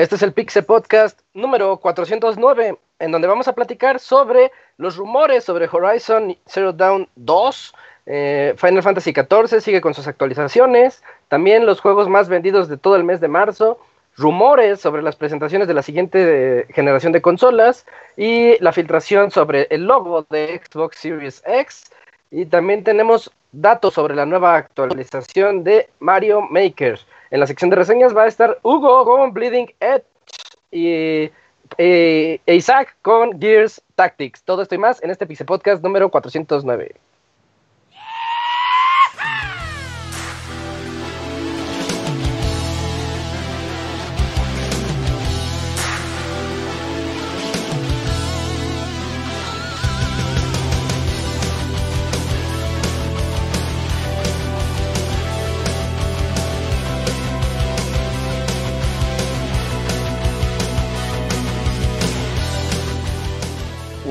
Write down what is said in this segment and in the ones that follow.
Este es el Pixel Podcast número 409, en donde vamos a platicar sobre los rumores sobre Horizon Zero Dawn 2. Eh, Final Fantasy XIV sigue con sus actualizaciones. También los juegos más vendidos de todo el mes de marzo. Rumores sobre las presentaciones de la siguiente generación de consolas. Y la filtración sobre el logo de Xbox Series X. Y también tenemos datos sobre la nueva actualización de Mario Maker. En la sección de reseñas va a estar Hugo con Bleeding Edge y e Isaac con Gears Tactics. Todo esto y más en este Pixel Podcast número 409.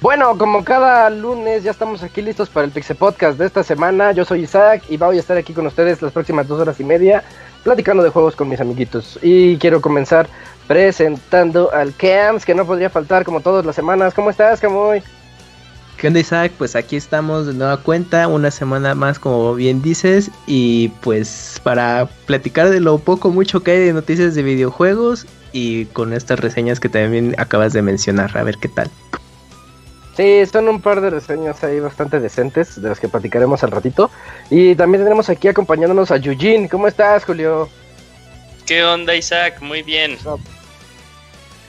Bueno, como cada lunes ya estamos aquí listos para el Pixel Podcast de esta semana. Yo soy Isaac y voy a estar aquí con ustedes las próximas dos horas y media platicando de juegos con mis amiguitos. Y quiero comenzar presentando al Cams, que no podría faltar como todas las semanas. ¿Cómo estás, Camoy? ¿Qué onda, Isaac? Pues aquí estamos de nueva cuenta, una semana más, como bien dices, y pues para platicar de lo poco mucho que hay de noticias de videojuegos y con estas reseñas que también acabas de mencionar, a ver qué tal. Sí, son un par de reseñas ahí bastante decentes, de las que platicaremos al ratito. Y también tenemos aquí acompañándonos a Eugene. ¿Cómo estás, Julio? ¿Qué onda, Isaac? Muy bien.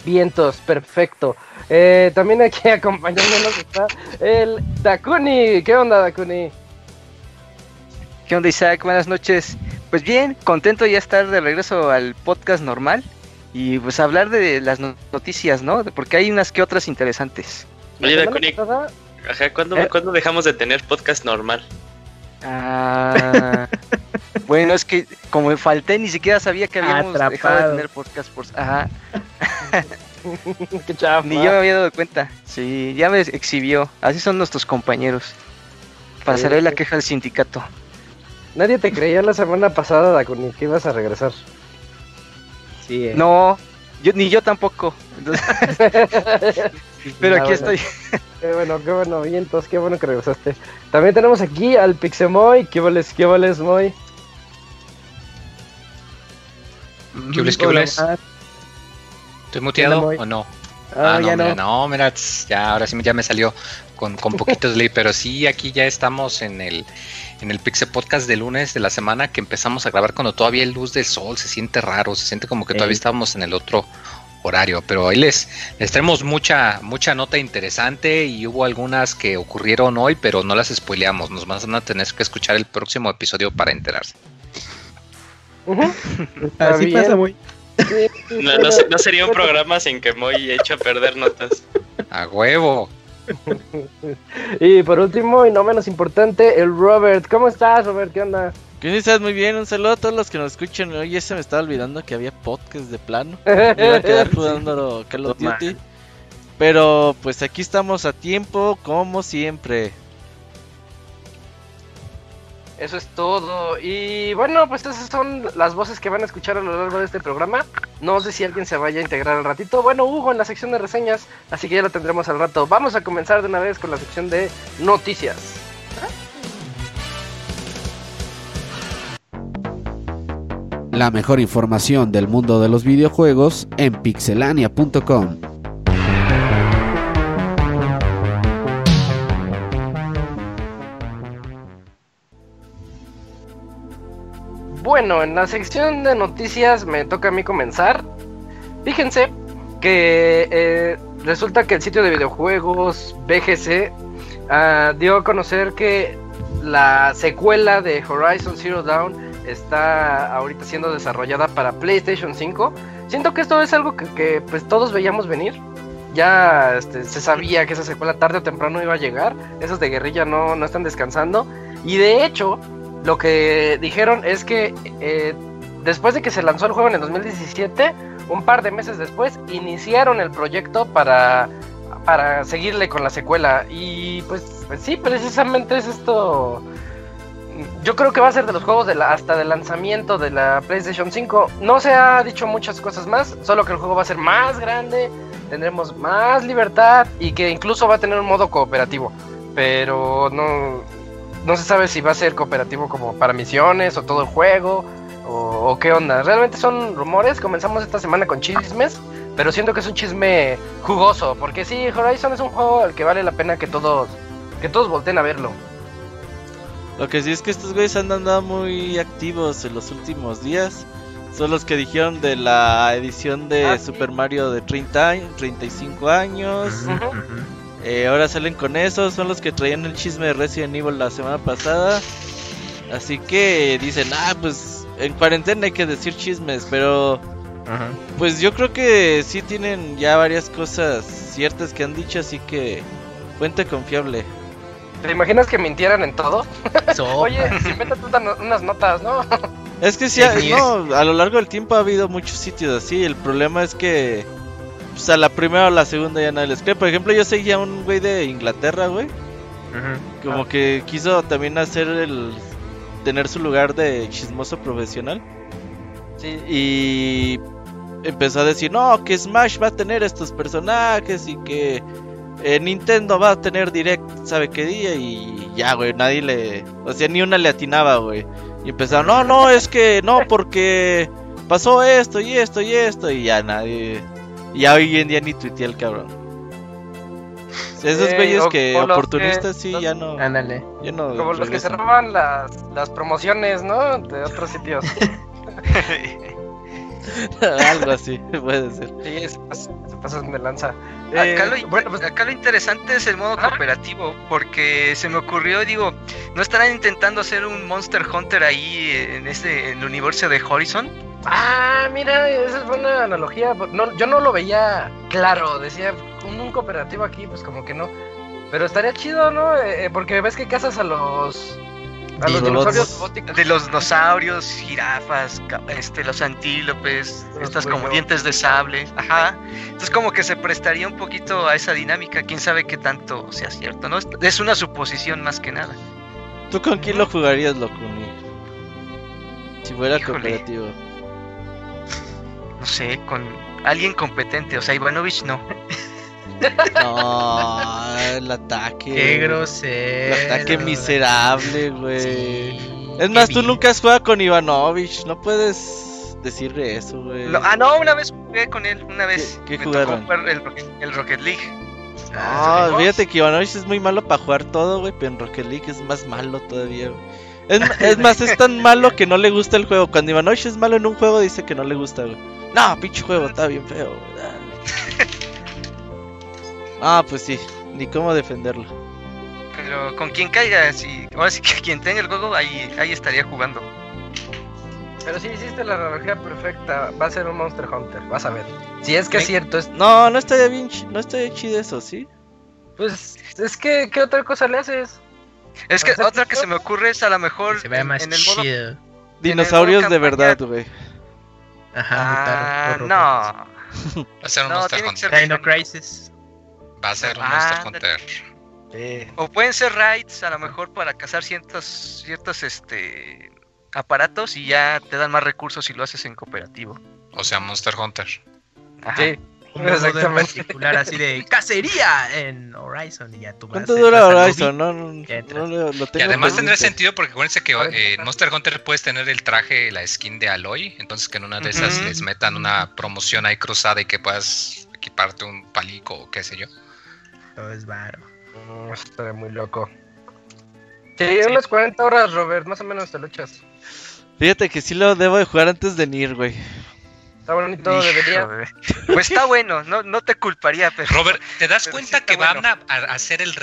Vientos, perfecto. Eh, también aquí acompañándonos está el Dakuni. ¿Qué onda, Dakuni? ¿Qué onda, Isaac? Buenas noches. Pues bien, contento ya estar de regreso al podcast normal y pues hablar de las noticias, ¿no? Porque hay unas que otras interesantes. Oye, ajá, ¿eh? ¿cuándo, dejamos de tener podcast normal? Ah, bueno, es que como falté, ni siquiera sabía que habíamos dejado de tener podcast. Por... Ajá. Qué Ni yo me había dado cuenta. Sí, ya me exhibió. Así son nuestros compañeros. Pasaré la queja del sindicato. Nadie te creía la semana pasada, Dakuni, que ibas a regresar. Sí, eh. No, yo, ni yo tampoco. Pero aquí estoy. Qué bueno, qué bueno, vientos, qué bueno que regresaste. También tenemos aquí al Pixemoy. ¿Qué vales, qué vales, Moy? ¿Qué vales, qué vales? ¿Estoy muteado o no? Ah, ah no, mira, no. mira, ya ahora sí ya me salió con, con poquitos delay, pero sí, aquí ya estamos en el, en el Pixel Podcast de lunes de la semana que empezamos a grabar cuando todavía el luz del sol se siente raro, se siente como que todavía estábamos en el otro horario, pero ahí les, les traemos mucha, mucha nota interesante y hubo algunas que ocurrieron hoy, pero no las spoileamos, nos van a tener que escuchar el próximo episodio para enterarse. Así pasa muy. No, sería un programa sin que Moy eche a perder notas. A huevo. Y por último, y no menos importante, el Robert. ¿Cómo estás, Robert? ¿Qué onda? ¿Qué estás? Muy bien, un saludo a todos los que nos escuchan. Hoy ya se me estaba olvidando que había podcast de plano. iba a quedar jugando Call of Duty. Pero pues aquí estamos a tiempo, como siempre. Eso es todo. Y bueno, pues esas son las voces que van a escuchar a lo largo de este programa. No sé si alguien se vaya a integrar al ratito. Bueno, Hugo en la sección de reseñas, así que ya lo tendremos al rato. Vamos a comenzar de una vez con la sección de noticias. La mejor información del mundo de los videojuegos en pixelania.com. Bueno, en la sección de noticias me toca a mí comenzar. Fíjense que eh, resulta que el sitio de videojuegos BGC ah, dio a conocer que la secuela de Horizon Zero Dawn está ahorita siendo desarrollada para PlayStation 5. Siento que esto es algo que, pues todos veíamos venir. ya este, se sabía que esa secuela tarde o temprano iba a llegar. Esos de guerrilla no, no están descansando. Y de hecho, lo que dijeron es que eh, después de que se lanzó el juego en el 2017, un par de meses después, iniciaron el proyecto para, para seguirle con la secuela. Y pues, pues sí, precisamente es esto. Yo creo que va a ser de los juegos de la, hasta del lanzamiento de la PlayStation 5. No se ha dicho muchas cosas más, solo que el juego va a ser más grande, tendremos más libertad y que incluso va a tener un modo cooperativo. Pero no, no se sabe si va a ser cooperativo como para misiones o todo el juego o, qué onda. Realmente son rumores. Comenzamos esta semana con chismes, pero siento que es un chisme jugoso, porque sí, Horizon es un juego al que vale la pena que todos que todos volteen a verlo. Lo que sí es que estos güeyes han andado muy activos en los últimos días. Son los que dijeron de la edición de ah, Super Mario de 30 35 años. Eh, ahora salen con eso, son los que traían el chisme de Resident Evil la semana pasada. Así que dicen, ah, pues en cuarentena hay que decir chismes, pero pues yo creo que sí tienen ya varias cosas ciertas que han dicho, así que fuente confiable. ¿Te imaginas que mintieran en todo? Oye, si metes unas notas, ¿no? Es que sí, no, a lo largo del tiempo ha habido muchos sitios así. El problema es que pues a la primera o la segunda ya nadie les cree. Por ejemplo, yo seguía a un güey de Inglaterra, güey. Como que quiso también hacer el. tener su lugar de chismoso profesional. Sí. Y empezó a decir, no, que Smash va a tener estos personajes y que eh, Nintendo va a tener Direct, ¿sabe qué día? Y ya, güey, nadie le. O sea, ni una le atinaba, güey. Y empezaron, no, no, es que no, porque pasó esto y esto y esto. Y ya nadie ya hoy en día ni tuitea el cabrón. Esos eh, güeyes que oportunistas sí, ya no. Ándale. No Como los que se roban las, las promociones, ¿no? De otros sitios. Algo así, puede ser. Sí, se pasan de lanza. acá, lo, eh, bueno, pues, acá lo interesante es el modo cooperativo, porque se me ocurrió, digo, ¿no estarán intentando hacer un Monster Hunter ahí en, este, en el universo de Horizon? Ah, mira, esa es buena analogía. No, yo no lo veía claro. Decía, un, cooperativo aquí, pues como que no. Pero estaría chido, ¿no? Eh, eh, porque ves que cazas a los. A los dinosaurios De los dinosaurios, jirafas, este, los antílopes, estas como dientes de sable. Ajá. Entonces, como que se prestaría un poquito a esa dinámica. Quién sabe qué tanto sea cierto, ¿no? Es una suposición más que nada. ¿Tú con quién lo jugarías, loco? Si fuera cooperativo no sé, con alguien competente. O sea, Ivanovich no. No, el ataque. Qué grosero. El ataque miserable, güey. es más, tú nunca has jugado con Ivanovich. No puedes decirle eso, güey. ah, no, una vez jugué con él. Una vez. ¿Qué, jugaron? El, Rocket League. Ah, fíjate que Ivanovich es muy malo para jugar todo, güey. Pero en Rocket League es más malo todavía, Es, es, más, es tan malo que no le gusta el juego. Cuando Ivanovich es malo en un juego, dice que no le gusta, güey. No, pinche juego, está bien feo. ah, pues sí, ni cómo defenderlo. Pero con quien caiga, si, ahora sí que quien tenga el juego, ahí, ahí estaría jugando. Pero si hiciste la analogía perfecta, va a ser un Monster Hunter, vas a ver. Si es que es cierto. Es... No, no estaría bien, no estaría chido eso, ¿sí? Pues es que, ¿qué otra cosa le haces? Es que otra que se me ocurre es a lo mejor se ve más en, el modo... Dinosaurios de verdad, güey. Ajá, ah, no. Va a ser un Monster Hunter. Crisis. Va a ser un Monster Hunter. O pueden ser raids a lo mejor para cazar ciertos, ciertos este aparatos y ya te dan más recursos si lo haces en cooperativo. O sea, Monster Hunter. Sí. Un Exactamente. particular así de cacería en Horizon y ya tú ¿Cuánto dura Horizon? No, no, no, y además tendría sentido porque acuérdense que eh, en Monster Hunter puedes tener el traje, la skin de Aloy, entonces que en una de esas les metan una promoción ahí cruzada y que puedas equiparte un palico o qué sé yo. Todo es varo. Mm, estaría muy loco. Sí, unas 40 horas, Robert, más o menos te lo echas. Fíjate que sí lo debo de jugar antes de Nir, güey. Está bonito, debería. Pues está bueno, no, no te culparía, pero. Robert, ¿te das cuenta que van a, hacer el,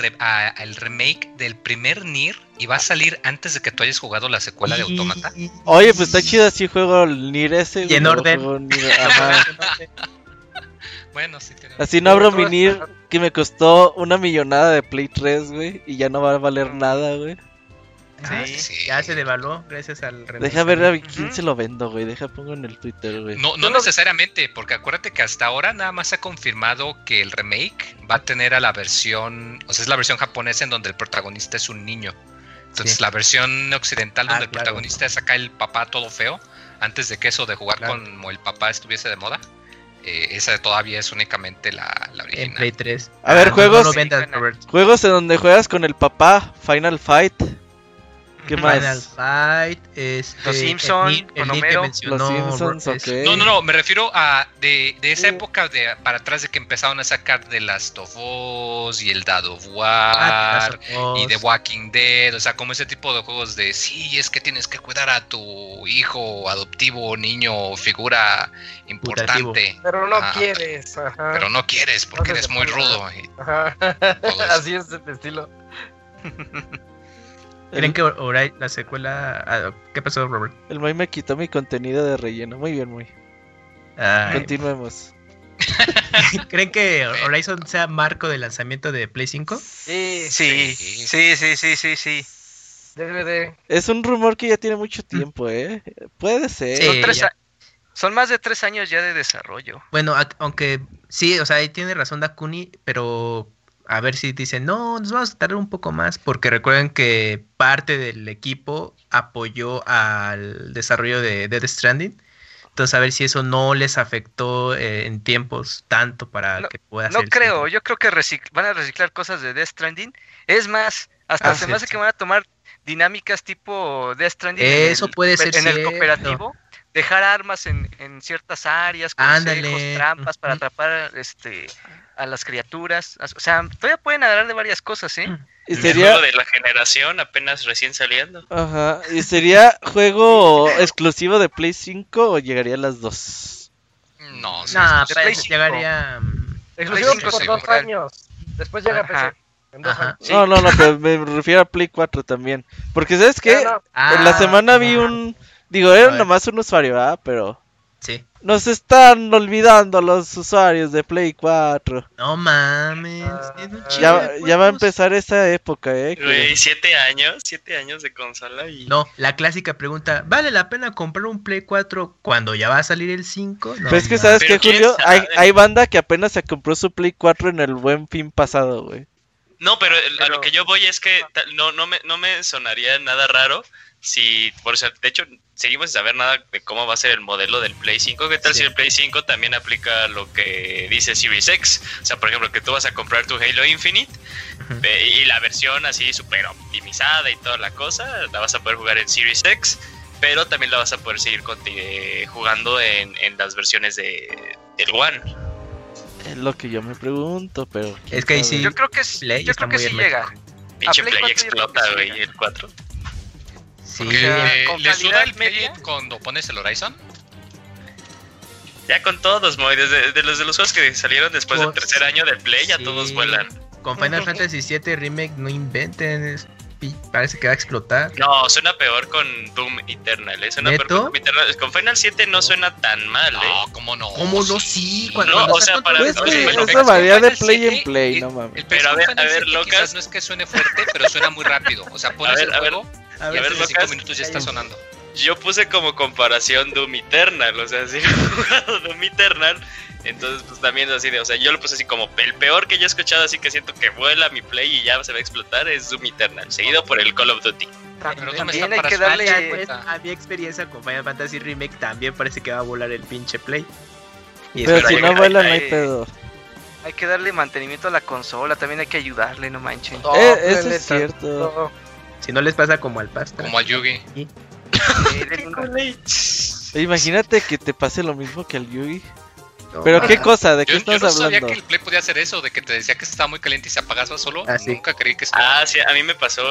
el remake del primer Nier y va a salir antes de que tú hayas jugado la secuela de Automata? Oye, pues está chido así juego el Nier ese. Y en orden. bueno, sí tiene Así no abro mi que me costó una millonada de Play 3, güey, y ya no va a valer nada, güey. Sí, ya se devaluó gracias al Deja ver a quién se lo vendo, güey. Deja pongo en el Twitter, güey. No, no necesariamente, porque acuérdate que hasta ahora nada más se ha confirmado que el remake va a tener a la versión, o sea, es la versión japonesa en donde el protagonista es un niño. Entonces, la versión occidental donde ah, el protagonista es acá el papá todo feo, antes de que eso de jugar como el papá estuviese de moda. Eh, esa todavía es únicamente la, la original. En Play 3. A ver, ah, juegos. juegos en donde juegas con el papá, Final Fight. ¿Qué más? Final Fight, este, Los Simpsons, Los Simpsons, okay. No, no, no, me refiero a de, de esa uh. época de para atrás de que empezaron a sacar The Last of Us y el Dado of War y The Walking Dead, o sea, como ese tipo de juegos de sí, es que tienes que cuidar a tu hijo adoptivo, niño, figura importante. Pero no quieres, ajá. Pero no quieres porque eres muy rudo. Ajá. Así es el estilo. ¿Creen que Horizon, la secuela... Ah, ¿Qué pasó, Robert? El Moy me quitó mi contenido de relleno. Muy bien, Moy. Continuemos. ¿Creen que Horizon sea marco de lanzamiento de Play 5? Sí, sí, sí, sí, sí, sí, sí. DVD. Es un rumor que ya tiene mucho tiempo, ¿eh? Puede ser. son, son, más de tres años ya de desarrollo. Bueno, aunque sí, o sea, ahí tiene razón Dakuni, pero a ver si dicen, no, nos vamos a tardar un poco más, porque recuerden que parte del equipo apoyó al desarrollo de Dead Stranding. Entonces, a ver si eso no les afectó eh, en tiempos tanto para que pueda No creo, yo creo que van a reciclar cosas de Death Stranding. Es más, hasta ah, se me hace que van a tomar dinámicas tipo Death Stranding eso puede ser en el cooperativo. Dejar armas en, en ciertas áreas, consejos, trampas para atrapar este a las criaturas. O sea, todavía pueden hablar de varias cosas, ¿eh? Y sería de la generación apenas recién saliendo. Ajá. ¿Y sería juego exclusivo de Play 5 o llegaría a las dos? No, sí, no, de Play 5. llegaría mm, exclusivo por dos años. Después llega a PC. No, no, no, pero me refiero a Play 4 también. Porque, ¿sabes qué? en la ah, semana vi un. Digo, era nomás un usuario, ¿verdad? Pero. Sí. Nos están olvidando los usuarios de Play 4. No mames. ya, ya, va a empezar esa época, eh. Güey, siete años, siete años de consola y... No, la clásica pregunta, ¿vale la pena comprar un Play 4 cuando ya va a salir el 5? No, pues es que, ¿sabes qué, Julio? Hay, hay banda que apenas se compró su Play 4 en el buen fin pasado, güey. No, pero, a lo que yo voy es que no, no, me, no me sonaría nada raro si, por eso, de hecho, seguimos sin saber nada de cómo va a ser el modelo del Play 5. ¿Qué tal si el Play 5 también aplica lo que dice Series X? O sea, por ejemplo, que tú vas a comprar tu Halo Infinite y la versión así súper optimizada y toda la cosa, la vas a poder jugar en Series X, pero también la vas a poder seguir eh, jugando en, las versiones de, del One. Es lo que yo me pregunto, pero... Es que ahí sí... Yo creo que, yo creo que sí llega. Pinche Play, Play explota, güey, el 4. Sí. ¿Le suda el Play cuando pones el Horizon? Ya con todos, Moy, desde de los de los juegos que salieron después del tercer año del Play, ya todos vuelan. Con Final Fantasy VII Remake no inventen, parece que va a explotar. No, suena peor con Doom Eternal, ¿eh? Suena peor con Doom Eternal. Con Final 7 no suena tan mal, ¿eh? No, ¿cómo no? ¿Cómo no? Sí, cuando, no, o sea, para... Pues eso varía de play en play, no mames. Pero a ver, a ver, Locas... no es que suene fuerte, pero suena muy rápido. O sea, pones el juego a ver, y a 5 minutos ya está sonando. Yo puse como comparación Doom Eternal, o sea, si he jugado Doom Eternal, entonces pues también así de, o sea, yo lo puse así como el peor que yo he escuchado, así que siento que vuela mi play y ya se va a explotar, es Doom Eternal, seguido por el Call of Duty. Pero también hay que darle pues, a mi experiencia con Final Fantasy Remake también parece que va a volar el pinche play. Pero si no vuela no hay pedo. Hay que darle mantenimiento a la consola, también hay que ayudarle, no manchen. Eh, eso es cierto. Si no les pasa como al pasta. Como al Yugi. Imagínate que te pase lo mismo que al Yugi. Pero qué cosa, ¿de qué estás hablando? Yo no sabía que el Play podía hacer eso, de que te decía que estaba muy caliente y se apagaba solo. Ah, Nunca creí que Ah, sí, a mí me pasó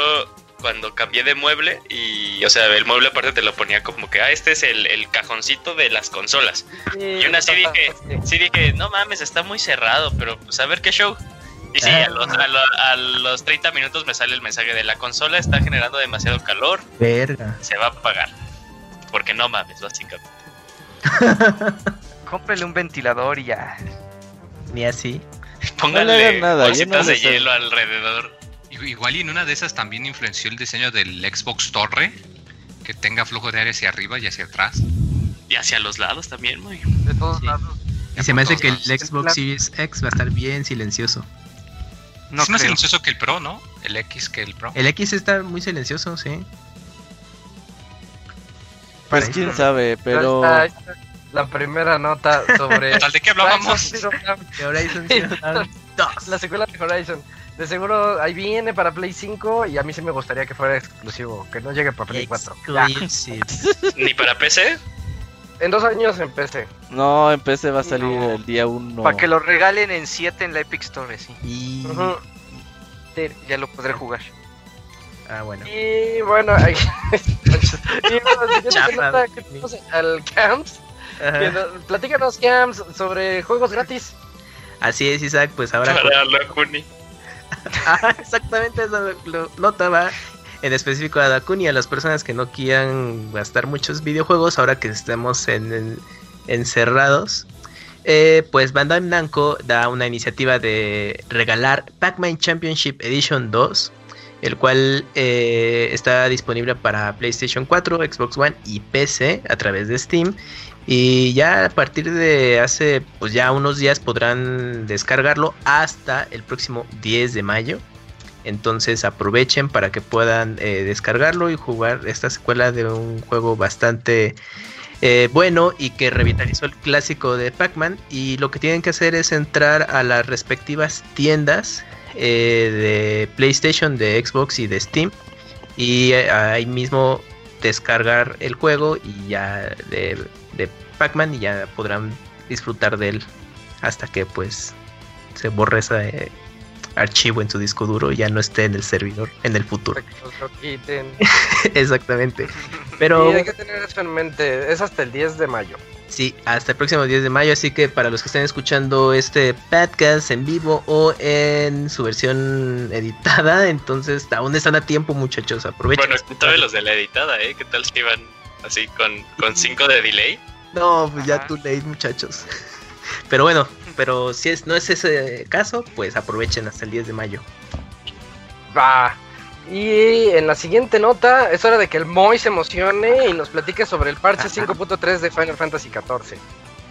cuando cambié de mueble y, o sea, el mueble aparte te lo ponía como que, ah, este es el, el cajoncito de las consolas. y una así dije, sí dije, no mames, está muy cerrado, pero pues a ver qué show. Y sí, a los, a, los 30 minutos me sale el mensaje de la consola está generando demasiado calor. Verga. Se va a apagar. Porque no mames, básicamente. Cómprele un ventilador y ya. Ni así. Póngale nada, de hielo alrededor. Igual y en una de esas también influenció el diseño del Xbox Torre, que tenga flujo de aire hacia arriba y hacia atrás. Y hacia los lados también, muy. De todos lados. Y se me hace que el Xbox Series X va a estar bien silencioso. No es más silencioso que el Pro, ¿no? El X que el Pro. El X está muy silencioso, sí. Pues quién sabe, pero. la primera nota sobre. ¿De qué hablábamos? Horizon La secuela de Horizon. De seguro ahí viene para Play 5 y a mí sí me gustaría que fuera exclusivo, que no llegue para Play 4. ¿Ni para PC? En dos años en PC. No, en PC va a salir el día 1. Para que lo regalen en 7 en la Epic Store, sí. Y... Ya lo podré jugar. Ah, bueno. Y bueno, ahí... y bueno, al Camps. platícanos, Camps, sobre juegos gratis. Así es, Isaac, pues ahora... Para ah, exactamente, eso lo notaba en específico a Dakuni a las personas que no quieran gastar muchos videojuegos ahora que estamos en, encerrados. Eh, pues Bandai Namco da una iniciativa de regalar Pac-Man Championship Edition 2, el cual eh, está disponible para PlayStation 4, Xbox One y PC a través de Steam. Y ya a partir de hace pues ya unos días podrán descargarlo hasta el próximo 10 de mayo. Entonces aprovechen para que puedan eh, descargarlo y jugar esta secuela de un juego bastante eh, bueno y que revitalizó el clásico de Pac-Man. Y lo que tienen que hacer es entrar a las respectivas tiendas eh, de PlayStation, de Xbox y de Steam. Y ahí mismo descargar el juego y ya de, de Pac-Man y ya podrán disfrutar de él hasta que pues se borre ese archivo en su disco duro ya no esté en el servidor en el futuro. Exactamente. Pero hay que tener eso en mente, es hasta el 10 de mayo. Sí, hasta el próximo 10 de mayo, así que para los que estén escuchando este podcast en vivo o en su versión editada, entonces aún están a tiempo muchachos, aprovechen. Bueno, todavía los de la editada, ¿eh? ¿Qué tal si iban así con 5 de delay? No, pues ya tú leí muchachos. Pero bueno, pero si es, no es ese caso, pues aprovechen hasta el 10 de mayo. Va. Y en la siguiente nota es hora de que el Moy se emocione y nos platique sobre el parche 5.3 de Final Fantasy XIV.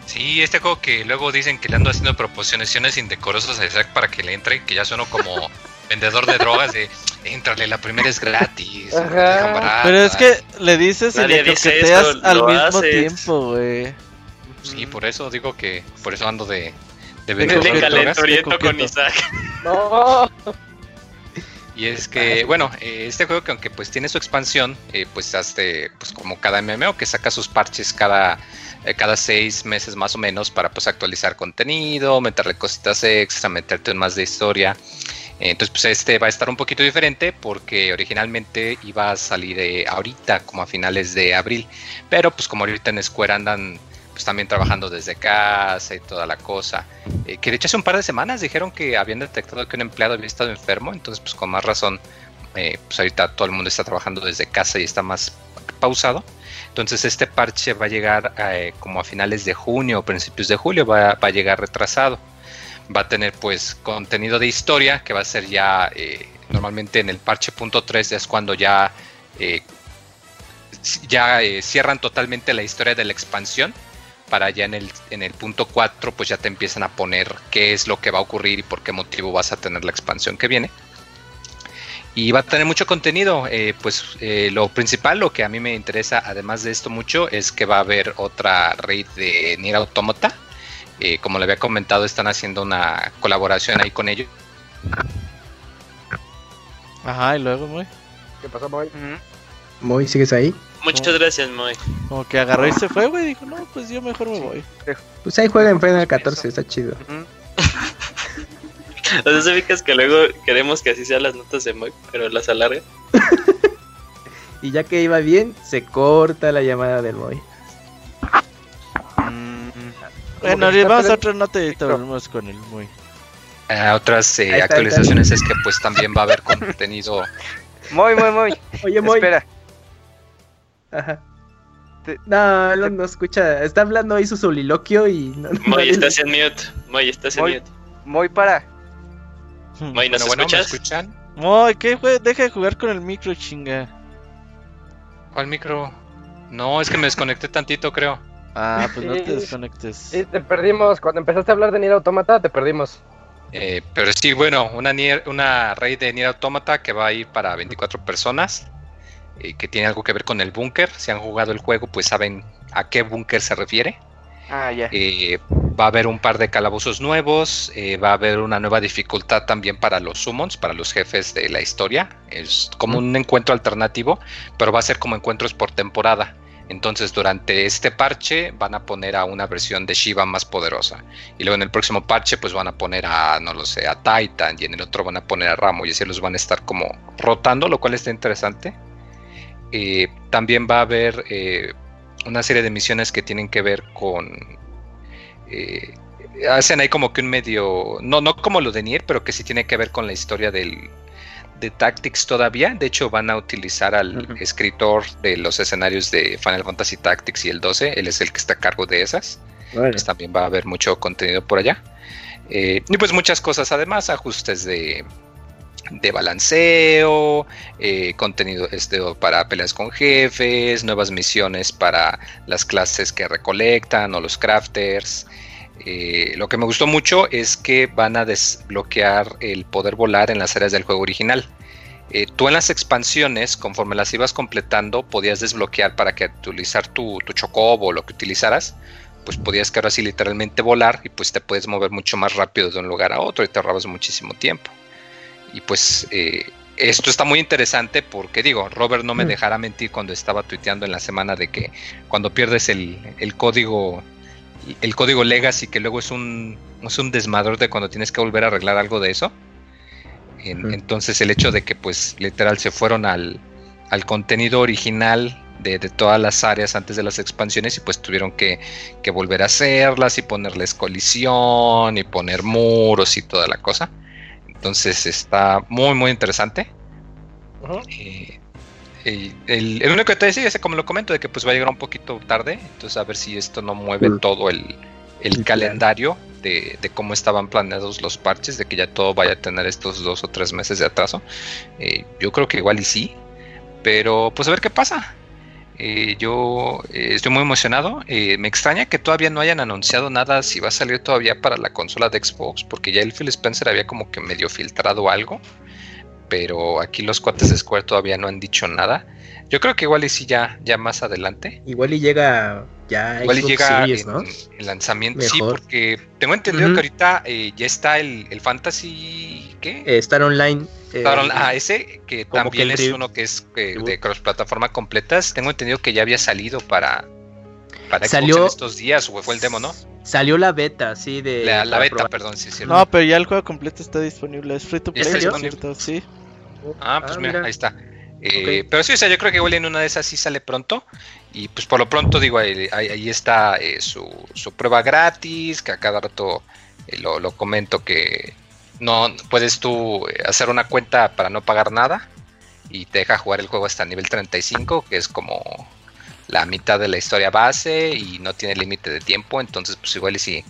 Sí, este juego que luego dicen que le ando haciendo proposiciones indecorosas a Isaac para que le entre, que ya sueno como vendedor de drogas de entrale, la primera es gratis. Pero es que le dices y le coqueteas al mismo tiempo, güey. Sí, por eso digo que por eso ando de, de con Isaac. No. Y es que, bueno, eh, este juego que aunque pues tiene su expansión, eh, pues hace pues como cada MMO que saca sus parches cada, eh, cada seis meses más o menos para pues actualizar contenido, meterle cositas extra, meterte en más de historia. Entonces, pues este va a estar un poquito diferente porque originalmente iba a salir de ahorita, como a finales de abril. Pero pues como ahorita en Square andan pues también trabajando desde casa y toda la cosa. Eh, que de hecho hace un par de semanas dijeron que habían detectado que un empleado había estado enfermo, entonces pues con más razón, eh, pues ahorita todo el mundo está trabajando desde casa y está más pausado. Entonces este parche va a llegar eh, como a finales de junio o principios de julio, va, va, a llegar retrasado. Va a tener pues contenido de historia que va a ser ya normalmente en el parche punto 3 es cuando ya ya cierran totalmente la historia de la expansión para ya en el, en el punto 4 pues ya te empiezan a poner qué es lo que va a ocurrir y por qué motivo vas a tener la expansión que viene. Y va a tener mucho contenido, eh, pues eh, lo principal, lo que a mí me interesa además de esto mucho es que va a haber otra raid de Nier Automata. Eh, como le había comentado, están haciendo una colaboración ahí con ellos. Ajá, y luego, Moy. ¿Qué pasó, Moy? Moy, ¿sigues ahí? Muchas gracias, Moy. Como que agarró y se fue, güey. Dijo, no, pues yo mejor me voy. Pues ahí juega en Final 14, está chido. O sea, fijas que luego queremos que así sean las notas de Moy, pero las alarga. y ya que iba bien, se corta la llamada del Moy. Mm. Bueno, vamos a otra nota y volvemos con el Moy. Ah, otras eh, actualizaciones es que pues también va a haber contenido. Moy, Moy, Moy. Oye, Moy. Espera. Ajá. No, no, no escucha. Está hablando ahí su soliloquio y. No, Moy, estás en mute. Moy, estás en mute. Muy para. Muy, ¿nos bueno, escuchas? ¿me escuchan? Muy, ¿qué fue? Deja de jugar con el micro, chinga. ¿Cuál micro? No, es que me desconecté tantito, creo. Ah, pues no te desconectes. Sí, te perdimos. Cuando empezaste a hablar de Nier Automata, te perdimos. Eh, pero sí, bueno, una, una raid de Nier Automata que va a ir para 24 personas. Eh, que tiene algo que ver con el búnker. Si han jugado el juego, pues saben a qué búnker se refiere. Ah, ya. Eh, va a haber un par de calabozos nuevos. va a haber una nueva dificultad también para los summons, para los jefes de la historia. Es como un encuentro alternativo, pero va a ser como encuentros por temporada. Entonces durante este parche van a poner a una versión de Shiva más poderosa. Y luego en el próximo parche pues van a poner a, no lo sé, a Titan y en el otro van a poner a Ramo y así los van a estar como rotando, lo cual está interesante. Eh, también va a haber eh, una serie de misiones que tienen que ver con... Eh, hacen ahí como que un medio, no, no como lo de Nier, pero que sí tiene que ver con la historia del, de Tactics todavía. De hecho, van a utilizar al escritor de los escenarios de Final Fantasy Tactics y el 12. Él es el que está a cargo de esas. Pues también va a haber mucho contenido por allá. Eh, y pues muchas cosas además, ajustes de, de balanceo, eh, contenido este, para peleas con jefes, nuevas misiones para las clases que recolectan o los crafters. Eh, lo que me gustó mucho es que van a desbloquear el poder volar en las áreas del juego original. Eh, tú en las expansiones, conforme las ibas completando, podías desbloquear para que utilizar tu, tu chocobo o lo que utilizaras, pues podías que ahora sí literalmente volar y pues te puedes mover mucho más rápido de un lugar a otro y te ahorrabas muchísimo tiempo. Y pues eh, esto está muy interesante porque digo, Robert no me mm. dejará mentir cuando estaba tuiteando en la semana de que cuando pierdes el, el código el código legacy que luego es un, es un desmador de cuando tienes que volver a arreglar algo de eso. Entonces el hecho de que pues literal se fueron al, al contenido original de, todas las áreas antes de las expansiones y pues tuvieron que, volver a hacerlas y ponerles colisión y poner muros y toda la cosa. Entonces está muy muy interesante. El, único que te decía es como lo comento, de que pues va a llegar un poquito tarde, entonces a ver si esto no mueve todo el, calendario de, cómo estaban planeados los parches, de que ya todo vaya a tener estos dos o tres meses de atraso. Eh, yo creo que igual y sí, pero pues a ver qué pasa. Eh, yo eh, estoy muy emocionado. me extraña que todavía no hayan anunciado nada si va a salir todavía para la consola de Xbox, porque ya el Phil Spencer había como que medio filtrado algo pero aquí los cuates de Square todavía no han dicho nada. Yo creo que igual y sí ya, ya más adelante. Igual y llega ya igual y llega el lanzamiento, sí, porque tengo entendido que ahorita eh, ya está el, Fantasy ¿qué? Eh, Star Online. Eh, ah, ese que también es uno que es de cross plataforma completas. Tengo entendido que ya había salido para para Salió... en estos días o fue el demo, ¿no? Salió la beta, sí, de... La, beta, perdón, sí, sí. No, pero ya el juego completo está disponible, es free to play, ¿Está sí. Ah, pues ah, mira, ahí está. Eh, pero sí, o sea, yo creo que igual en una de esas sí sale pronto. Y pues por lo pronto, digo, ahí, ahí está eh, su, prueba gratis, que a cada rato eh, lo, comento que no puedes tú hacer una cuenta para no pagar nada y te deja jugar el juego hasta nivel 35, que es como la mitad de la historia base y no tiene límite de tiempo, entonces pues igual y si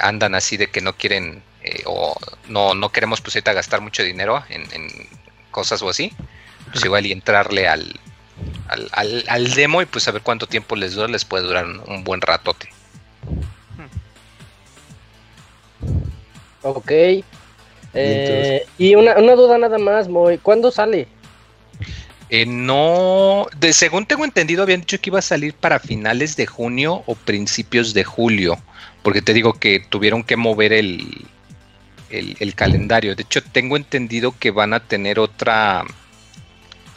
andan así de que no quieren o no, no queremos pues ahorita gastar mucho dinero en, cosas o así, pues igual y entrarle al, al, al, demo y pues a ver cuánto tiempo les dura, les puede durar un, buen ratote. Ok. Eh, y una, una duda nada más, Moy, ¿cuándo sale? Eh, no, de, según tengo entendido, habían dicho que iba a salir para finales de junio o principios de julio, porque te digo que tuvieron que mover el, el, calendario. De hecho, tengo entendido que van a tener otra,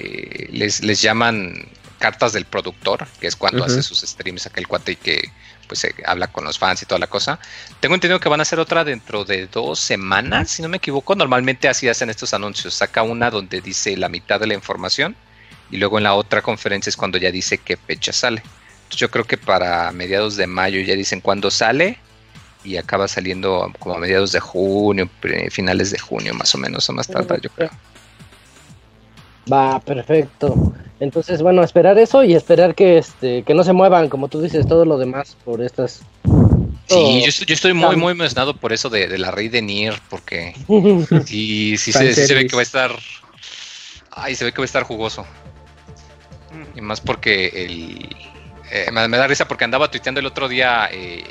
eh, les, les llaman cartas del productor, que es cuando hace sus streams aquel cuate y que pues habla con los fans y toda la cosa. Tengo entendido que van a hacer otra dentro de dos semanas, si no me equivoco. Normalmente así hacen estos anuncios. Saca una donde dice la mitad de la información y luego en la otra conferencia es cuando ya dice qué fecha sale. Entonces yo creo que para mediados de mayo ya dicen cuándo sale y acaba saliendo como a mediados de junio, finales de junio más o menos, o más tarde yo creo. Va, perfecto. Entonces, bueno, esperar eso y esperar que este que no se muevan, como tú dices, todo lo demás por estas Sí, yo estoy, muy, muy emocionado por eso de, la rey de Nier, porque sí, sí, se, se, ve que va a estar. Ay, se ve que va a estar jugoso. Mm. Y más porque el. Eh, me, da risa porque andaba tuiteando el otro día eh,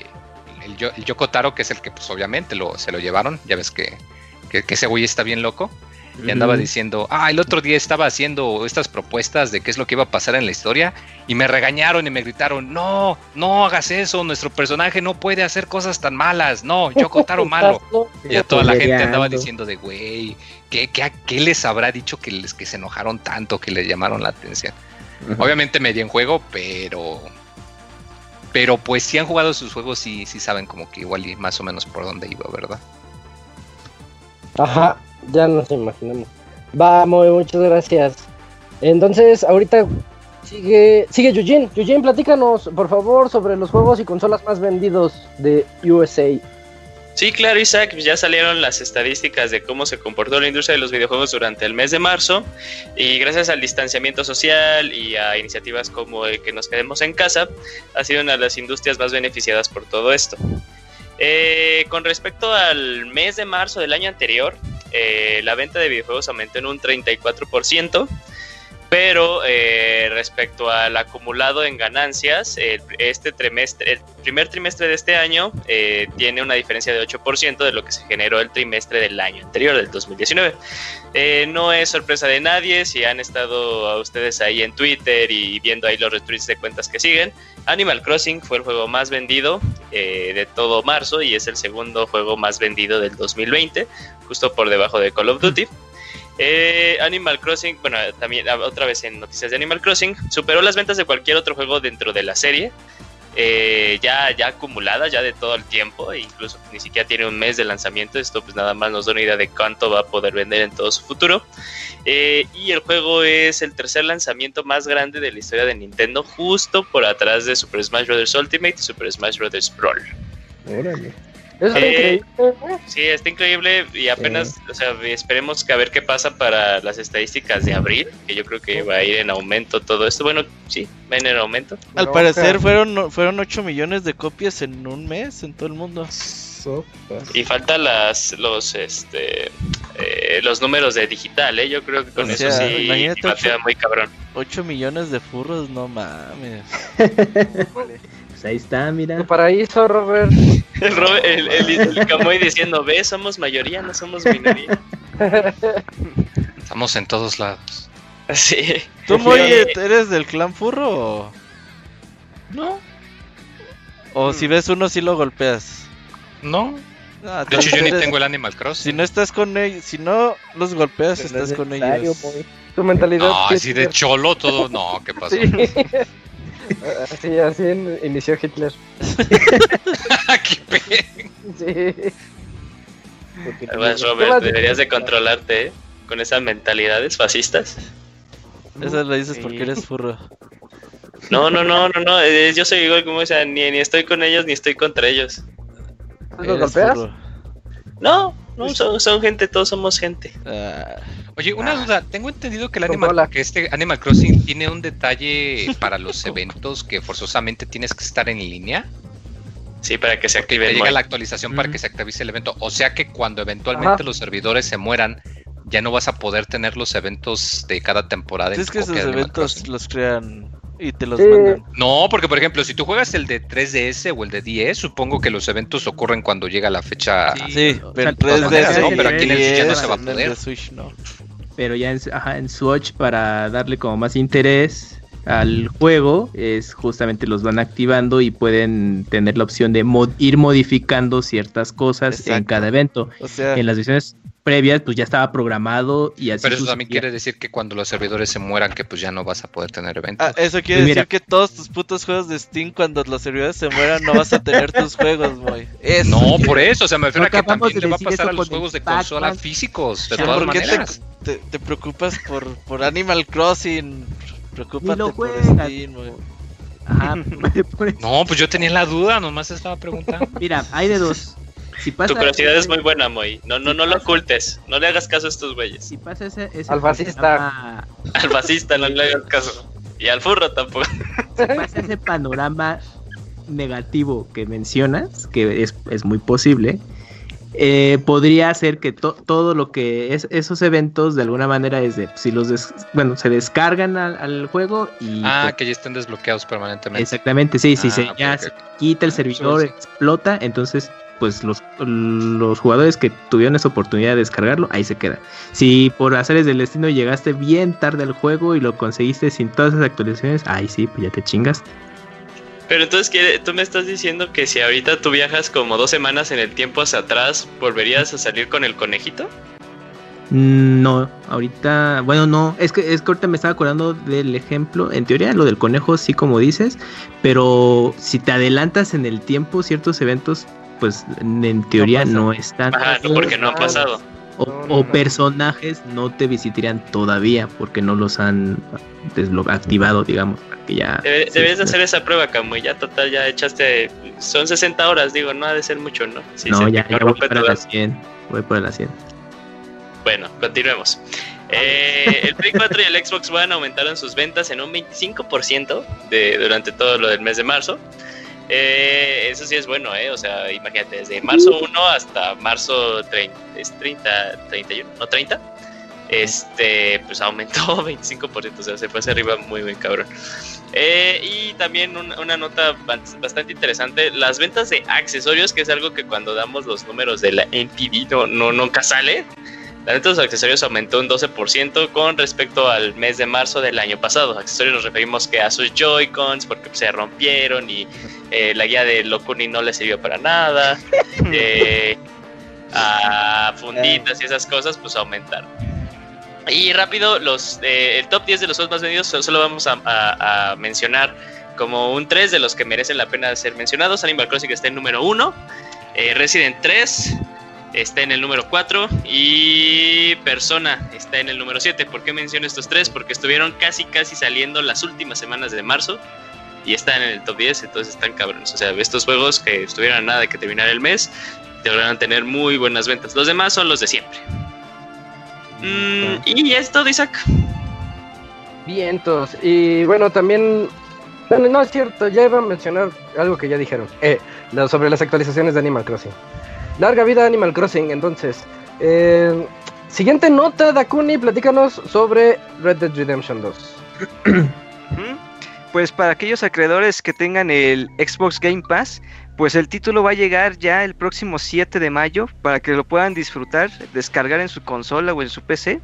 el, el, Yoko Taro, que es el que, pues obviamente lo, se lo llevaron. Ya ves que, que, que ese güey está bien loco y andaba diciendo, ah, el otro día estaba haciendo estas propuestas de qué es lo que iba a pasar en la historia y me regañaron y me gritaron, no, no hagas eso, nuestro personaje no puede hacer cosas tan malas, no, yo Kotaro malo. y a toda la gente andaba diciendo de, güey, ¿qué, qué, les habrá dicho que, les, que se enojaron tanto, que les llamaron la atención? Obviamente me di en juego, pero... Pero pues si han jugado sus juegos sí, sí saben como que igual y más o menos por dónde iba, ¿verdad? Ajá, ya nos imaginamos. Vamos, muchas gracias. Entonces, ahorita sigue, sigue Eugene. Eugene, platícanos, por favor, sobre los juegos y consolas más vendidos de USA. Sí, claro, Isaac, ya salieron las estadísticas de cómo se comportó la industria de los videojuegos durante el mes de marzo y gracias al distanciamiento social y a iniciativas como el que nos quedemos en casa, ha sido una de las industrias más beneficiadas por todo esto. Eh, con respecto al mes de marzo del año anterior, eh, la venta de videojuegos aumentó en un 34%, pero eh, respecto al acumulado en ganancias, este trimestre, el primer trimestre de este año eh, tiene una diferencia de 8% de lo que se generó el trimestre del año anterior, del 2019. no es sorpresa de nadie si han estado a ustedes ahí en Twitter y viendo ahí los retweets de cuentas que siguen. Animal Crossing fue el juego más vendido de todo marzo y es el segundo juego más vendido del 2020 justo por debajo de Call of Duty. Eh, Animal Crossing, bueno, también otra vez en noticias de Animal Crossing, superó las ventas de cualquier otro juego dentro de la serie. Eh, ya, ya acumulada, ya de todo el tiempo, e incluso ni siquiera tiene un mes de lanzamiento. Esto pues nada más nos da una idea de cuánto va a poder vender en todo su futuro. Eh, y el juego es el tercer lanzamiento más grande de la historia de Nintendo, justo por atrás de Super Smash Bros. Ultimate y Super Smash Bros. Brawl. Órale. Eh, sí, está increíble y apenas, o sea, esperemos que a ver qué pasa para las estadísticas de abril, que yo creo que va a ir en aumento todo esto. Bueno, sí, va en aumento. Al parecer fueron fueron 8 millones de copias en un mes en todo el mundo. Y falta las los este eh, los números de digital, ¿eh? Yo creo que con eso sí va muy cabrón. 8 millones de furros, no mames. Pues ahí está, mira. Tu paraíso, Robert. el, el, el, Camoy diciendo, ve, somos mayoría, no somos minoría. Estamos en todos lados. Sí. ¿Tú, Moy, eres del clan furro? No. ¿O si ves uno, si lo golpeas? No. Ah, de hecho, yo ni tengo el Animal Cross. Si no estás con ellos, si no los golpeas, estás con ellos. Tu mentalidad. No, así de cholo todo. No, ¿qué pasó? Así, así inició Hitler. ¡Qué Sí. Robert, deberías de controlarte, ¿eh? Con esas mentalidades fascistas. Esas lo dices porque eres furro. No, no, no, no, no. Yo soy igual como, o sea, ni, ni estoy con ellos ni estoy contra ellos. ¿Los golpeas? No, no, son, gente, todos somos gente. Ah. Oye, una ah. duda, tengo entendido que el Animal, que este Animal Crossing tiene un detalle para los eventos que forzosamente tienes que estar en línea. Sí, para que se active. Te llega la actualización para que se active el evento. O sea que cuando eventualmente los servidores se mueran, ya no vas a poder tener los eventos de cada temporada. Es que esos eventos los crean y te los mandan. No, porque por ejemplo, si tú juegas el de 3DS o el de 10, supongo que los eventos ocurren cuando llega la fecha. Sí, pero, 3DS, no, pero aquí en el Switch ya no se va a poder. Pero ya en, ajá, en Switch para darle como más interés al juego es justamente los van activando y pueden tener la opción de ir modificando ciertas cosas en cada evento. O sea, en las versiones previas, pues ya estaba programado y así. Pero eso también quiere decir que cuando los servidores se mueran, que pues ya no vas a poder tener eventos. Ah, eso quiere pues decir que todos tus putos juegos de Steam, cuando los servidores se mueran, no vas a tener tus juegos, güey. No, por eso, o sea, me refiero a que también le va a pasar a los juegos de consola físicos, de todas maneras. Te, te, preocupas por, por Animal Crossing, preocúpate por Steam, güey. Ajá, no, pues yo tenía la duda, nomás estaba preguntando. Mira, hay de dos tu curiosidad es muy buena, Moy. No, no, no lo ocultes. No le hagas caso a estos güeyes. Si pasa ese, ese al fascista. Al fascista no le hagas caso. Y al furro tampoco. Si pasa ese panorama negativo que mencionas, que es, es muy posible, eh, podría ser que todo lo que es esos eventos de alguna manera es de si los bueno se descargan al, juego y ah pues que ya estén desbloqueados permanentemente exactamente sí si se ah, ya se quita el servidor explota entonces pues los, los jugadores que tuvieron esa oportunidad de descargarlo ahí se queda. Si por haceres del destino llegaste bien tarde al juego y lo conseguiste sin todas esas actualizaciones ahí sí pues ya te chingas. Pero entonces, ¿tú me estás diciendo que si ahorita tú viajas como dos semanas en el tiempo hacia atrás, ¿volverías a salir con el conejito? No, ahorita, bueno, no, es que, es que ahorita me estaba acordando del ejemplo, en teoría lo del conejo sí como dices, pero si te adelantas en el tiempo ciertos eventos, pues en teoría no, están. Ajá, no porque no han pasado. O, personajes no te visitarían todavía porque no los han activado, digamos, que ya... debes de hacer esa prueba, Camu, ya total, ya echaste... Son 60 horas, digo, no ha de ser mucho, ¿no? no, ya, ya voy para la 100, voy para la 100. Bueno, continuemos. Eh, el Play 4 y el Xbox One aumentaron sus ventas en un 25% de, durante todo lo del mes de marzo. Eh, eso sí es bueno, ¿eh? O sea, imagínate, desde marzo 1 hasta marzo 30, es 30, 31, no 30, este, pues aumentó 25%, o sea, se fue hacia arriba muy, muy cabrón. Eh, y también una nota bastante interesante, las ventas de accesorios, que es algo que cuando damos los números de la NPD no, no nunca sale. La venta de los accesorios aumentó un 12% con respecto al mes de marzo del año pasado. Accesorios nos referimos que a sus Joy-Cons porque se rompieron y eh, la guía de Locuni no le sirvió para nada. Eh, a funditas y esas cosas pues aumentaron. Y rápido, los, eh, el top 10 de los juegos más vendidos solo vamos a, mencionar como un 3 de los que merecen la pena ser mencionados. Animal Crossing está en número 1, Resident 3 está en el número 4 y Persona está en el número 7. ¿Por qué menciono estos tres? Porque estuvieron casi casi saliendo las últimas semanas de marzo y están en el top 10, entonces están cabrones. O sea, estos juegos que estuvieron a nada de que terminara el mes, deberán tener muy buenas ventas. Los demás son los de siempre. Mm, y esto, Isaac. Vientos. Y bueno, también. No es cierto, ya iba a mencionar algo que ya dijeron. Eh, sobre las actualizaciones de Animal Crossing. Larga vida Animal Crossing, entonces. Eh, siguiente nota, Dakuni, platícanos sobre Red Dead Redemption 2. Pues para aquellos acreedores que tengan el Xbox Game Pass, pues el título va a llegar ya el próximo 7 de mayo para que lo puedan disfrutar, descargar en su consola o en su PC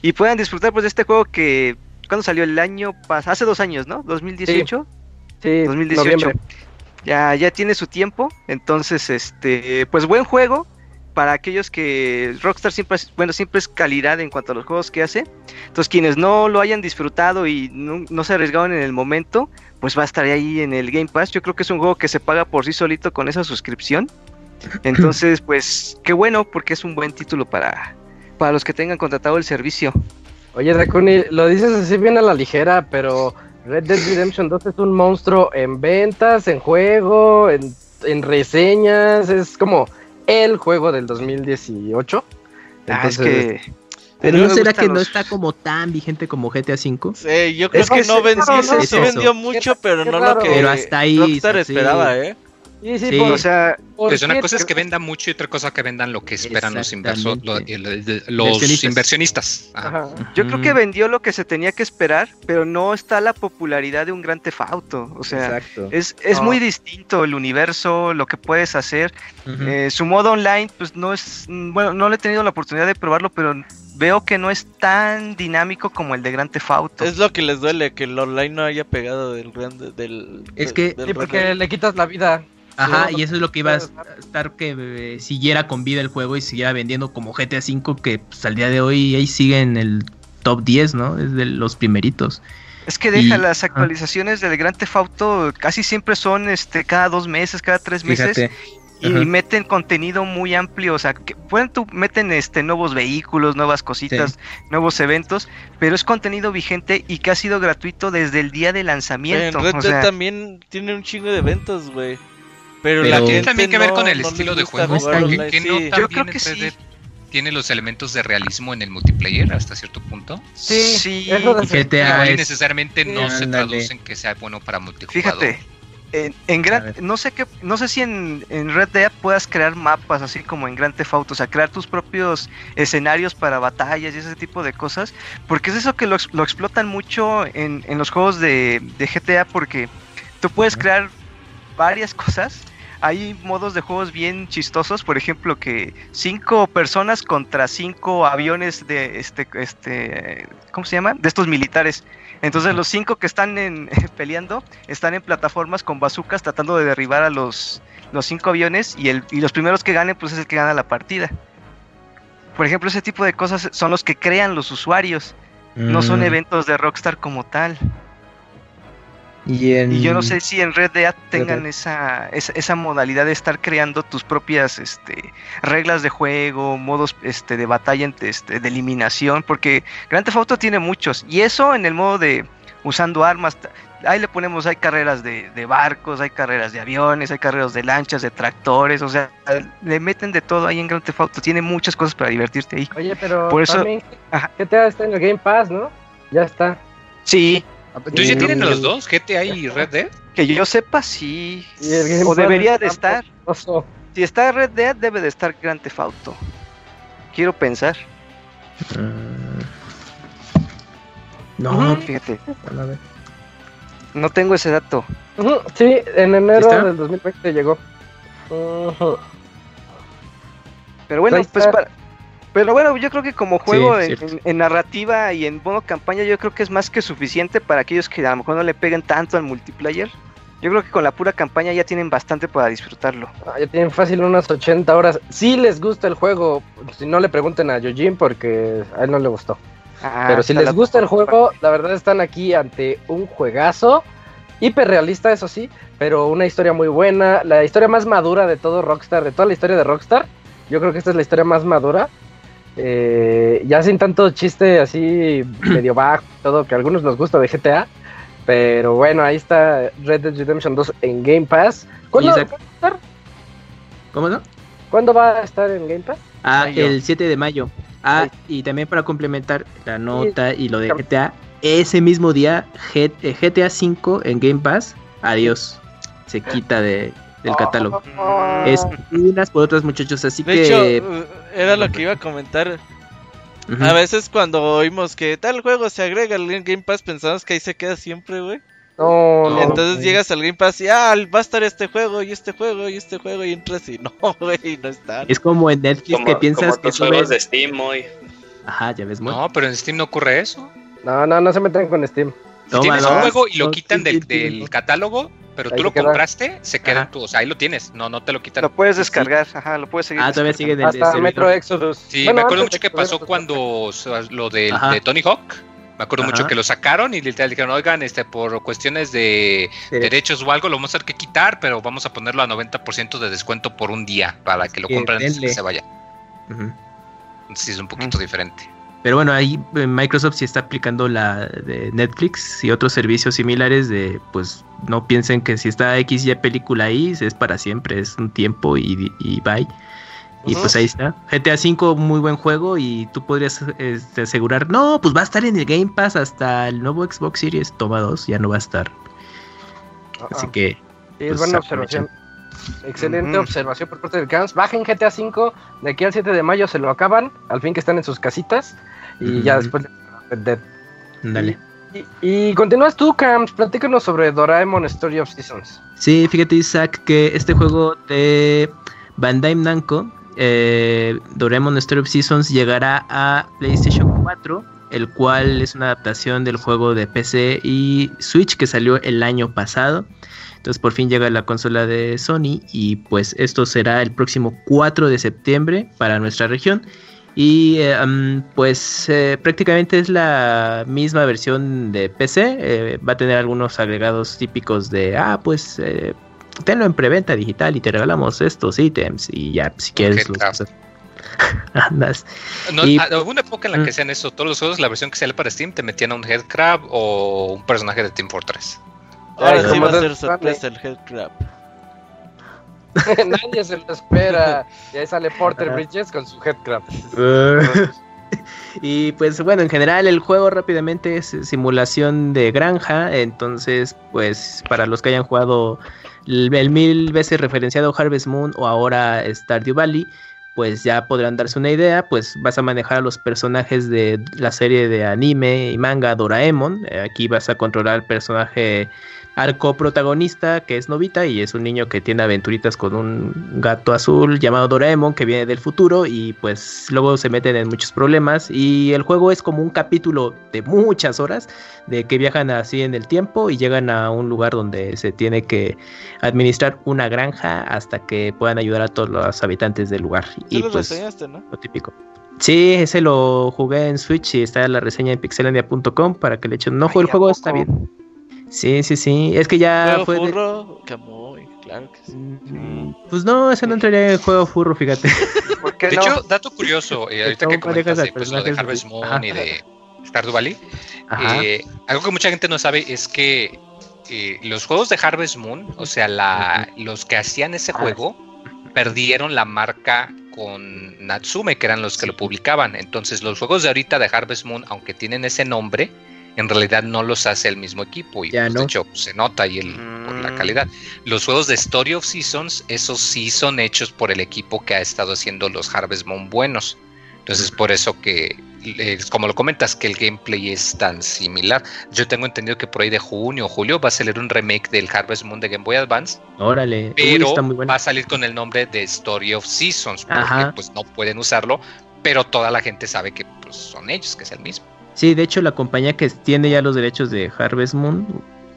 y puedan disfrutar pues de este juego que ¿cuándo salió el año pasado? Hace dos años, ¿no? 2018. Sí, 2018. Ya ya tiene su tiempo, entonces este pues buen juego para aquellos que Rockstar siempre es, bueno, siempre es calidad en cuanto a los juegos que hace. Entonces, quienes no lo hayan disfrutado y no, se arriesgaron en el momento, pues va a estar ahí en el Game Pass. Yo creo que es un juego que se paga por sí solito con esa suscripción. Entonces, pues qué bueno, porque es un buen título para, para los que tengan contratado el servicio. Oye, Draconi, lo dices así bien a la ligera, pero Red Dead Redemption 2 es un monstruo en ventas, en juego, en, en reseñas, es como el juego del 2018. Ah, es que... Pero no será que no está como tan vigente como GTA V. Sí, yo creo que, no, vendió, sí, vendió mucho, pero no lo que pero hasta ahí, Rockstar esperaba, ¿eh? Sí, sí, o sea, pues una cosa es que vendan mucho y otra cosa que vendan lo que esperan los, inversores, los, inversionistas. Yo creo que vendió lo que se tenía que esperar, pero no está la popularidad de un gran tefauto. O sea, es, es muy distinto el universo, lo que puedes hacer. Eh, su modo online, pues no es, bueno, no le he tenido la oportunidad de probarlo, pero veo que no es tan dinámico como el de Gran Theft Es lo que les duele, que el online no haya pegado del grande del... Es que... porque le quitas la vida. Ajá, y eso es lo que iba a estar que eh, siguiera con vida el juego y siguiera vendiendo como GTA V, que pues, al día de hoy ahí sigue en el top 10, ¿no? Es de los primeritos. Es que deja las actualizaciones del Gran Theft Auto casi siempre son este cada dos meses, cada tres meses. Y meten contenido muy amplio, o sea, que pueden tú meten este nuevos vehículos, nuevas cositas, nuevos eventos, pero es contenido vigente y que ha sido gratuito desde el día de lanzamiento. Red Dead también tiene un chingo de eventos, güey. Pero, la tiene también que ver con el estilo de juego. Yo creo que sí. Tiene los elementos de realismo en el multiplayer hasta cierto punto. Sí, sí. GTA necesariamente no se traducen que sea bueno para multijugador. Fíjate, en, gran, no sé qué, no sé si en, Red Dead puedas crear mapas así como en Grand Theft Auto, o sea, crear tus propios escenarios para batallas y ese tipo de cosas, porque es eso que lo, explotan mucho en, los juegos de, GTA, porque tú puedes crear varias cosas. Hay modos de juegos bien chistosos, por ejemplo, que cinco personas contra cinco aviones de este, este, ¿cómo se llama? De estos militares. Entonces los cinco que están en, peleando están en plataformas con bazucas tratando de derribar a los, los cinco aviones y, el, y los primeros que ganen pues es el que gana la partida. Por ejemplo, ese tipo de cosas son los que crean los usuarios, no son mm. eventos de Rockstar como tal. Y, yo no sé si en Red Dead tengan esa, esa, modalidad de estar creando tus propias este, reglas de juego, modos este, de batalla, este, de eliminación, porque Grand Theft Auto tiene muchos. Y eso en el modo de usando armas, ahí le ponemos, hay carreras de, barcos, hay carreras de aviones, hay carreras de lanchas, de tractores, o sea, le meten de todo ahí en Grand Theft Auto. Tiene muchas cosas para divertirte ahí. Oye, pero Por eso, GTA está en el Game Pass, ¿no? Ya está. Sí, ¿Tú ya tienen los dos, GTA y Red Dead? Que yo sepa, sí. O debería de estar. Si está Red Dead, debe de estar Grand Theft Auto. Quiero pensar. Mm. No, fíjate. No tengo ese dato. Sí, en enero del 2020 llegó. Pero bueno, pues para, pero bueno, yo creo que como juego en, narrativa y en modo campaña, yo creo que es más que suficiente para aquellos que a lo mejor no le peguen tanto al multiplayer. Yo creo que con la pura campaña ya tienen bastante para disfrutarlo. Ah, ya tienen fácil unas 80 horas. Si les gusta el juego, si no le pregunten a Yojin porque a él no le gustó. Ah, Pero si les gusta el juego, la verdad están aquí ante un juegazo. Hiperrealista, eso sí, pero una historia muy buena. La historia más madura de todo Rockstar, de toda la historia de Rockstar. Yo creo que esta es la historia más madura. Eh, ya sin tanto chiste así medio bajo, todo que a algunos nos gusta de GTA. Pero bueno, ahí está Red Dead Redemption 2 en Game Pass. ¿Cuándo, va a estar? ¿Cómo no? ¿Cuándo va a estar en Game Pass? Ah, el 7 de mayo. Ah, y también para complementar la nota y lo de GTA, ese mismo día GTA 5 en Game Pass, adiós. Se quita de, del catálogo. Oh. Es unas por otras muchachos, así de que... Hecho, uh, era lo que iba a comentar. A veces cuando oímos que tal juego se agrega al Game Pass pensamos que ahí se queda siempre, güey. No, Entonces llegas al Game Pass y ah, va a estar este juego y este juego y este juego y entras y no, güey, no está. Es como en Netflix que piensas que son juegos de Steam hoy. Ajá, ya ves, muy. No, pero en Steam no ocurre eso. No, no, no se meten con Steam. Si tienes un juego y lo quitan del, del catálogo, pero tú lo compraste, se queda en tu, o sea, ahí lo tienes, no, no te lo quitan. Lo puedes descargar, ajá, lo puedes seguir. Ah, todavía sigue en Hasta Metro Exodus. Sí, me acuerdo mucho que pasó cuando lo de, de, Tony Hawk. Me acuerdo mucho que lo sacaron y literal dijeron, oigan, este, por cuestiones de derechos o algo, lo vamos a tener que quitar, pero vamos a ponerlo a 90% de descuento por un día para que lo compren antes de que se vaya. Sí, es un poquito diferente. Pero bueno, ahí eh, Microsoft sí está aplicando la de Netflix y otros servicios similares de, pues, no piensen que si está X y película ahí, es para siempre, es un tiempo y, y bye. Y pues ahí está. GTA V, muy buen juego y tú podrías este, asegurar, no, pues va a estar en el Game Pass hasta el nuevo Xbox Series, toma dos, ya no va a estar. Así ah, que... es pues, buena observación. Excelente observación por parte del Cans. Bajen GTA V, de aquí al 7 de mayo se lo acaban, al fin que están en sus casitas, y ya después de Dale. Y, continúas tú, Camps, platícanos sobre Doraemon Story of Seasons. Sí, fíjate, Isaac, que este juego de Bandai Namco, eh, Doraemon Story of Seasons, llegará a PlayStation 4, el cual es una adaptación del juego de PC y Switch que salió el año pasado. Entonces por fin llega la consola de Sony y pues esto será el próximo 4 de septiembre para nuestra región. Y eh, pues eh, prácticamente es la misma versión de PC. Eh, va a tener algunos agregados típicos de, ah, pues tenlo en preventa digital y te regalamos estos ítems. Y ya, si quieres, los andas. No, y, alguna época en la que mm. sean eso, todos los juegos, la versión que sale para Steam, te metían a un Headcrab o un personaje de Team Fortress. Ahora sí va a ser sorpresa el Headcrab. Nadie se lo espera. Y ahí sale Porter Bridges con su Headcrab. y pues bueno, en general el juego rápidamente es simulación de granja, entonces pues para los que hayan jugado el, el mil veces referenciado Harvest Moon o ahora Stardew Valley, pues ya podrán darse una idea, pues vas a manejar a los personajes de la serie de anime y manga Doraemon, aquí vas a controlar al personaje arco protagonista que es Novita y es un niño que tiene aventuritas con un gato azul llamado Doraemon que viene del futuro y pues luego se meten en muchos problemas y el juego es como un capítulo de muchas horas de que viajan así en el tiempo y llegan a un lugar donde se tiene que administrar una granja hasta que puedan ayudar a todos los habitantes del lugar y pues lo típico. Sí, ese lo jugué en Switch y está en la reseña en pixelania.com para que le echen un ojo. el juego está bien. Sí, sí, sí. Es que ya fue. Furro? claro que sí. Mm, pues no, ese no entraría en el juego furro, fíjate. de hecho, dato curioso, eh, ahorita que comentaste pues, lo de Harvest Moon y de Stardew Valley, eh, algo que mucha gente no sabe es que eh, los juegos de Harvest Moon, o sea, la, los que hacían ese juego, perdieron la marca con Natsume, que eran los que lo publicaban. Entonces, los juegos de ahorita de Harvest Moon, aunque tienen ese nombre, en realidad no los hace el mismo equipo y pues, de hecho se nota ahí el, por la mm. calidad. Los juegos de Story of Seasons, esos sí son hechos por el equipo que ha estado haciendo los Harvest Moon buenos. Entonces por eso que, como lo comentas, que el gameplay es tan similar. Yo tengo entendido que por ahí de junio o julio va a salir un remake del Harvest Moon de Game Boy Advance. Órale. Pero va a salir con el nombre de Story of Seasons, porque pues no pueden usarlo, pero toda la gente sabe que pues, son ellos, que es el mismo. Sí, de hecho la compañía que tiene ya los derechos de Harvest Moon,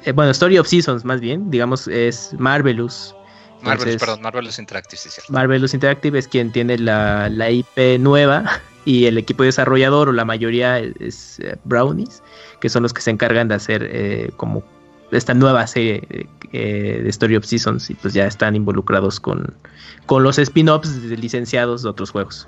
eh, bueno, Story of Seasons más bien, digamos, es Marvelous. Marvelous, perdón, Marvelous Interactive, sí, sí. Marvelous Interactive es quien tiene la, IP nueva y el equipo desarrollador o la mayoría es, eh, Brownies, que son los que se encargan de hacer eh, como esta nueva serie de Story of Seasons y pues ya están involucrados con, con los spin-offs licenciados de otros juegos.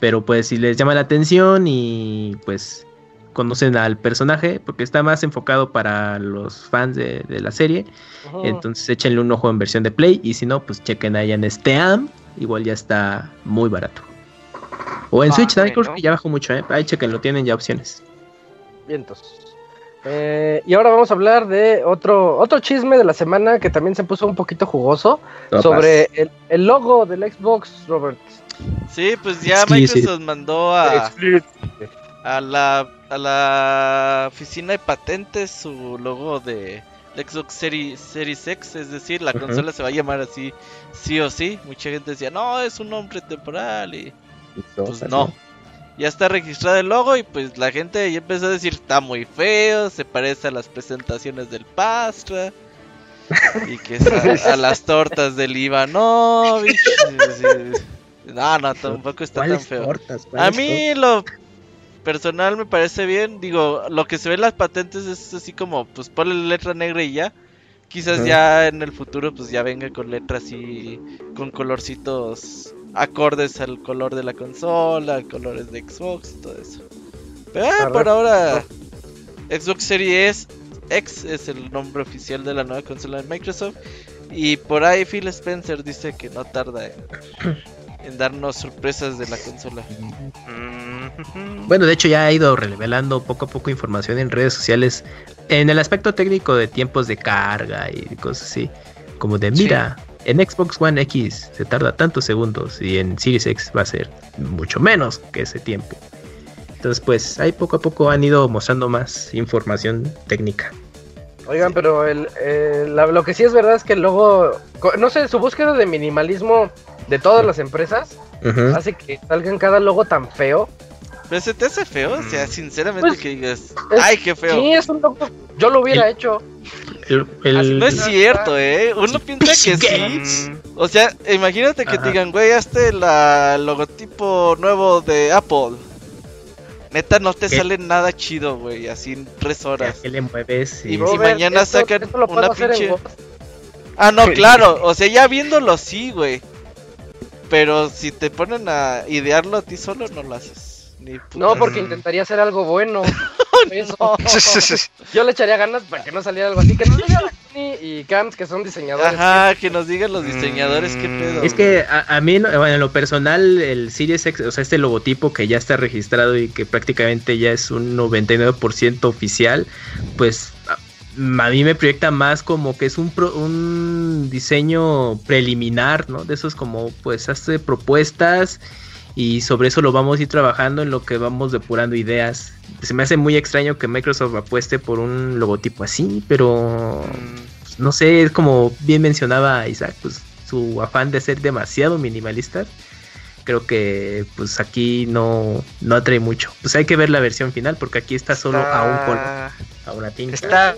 Pero pues si les llama la atención y pues conocen al personaje, porque está más enfocado para los fans de, la serie, entonces échenle un ojo en versión de Play y si no, pues chequen ahí en Steam, igual ya está muy barato. O en ah, Switch también, que ya bajó mucho, ¿eh? ahí chequenlo, tienen ya opciones. Vientos. Eh, y ahora vamos a hablar de otro, otro chisme de la semana que también se puso un poquito jugoso sobre el, el, logo del Xbox, Robert. Sí, pues ya Microsoft mandó a, a, la, a la oficina de patentes su logo de Xbox Series, Series X, es decir, la consola se va a llamar así sí o sí. Mucha gente decía, no, es un nombre temporal y pues no. Ya está registrado el logo y pues la gente ya empezó a decir, está muy feo, se parece a las presentaciones del Pastra. y que es a, las tortas del Ivanovich. No, no, tampoco está tan feo. A mí lo personal me parece bien. Digo, lo que se ve en las patentes es así como, pues ponle letra negra y ya. Quizás ya en el futuro pues ya venga con letras así, con colorcitos acordes al color de la consola, colores de Xbox y todo eso. Pero ah, por ahora Xbox Series X es el nombre oficial de la nueva consola de Microsoft. Y por ahí Phil Spencer dice que no tarda en en darnos sorpresas de la consola. Bueno, de hecho ya ha ido revelando poco a poco información en redes sociales en el aspecto técnico de tiempos de carga y cosas así. Como de, mira, en Xbox One X se tarda tantos segundos y en Series X va a ser mucho menos que ese tiempo. Entonces, pues ahí poco a poco han ido mostrando más información técnica. Oigan, pero el, lo que sí es verdad es que luego, no sé, su búsqueda de minimalismo de todas las empresas hace que salgan cada logo tan feo. Pero se te hace feo, o sea, sinceramente pues, que digas, ay, qué feo. Sí, es un logo, yo lo hubiera hecho. no es cierto, eh. Uno piensa que sí. O sea, imagínate que te digan, güey, este la logotipo nuevo de Apple. Neta, no te sale nada chido, güey, así en tres horas. Que le mueves y, y mañana sacan una pinche. Ah, no, claro, o sea, ya viéndolo sí, güey. Pero si te ponen a idearlo a ti solo, no lo haces. no, porque intentaría hacer algo bueno. Yo le echaría ganas para que no saliera algo así. Que no diga y Camps, que son diseñadores. Ajá, que nos digan los diseñadores qué pedo. Es que a, mí, bueno, en lo personal, el Series X, o sea, este logotipo que ya está registrado y que prácticamente ya es un 99% oficial, pues a mí me proyecta más como que es un, un diseño preliminar, ¿no? De esos como pues hace propuestas y sobre eso lo vamos a ir trabajando en lo que vamos depurando ideas. Se me hace muy extraño que Microsoft apueste por un logotipo así, pero pues, no sé, es como bien mencionaba Isaac, pues su afán de ser demasiado minimalista. Creo que pues aquí no, no atrae mucho. Pues hay que ver la versión final porque aquí está solo a un color, a una tinta. Está,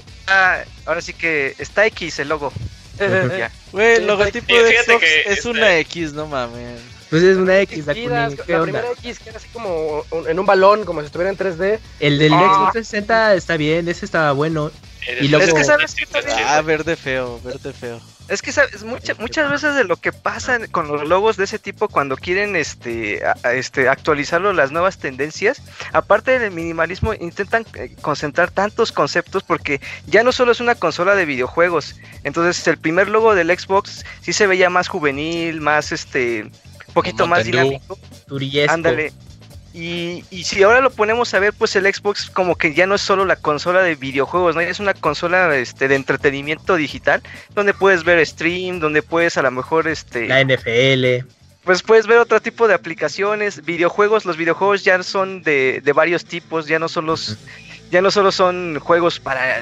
ahora sí que está X el logo. Güey, el logotipo de Xbox es una X, no mames. Pues es una X, la, la primera X que era así como en un balón, como si estuviera en 3D. El del ah. Xbox 360 está bien, ese estaba bueno. Y luego... Es que sabes que Ah, verde feo, verde feo. Es que sabes, muchas veces de lo que pasa con los logos de ese tipo cuando quieren este, este actualizarlo las nuevas tendencias, aparte del minimalismo, intentan eh, concentrar tantos conceptos porque ya no solo es una consola de videojuegos. Entonces el primer logo del Xbox sí se veía más juvenil, más este poquito más dinámico. Ándale. Y, y, si ahora lo ponemos a ver, pues el Xbox como que ya no es solo la consola de videojuegos, ¿no? Es una consola este, de entretenimiento digital, donde puedes ver stream, donde puedes a lo mejor este... La NFL. Pues puedes ver otro tipo de aplicaciones, videojuegos, los videojuegos ya son de, de varios tipos, ya no son los... Ya no solo son juegos para,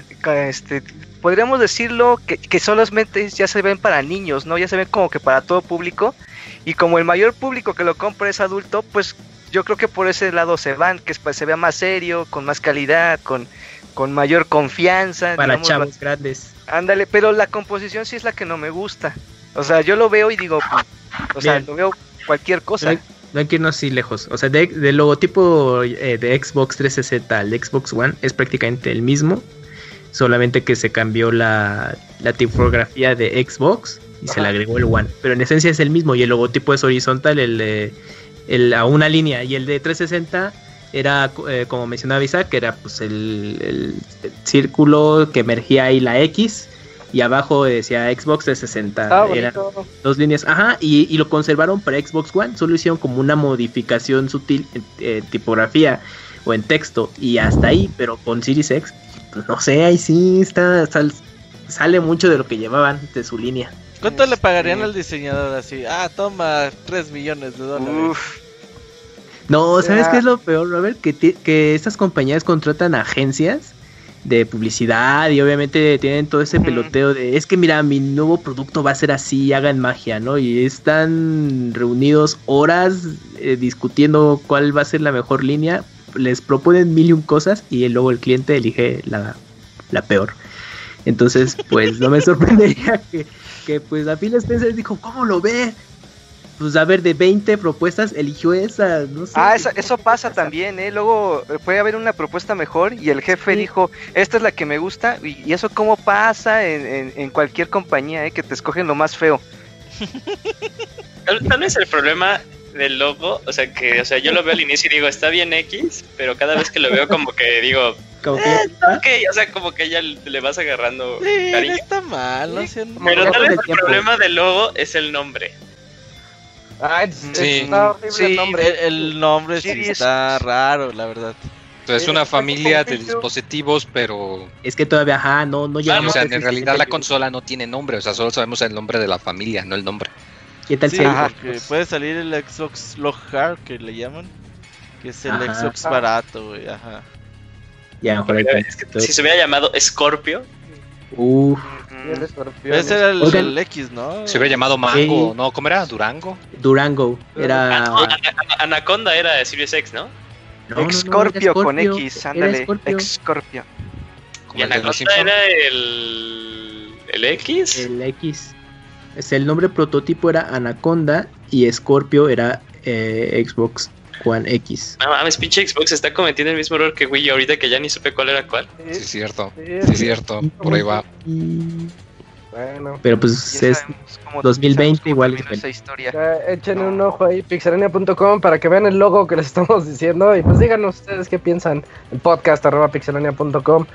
este, podríamos decirlo que, que solamente ya se ven para niños, ¿no? Ya se ven como que para todo público. Y como el mayor público que lo compra es adulto, pues yo creo que por ese lado se van, que se vea más serio, con más calidad, con, con mayor confianza. Para chavos grandes. Ándale, pero la composición sí es la que no me gusta. O sea, yo lo veo y digo, pues, o sea, lo veo cualquier cosa. No hay, que irnos así lejos. O sea, del logotipo eh, de Xbox 360 al Xbox One es prácticamente el mismo. Solamente que se cambió la, la tipografía de Xbox y se le agregó el One. Pero en esencia es el mismo y el logotipo es horizontal, el, el a una línea. Y el de 360 era, eh, como mencionaba Isaac, que era pues el, círculo que emergía ahí la X. Y abajo decía Xbox 360. Ah, Eran dos líneas. Ajá, y, lo conservaron para Xbox One. Solo hicieron como una modificación sutil en tipografía o en texto. Y hasta ahí, pero con Series X, pues no sé, ahí sí está, sale mucho de lo que llevaban de su línea. ¿Cuánto le pagarían al diseñador así? Ah, toma 3 millones de dólares. No, ¿sabes qué es lo peor, Robert? Que, que estas compañías contratan agencias de publicidad y obviamente tienen todo ese peloteo de es que mira, mi nuevo producto va a ser así, hagan magia, ¿no? Y están reunidos horas eh, discutiendo cuál va a ser la mejor línea, les proponen mil y un cosas y luego el cliente elige la, la peor. Entonces, pues no me sorprendería que que pues a Phil Spencer dijo, ¿cómo lo ve? Pues a ver, de 20 propuestas eligió esa, no sé. Ah, eso, pasa también, ¿eh? Luego eh, puede haber una propuesta mejor y el jefe dijo, esta es la que me gusta y, eso cómo pasa en, cualquier compañía, ¿eh? Que te escogen lo más feo. Tal vez el problema del logo, o sea que, o sea, yo lo veo al inicio y digo, está bien X, pero cada vez que lo veo como que digo, eh, o sea, como que ya le vas agarrando sí, cariño. No está mal, no Pero tal vez el problema del logo es el nombre. Ah, sí. sí, el nombre. El, nombre sí, está raro, la verdad. Es una familia de dispositivos, pero. Es que todavía, ajá, no, no llegamos. o sea, en realidad la consola no tiene nombre, o sea, solo sabemos el nombre de la familia, no el nombre. ¿Qué tal puede salir el Xbox Hard que le llaman, que es el Xbox barato, güey, ajá. Ya, si se hubiera llamado Scorpio. Uff. Ese era el, X, ¿no? Se hubiera llamado Mango, ¿no? ¿Cómo era? ¿Durango? Durango. Era. Ah, Anaconda era de Series X, ¿no? no Scorpio, con X, ándale. Scorpio. ¿Y Anaconda era el. el X? El X. el nombre prototipo era Anaconda y Scorpio era eh, Xbox One X. No mames, pinche Xbox está cometiendo el mismo error que Wii ahorita que ya ni supe cuál era cuál. Sí, es cierto. Sí, es cierto. Por ahí va. Bueno. Pero pues es 2020 igual. Esa historia. echen un ojo ahí, pixelania.com, para que vean el logo que les estamos diciendo. Y pues díganos ustedes qué piensan. El podcast arroba pixelania.com.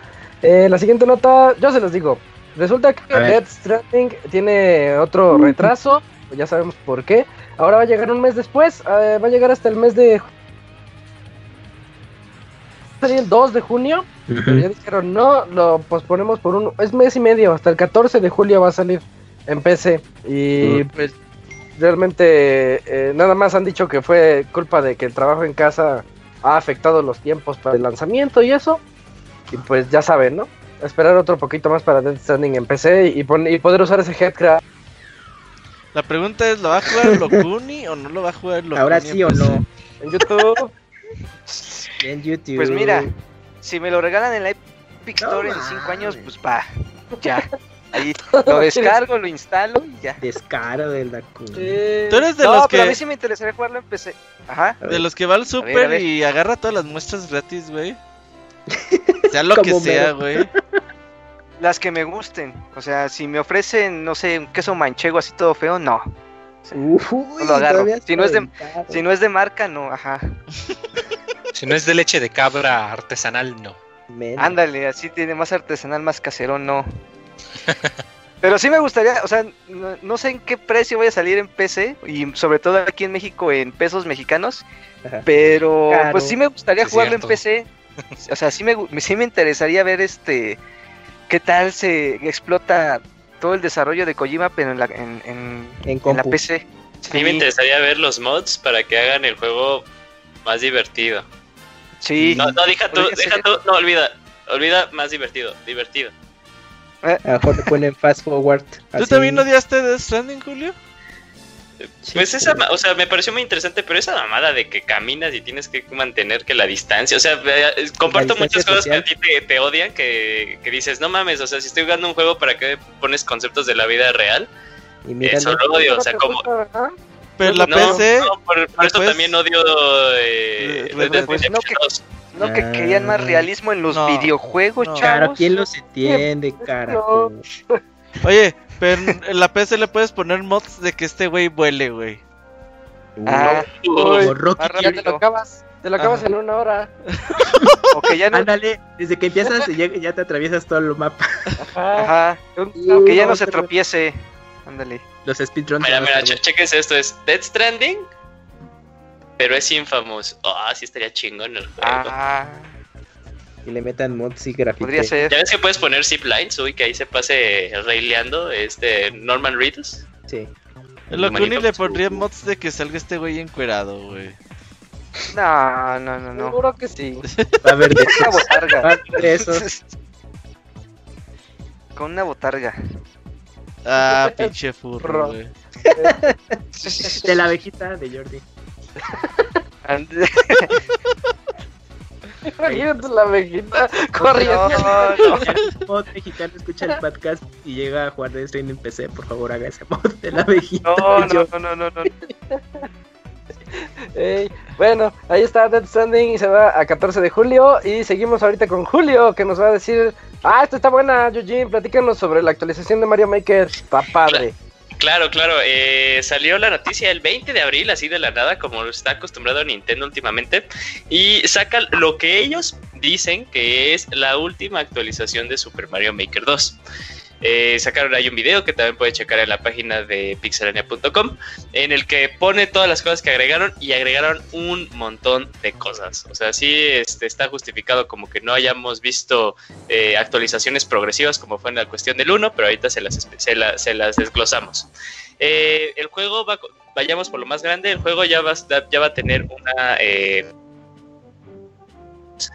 Eh, la siguiente nota, yo se los digo. Resulta que Dead Stranding tiene otro retraso. Ya sabemos por qué. Ahora va a llegar un mes después. Eh, va a llegar hasta el mes de salir el 2 de junio, pero ya dijeron, no, lo posponemos por un, es mes y medio, hasta el 14 de julio va a salir en PC. Y pues realmente eh, nada más han dicho que fue culpa de que el trabajo en casa ha afectado los tiempos para el lanzamiento y eso. Y pues ya saben, ¿no? Esperar otro poquito más para Death Stranding en PC y, y poder usar ese headcraft. La pregunta es, ¿lo va a jugar Locuni o no lo va a jugar Locuni? Ahora sí o no. En YouTube. En YouTube. Pues mira, si me lo regalan en la Epic Store en 5 años, pues va, ya. Ahí lo descargo, lo instalo y ya. Descaro del Daku. Tú eres de los que. pero a mí sí me interesaría jugarlo en PC. Ajá. De los que va al super y agarra todas las muestras gratis, güey. sea lo que sea, güey. Las que me gusten. O sea, si me ofrecen, no sé, un queso manchego así todo feo, no. no lo agarro. Si no, es de, si no es de marca, no, ajá. Si no es de leche de cabra artesanal, no. Ándale, así tiene más artesanal, más caserón, no. Pero sí me gustaría, o sea, no, sé en qué precio voy a salir en PC y sobre todo aquí en México en pesos mexicanos, pero pues sí me gustaría jugarlo en PC. O sea, sí me, sí me interesaría ver este qué tal se explota todo el desarrollo de Kojima pero en la, en, en, la PC. Sí, me interesaría ver los mods para que hagan el juego más divertido. Sí. No, no, deja tú, deja tú, no, olvida, olvida más divertido, divertido. A lo mejor te ponen fast forward. ¿Tú también odiaste Death Stranding, Julio? Pues esa, o sea, me pareció muy interesante, pero esa mamada de que caminas y tienes que mantener que la distancia, o sea, comparto muchas cosas que a ti te, odian, que, que, dices, no mames, o sea, si estoy jugando un juego, ¿para qué pones conceptos de la vida real? Y eso lo odio, o sea, como... Pero la PC. No, por, eso también odio. Eh, no, que, no que querían más realismo en los videojuegos, chavos. Claro, ¿quién los entiende, cara? Oye, pero en la PC le puedes poner mods de que este güey vuele, güey. Ah, uy, Rocky te lo acabas. Te lo acabas en una hora. que ya no... Ándale, desde que empiezas ya, ya te atraviesas todo el mapa. Ajá. Aunque ya no se tropiece. Ándale. Los speedruns. Mira, mira, cheques esto: es Dead Stranding, pero es Infamous. Ah, oh, sí estaría chingón el juego. Ah. Y le metan mods y grafito. Podría ser. Ya ves que puedes poner zip lines, uy, que ahí se pase raileando este Norman Reedus. Sí. Lo que le pondría mods de que salga este güey encuerado, güey. No, no, no, no. Seguro que sí. Va a haber de una botarga. Va a haber eso. Con una botarga. Ah, pinche furro, güey. De la abejita de Jordi. Imagínate la abejita corriendo. No, no. El mod mexicano escucha el podcast y llega a jugar de stream en PC, por favor haga ese mod de la abejita. No, no, no, no, no. no. bueno, ahí está Dead Stranding y se va a 14 de julio. Y seguimos ahorita con Julio, que nos va a decir: Ah, esta está buena, Eugene. Platícanos sobre la actualización de Mario Maker. Está padre. Claro, claro. Eh, salió la noticia el 20 de abril, así de la nada, como está acostumbrado Nintendo últimamente. Y saca lo que ellos dicen que es la última actualización de Super Mario Maker 2. Eh, sacaron ahí un video que también puede checar en la página de pixelania.com en el que pone todas las cosas que agregaron y agregaron un montón de cosas. O sea, sí este, está justificado como que no hayamos visto eh, actualizaciones progresivas como fue en la cuestión del 1, pero ahorita se las, se, las desglosamos. Eh, el juego, va, vayamos por lo más grande, el juego ya va, ya va a tener una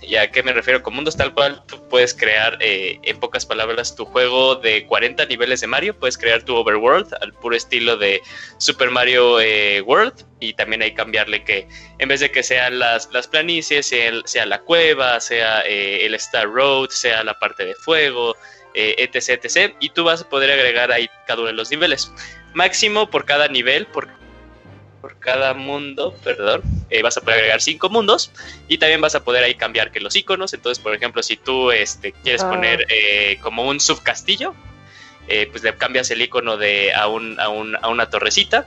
¿Y a qué me refiero? Con mundos tal cual, tú puedes crear, eh, en pocas palabras, tu juego de 40 niveles de Mario. Puedes crear tu overworld al puro estilo de Super Mario eh, World. Y también hay cambiarle que en vez de que sean las, las planicies, sea, la cueva, sea eh, el Star Road, sea la parte de fuego, etc, etc. Y tú vas a poder agregar ahí cada uno de los niveles. Máximo por cada nivel, por por cada mundo, perdón, eh, vas a poder agregar cinco mundos y también vas a poder ahí cambiar que los iconos. Entonces, por ejemplo, si tú este, quieres ah. poner eh, como un subcastillo, eh, pues le cambias el icono de a, un, a, un, a una torrecita.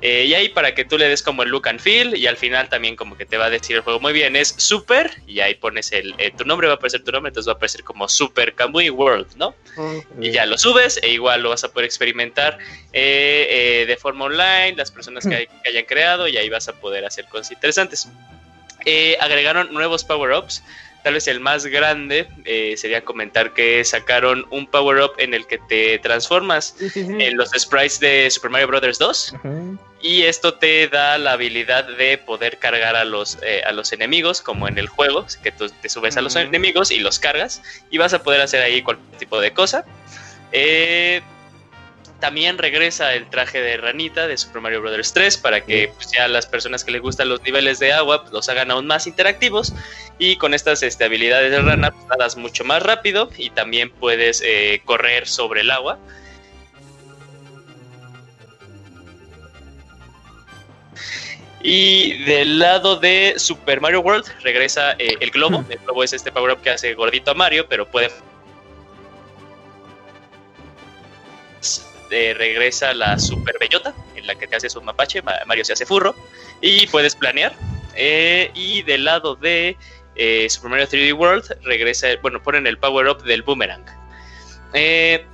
Eh, y ahí para que tú le des como el look and feel y al final también como que te va a decir el juego muy bien, es super y ahí pones el, eh, tu nombre, va a aparecer tu nombre, entonces va a aparecer como Super Kamui World, ¿no? Y ya lo subes e igual lo vas a poder experimentar de forma online, las personas que, que, hayan creado y ahí vas a poder hacer cosas interesantes. agregaron nuevos power-ups Tal vez el más grande eh, sería comentar que sacaron un power-up en el que te transformas en los sprites de Super Mario Bros. 2. Y esto te da la habilidad de poder cargar a los, eh, a los enemigos, como en el juego, que tú te subes a los enemigos y los cargas. Y vas a poder hacer ahí cualquier tipo de cosa. Eh, también regresa el traje de ranita de Super Mario Bros. 3 para que pues, ya las personas que les gustan los niveles de agua pues, los hagan aún más interactivos. Y con estas este, habilidades de rana pues, nadas mucho más rápido y también puedes eh, correr sobre el agua. Y del lado de Super Mario World regresa eh, el globo. El globo es este power up que hace gordito a Mario, pero puede regresa la super bellota, en la que te haces un mapache, Mario se hace furro, y puedes planear. Eh, y del lado de eh, Super Mario 3D World regresa, bueno, ponen el power up del boomerang. Eh,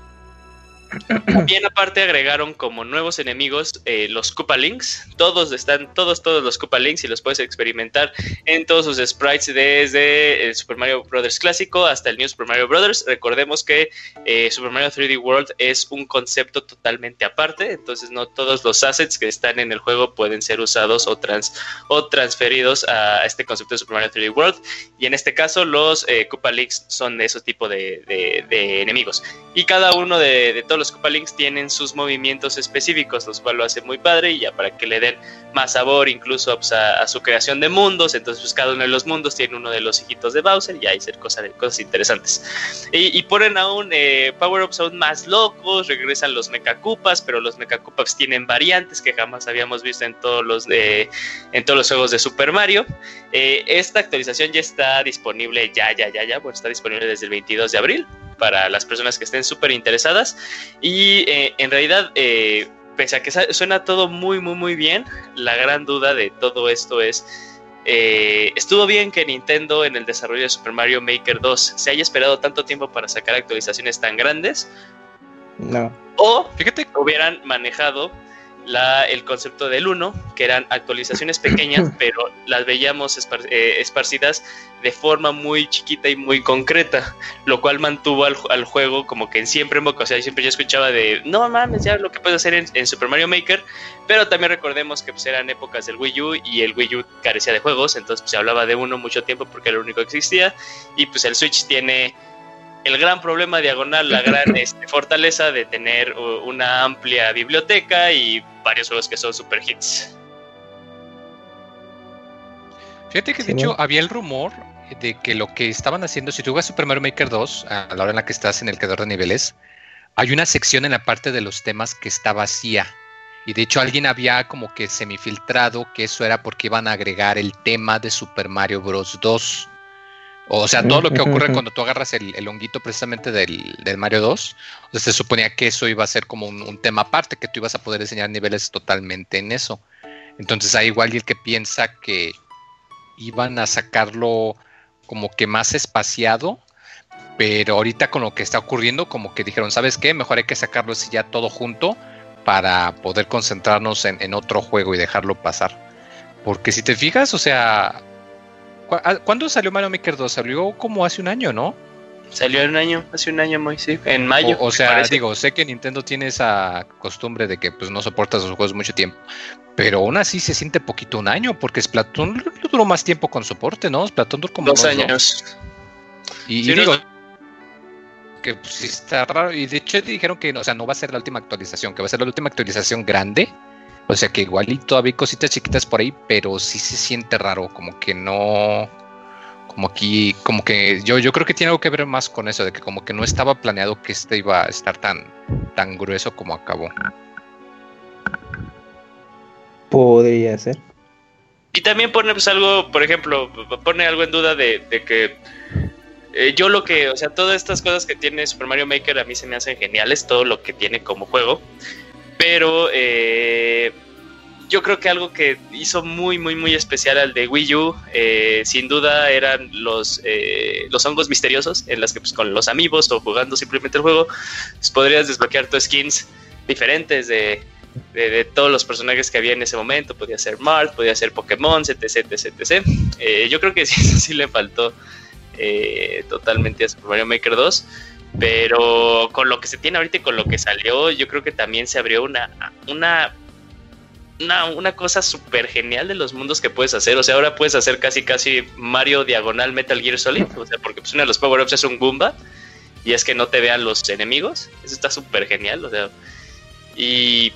También aparte agregaron como nuevos enemigos eh, los Koopa Links. Todos están, todos, todos los Koopa Links y los puedes experimentar en todos sus sprites desde Super Mario Bros. clásico hasta el New Super Mario Bros. Recordemos que eh, Super Mario 3D World es un concepto totalmente aparte, entonces no todos los assets que están en el juego pueden ser usados o, trans, o transferidos a este concepto de Super Mario 3D World. Y en este caso los eh, Koopa Links son de esos tipos de, enemigos. Y cada uno de todos los los Koopa Links tienen sus movimientos específicos, los cuales lo hace muy padre y ya para que le den más sabor incluso pues, a, su creación de mundos. Entonces, pues, cada uno de los mundos tiene uno de los hijitos de Bowser y hay ser cosas, cosas interesantes. Y, ponen aún eh, power-ups aún más locos, regresan los Mecha Koopas, pero los Mecha Koopas tienen variantes que jamás habíamos visto en todos los, de, en todos los juegos de Super Mario. Eh, esta actualización ya está disponible, ya, ya, ya, ya, bueno, está disponible desde el 22 de abril para las personas que estén súper interesadas. Y eh, en realidad, eh, pese a que suena todo muy, muy, muy bien, la gran duda de todo esto es... Eh, estuvo bien que Nintendo en el desarrollo de Super Mario Maker 2 se haya esperado tanto tiempo para sacar actualizaciones tan grandes. No. O, fíjate, hubieran manejado la, el concepto del 1, que eran actualizaciones pequeñas, pero las veíamos eh, esparcidas de forma muy chiquita y muy concreta, lo cual mantuvo al, juego como que en siempre en boca. O sea, siempre yo escuchaba de, no mames, ya lo que puedes hacer en, Super Mario Maker, pero también recordemos que pues, eran épocas del Wii U y el Wii U carecía de juegos, entonces pues, se hablaba de uno mucho tiempo porque era lo único que existía, y pues el Switch tiene el gran problema diagonal, la gran este, fortaleza de tener una amplia biblioteca y varios juegos que son super hits. Fíjate que de hecho había el rumor de que lo que estaban haciendo, si tú juegas Super Mario Maker 2, a la hora en la que estás en el creador de niveles, hay una sección en la parte de los temas que está vacía. Y de hecho alguien había como que semifiltrado que eso era porque iban a agregar el tema de Super Mario Bros. 2. O sea, todo lo que ocurre cuando tú agarras el, honguito precisamente del, Mario 2, se suponía que eso iba a ser como un, tema aparte, que tú ibas a poder enseñar niveles totalmente en eso. Entonces hay igual el que piensa que iban a sacarlo como que más espaciado, pero ahorita con lo que está ocurriendo, como que dijeron, ¿sabes qué? Mejor hay que sacarlo así ya todo junto para poder concentrarnos en otro juego y dejarlo pasar. Porque si te fijas, o sea, ¿Cuándo salió Mario Maker 2? Salió como hace un año, ¿no? Salió un año, hace un año muy, sí, en mayo. O, sea, digo, sé que Nintendo tiene esa costumbre de que pues no soporta sus juegos mucho tiempo, pero aún así se siente poquito un año, porque Splatoon duró más tiempo con soporte, ¿no? Splatoon duró como dos años. Y, digo, que pues, está raro, y de hecho dijeron que, o sea, no va a ser la última actualización, que va a ser la última actualización grande, o sea que igual y todavía hay cositas chiquitas por ahí, pero sí se siente raro, como que no, como aquí, como que yo, yo creo que tiene algo que ver más con eso, de que como que no estaba planeado que este iba a estar tan, tan grueso como acabó. Podría ser. Y también pone pues, algo, por ejemplo, pone algo en duda de, de que eh, yo lo que, o sea, todas estas cosas que tiene Super Mario Maker a mí se me hacen geniales, todo lo que tiene como juego. Pero eh, yo creo que algo que hizo muy, muy, muy especial al de Wii U, eh, sin duda eran los, los hongos misteriosos, en las que pues, con los amigos o jugando simplemente el juego, pues, podrías desbloquear tus skins diferentes de, de, todos los personajes que había en ese momento. Podía ser Mart, podía ser Pokémon, etc, etc, etc. yo creo que sí, eso sí le faltó eh, totalmente a Super Mario Maker 2. Pero con lo que se tiene ahorita y con lo que salió, yo creo que también se abrió una, una, una, cosa súper genial de los mundos que puedes hacer. O sea, ahora puedes hacer casi casi Mario diagonal Metal Gear Solid. O sea, porque pues uno de los power-ups es un Goomba. Y es que no te vean los enemigos. Eso está súper genial. O sea, y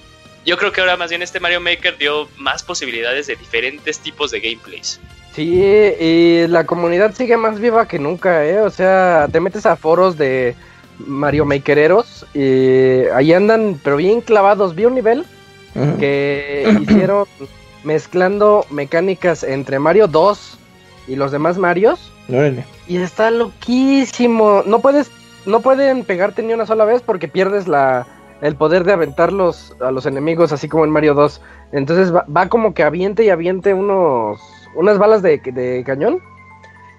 yo creo que ahora más bien este Mario Maker dio más posibilidades de diferentes tipos de gameplays. Sí, y la comunidad sigue más viva que nunca, ¿eh? O sea, te metes a foros de Mario Makereros y ahí andan, pero bien clavados. Vi un nivel que hicieron mezclando mecánicas entre Mario 2 y los demás Marios. Y está loquísimo. No puedes, no pueden pegarte ni una sola vez porque pierdes la, el poder de aventarlos a los enemigos, así como en Mario 2. Entonces va, va como que aviente y aviente unos unas balas de, cañón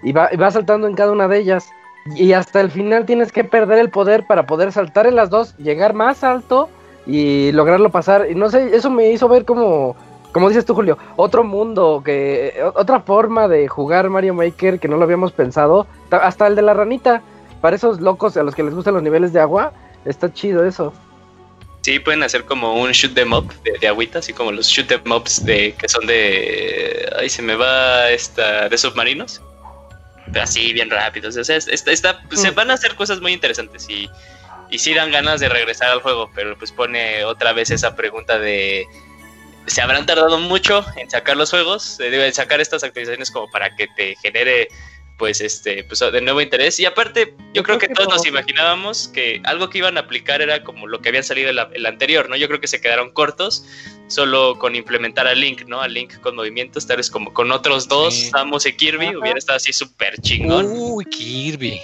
y va, va, saltando en cada una de ellas. Y hasta el final tienes que perder el poder para poder saltar en las dos, llegar más alto y lograrlo pasar. Y no sé, eso me hizo ver como, como dices tú, Julio, otro mundo, que otra forma de jugar Mario Maker que no lo habíamos pensado. Hasta el de la ranita, para esos locos a los que les gustan los niveles de agua, está chido eso. Sí, pueden hacer como un shoot them up de, agüita, así como los shoot them ups de, que son de. Ahí se me va esta. de submarinos. Pero así, bien rápidos. O sea, pues, se mm. van a hacer cosas muy interesantes y, y sí dan ganas de regresar al juego, pero pues pone otra vez esa pregunta de. ¿Se habrán tardado mucho en sacar los juegos? Deben sacar estas actualizaciones como para que te genere pues este, pues de nuevo interés. Y aparte, yo creo que todos nos imaginábamos que algo que iban a aplicar era como lo que habían salido el, anterior, ¿no? Yo creo que se quedaron cortos solo con implementar a Link, ¿no? A Link con movimientos, tal vez como con otros dos, Samus y Kirby, hubiera estado así súper chingón. Uy, Kirby.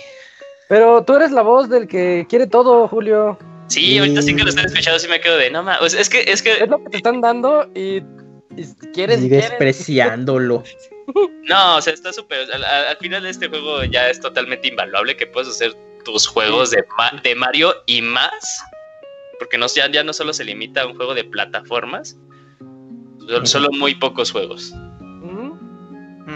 Pero tú eres la voz del que quiere todo, Julio. Sí, ahorita sí que lo están escuchando, sí me quedo de, no más, es que, es que... Es lo que te están dando y, quieres... Y despreciándolo. No, o sea, está súper. Al, final de este juego ya es totalmente invaluable que puedes hacer tus juegos de, de Mario y más. Porque no, ya, ya no solo se limita a un juego de plataformas, solo, muy pocos juegos.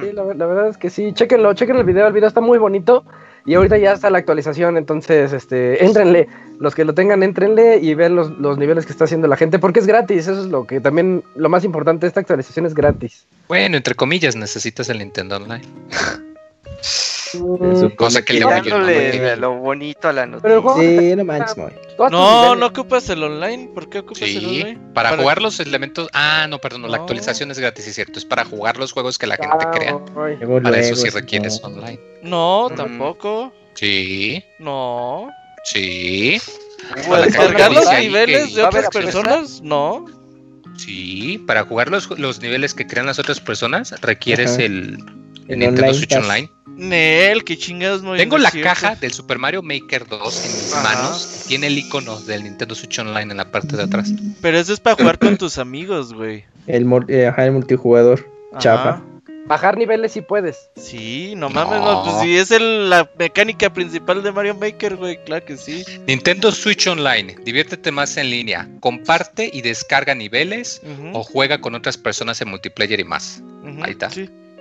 Sí, la, verdad es que sí. Chequenlo, chequen el video. El video está muy bonito. Y ahorita ya está la actualización, entonces, este, éntrenle. Los que lo tengan, éntrenle y vean los, los, niveles que está haciendo la gente, porque es gratis. Eso es lo que también, lo más importante, esta actualización es gratis. Bueno, entre comillas, necesitas el Nintendo Online. cosa que le lo bonito a la noticia. Sí, no manches, No, no ocupas el online. ¿Por qué ocupas el online? Para, jugar los elementos. Ah, no, perdón, la actualización es gratis, es cierto. Es para jugar los juegos que la gente ah, crea. Para eso sí requieres online. No, tampoco. Sí. No. Sí. ¿Para descargar los niveles de otras personas? No. Sí, para jugar los, los niveles que crean las otras personas requieres el, Nintendo Switch Online. Nel, qué chingados no Tengo la caja del Super Mario Maker 2 en mis manos. Tiene el icono del Nintendo Switch Online en la parte de atrás. Pero eso es para jugar con tus amigos, güey. El, eh, el multijugador. Chafa. Bajar niveles si puedes. Sí, no mames, no. pues si es la mecánica principal de Mario Maker, güey, claro que sí. Nintendo Switch Online, diviértete más en línea, comparte y descarga niveles o juega con otras personas en multiplayer y más. Ahí está.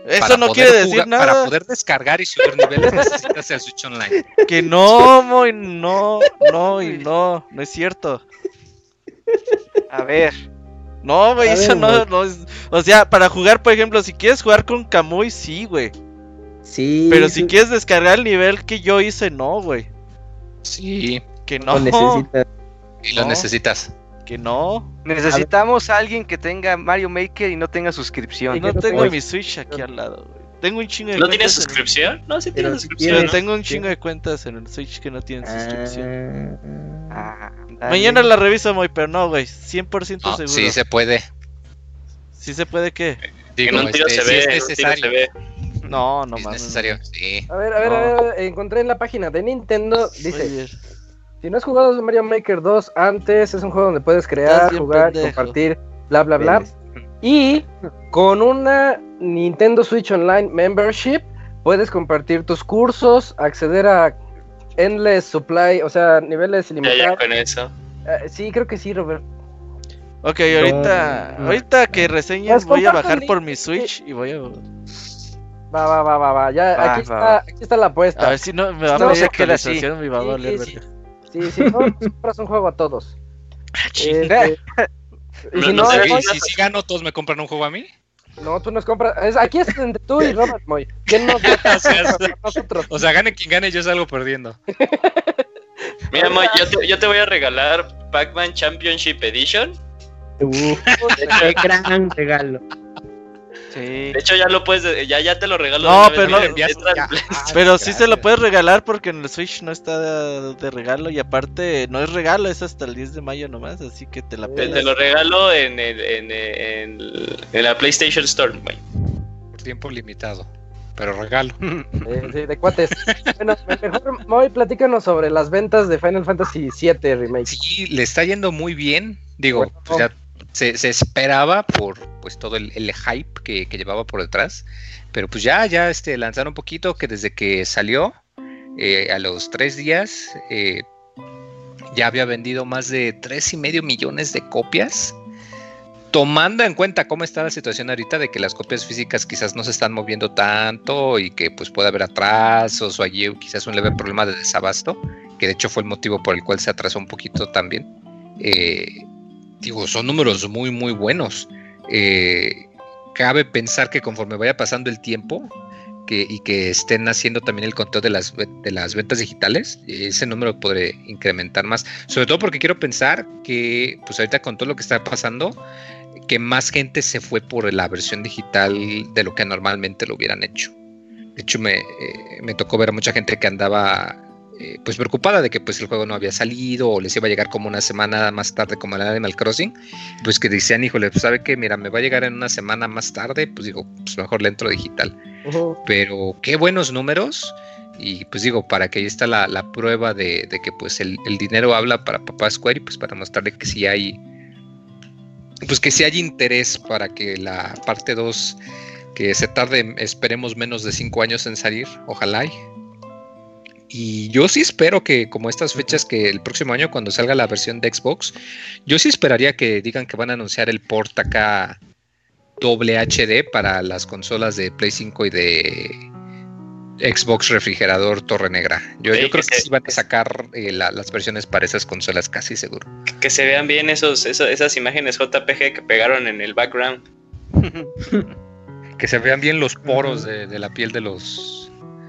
Eso no quiere decir nada. Para poder descargar y subir niveles necesitas el Switch Online. Que no, muy no, no y no, no es cierto. A ver. No, güey, eso no, no, es. O sea, para jugar, por ejemplo, si quieres jugar con Kamui, sí, güey. Sí. Pero si quieres descargar el nivel que yo hice, no, güey. Sí. Que no. Lo necesitas. Y lo necesitas. Que no. Necesitamos a, alguien que tenga Mario Maker y no tenga suscripción. Y no tengo mi Switch aquí al lado, güey. Tengo un chingo de ¿No tiene suscripción? No, sí tiene suscripción. tengo un chingo de cuentas en el Switch que no tienen suscripción. Ah, Mañana la reviso, muy, pero no, güey. 100% seguro. Sí se puede. ¿Sí se puede qué? Digo, no, este, se, ve, se ve. No, no es necesario, sí. A ver, a ver, a ver, encontré en la página de Nintendo, dice... Si no has jugado Mario Maker 2 antes, es un juego donde puedes crear, jugar, compartir, bla, bla, bla. Y con una Nintendo Switch Online Membership puedes compartir tus cursos, acceder a endless supply, o sea, niveles ilimitados. Ya, ya con eso. Eh, sí, creo que sí, Robert. Ok, ahorita, ahorita que reseñas voy a bajar por mi Switch y voy a... Va, va, va, va, va. Ya, aquí, Está, aquí está la apuesta. A ver si no me va a pedir actualización, me va a doler, sí, sí, sí, no, compras un juego a todos. Ah, este, y si no, no, si, si gano, todos me compran un juego a mí. No, tú nos compras. aquí es entre tú y Robert Moy. ¿Quién nos nosotros? O sea, gane quien gane, yo salgo perdiendo. Mira, Moy, yo te, yo te voy a regalar Pac-Man Championship Edition. Uh, qué gran regalo. De hecho, ya lo puedes, ya, ya te lo regalo. No, pero, no, pero sí se lo puedes regalar porque en el Switch no está de, regalo y aparte no es regalo, es hasta el 10 de mayo nomás, así que te la Te, lo regalo en, en, en, en, la PlayStation Store, Por tiempo limitado, pero regalo. sí, de cuates. bueno, mejor, Moy, platícanos sobre las ventas de Final Fantasy VII Remake. Sí, le está yendo muy bien. Digo, pues ya se, esperaba por pues todo el, hype que, llevaba por detrás. Pero pues ya, ya este, lanzaron un poquito que desde que salió, eh, a los tres días, eh, ya había vendido más de tres y medio millones de copias. Tomando en cuenta cómo está la situación ahorita de que las copias físicas quizás no se están moviendo tanto y que pues puede haber atrasos o allí quizás un leve problema de desabasto, que de hecho fue el motivo por el cual se atrasó un poquito también. Eh, digo, son números muy, muy buenos. Eh, cabe pensar que conforme vaya pasando el tiempo y que estén haciendo también el conteo de las, de las ventas digitales, ese número podré incrementar más. Sobre todo porque quiero pensar que, pues ahorita con todo lo que está pasando, que más gente se fue por la versión digital de lo que normalmente lo hubieran hecho. De hecho, me, eh, me tocó ver a mucha gente que andaba eh, pues preocupada de que pues el juego no había salido o les iba a llegar como una semana más tarde como el Animal Crossing, pues que decían, híjole, pues sabe que, mira, me va a llegar en una semana más tarde, pues digo, pues mejor le entro digital. Pero qué buenos números. Y pues digo, para que ahí está la, prueba de, que pues el, dinero habla para Papá Square y pues para mostrarle que si hay, pues que si hay interés para que la parte 2 que se tarde, esperemos menos de 5 años en salir, ojalá y y yo sí espero que, como estas fechas que el próximo año, cuando salga la versión de Xbox, yo sí esperaría que digan que van a anunciar el port acá doble HD para las consolas de Play 5 y de Xbox refrigerador Torre Negra. Yo, yo creo que, sí van a sacar eh, las versiones para esas consolas casi seguro. Que se vean bien esos, esas imágenes JPG que pegaron en el background. que se vean bien los poros de la piel de los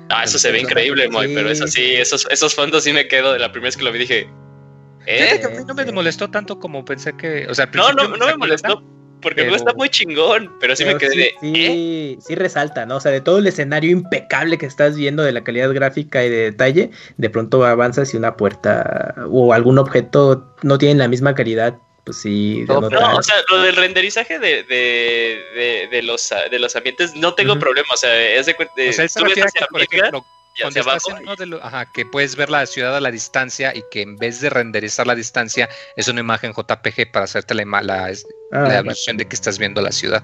Ah, eso se ve increíble, Moy, pero eso sí, esos, esos fondos sí me quedo de la primera vez que lo vi, dije. ¿Eh? a mí no me molestó tanto como pensé que. O sea, no, no, no me molestó. Porque no está muy chingón, pero sí me quedé de. Sí, ¿eh? sí resalta, ¿no? O sea, de todo el escenario impecable que estás viendo de la calidad gráfica y de detalle, de pronto avanzas y una puerta o algún objeto no tiene la misma calidad pues sí. No, o sea, lo del renderizaje de, de, de, los, de los ambientes no tengo problema, o sea, es de, o sea, por ejemplo, cuando estás en ajá, que puedes ver la ciudad a la distancia y que en vez de renderizar la distancia es una imagen JPG para hacerte la, la, la ah, de que estás viendo la ciudad.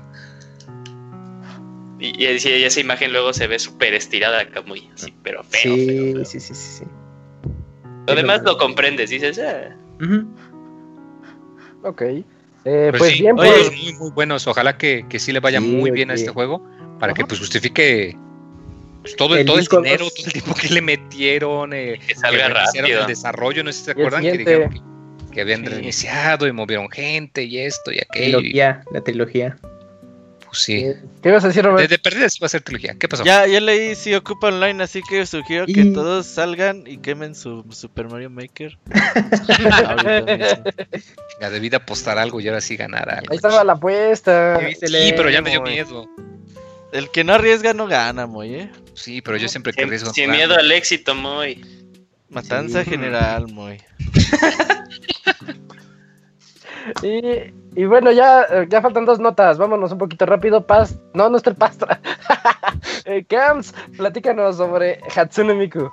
Y, y, esa imagen luego se ve súper estirada acá, muy así, pero feo. Sí, sí, sí, sí, sí. Lo demás lo comprendes, dices, ah. Ok. Eh, pues, sí, bien, pues... muy, muy buenos. Ojalá que, que sí le vaya muy bien a este juego para que pues justifique pues, todo, el, todo el dinero, todo el tiempo que le metieron, eh, que salga rápido. el desarrollo, no sé si se acuerdan que dijeron que, habían reiniciado y movieron gente y esto y aquello. Trilogía, la trilogía. Sí. ¿Qué ibas a decir, Robert? De, perdida sí va a ser trilogía. ¿Qué pasó? Ya, ya leí si ocupa online, así que sugiero que todos salgan y quemen su Super Mario Maker. Ya debí apostar algo y ahora sí ganar algo. Ahí estaba la apuesta. Sí, pero ya me dio miedo. El que no arriesga no gana, Moy, ¿eh? Sí, pero yo siempre que arriesgo. Sin miedo al éxito, Moy. Matanza general, Moy. y, bueno, ya, ya faltan dos notas. Vámonos un poquito rápido. Paz. No, no está el Pastra. Eh, Camps, platícanos sobre Hatsune Miku.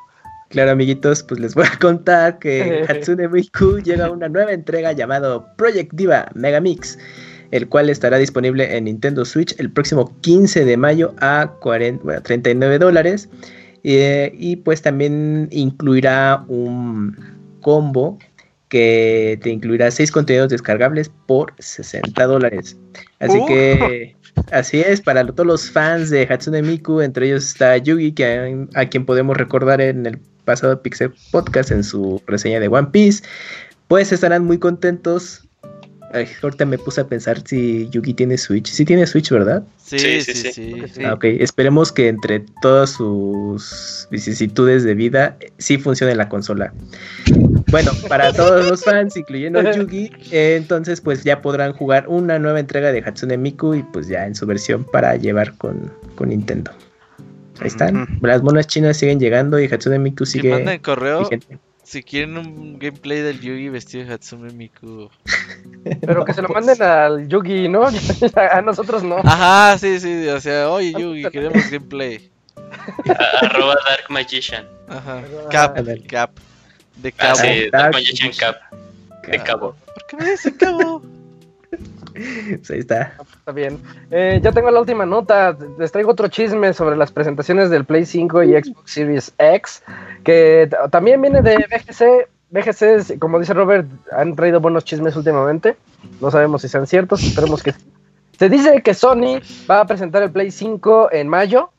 Claro, amiguitos, pues les voy a contar que Hatsune Miku llega a una nueva entrega llamado Project Diva Megamix, el cual estará disponible en Nintendo Switch el próximo 15 de mayo a 39 dólares. Eh, y pues también incluirá un combo que te incluirá 6 contenidos descargables por 60 dólares. Así uh. que así es, para todos los fans de Hatsune Miku, entre ellos está Yugi, que a, quien podemos recordar en el pasado Pixel Podcast en su reseña de One Piece, pues estarán muy contentos Ay, ahorita me puse a pensar si Yugi tiene Switch. Sí tiene Switch, ¿verdad? Sí, sí, sí. Ah, ok, esperemos que entre todas sus vicisitudes de vida sí funcione la consola. Bueno, para todos los fans, incluyendo a Yugi, entonces pues ya podrán jugar una nueva entrega de Hatsune Miku y pues ya en su versión para llevar con, Nintendo. Ahí están. Las monas chinas siguen llegando y Hatsune Miku sigue. Manda correo si quieren un gameplay del Yugi vestido de Hatsume Miku. Pero que se lo manden al Yugi, ¿no? a nosotros no. Ajá, sí, sí. O sea, oye Yugi, queremos gameplay. Arroba Dark Magician. Ajá. Cap, cap. De cabo. Ah, sí. De cabo. ¿Por qué me dice cabo? Pues ahí está. Está bien. Eh, ya tengo la última nota. Les traigo otro chisme sobre las presentaciones del Play 5 y Xbox Series X, que también viene de BGC. BGC, como dice Robert, han traído buenos chismes últimamente. No sabemos si sean ciertos, esperemos que Se dice que Sony va a presentar el Play 5 en mayo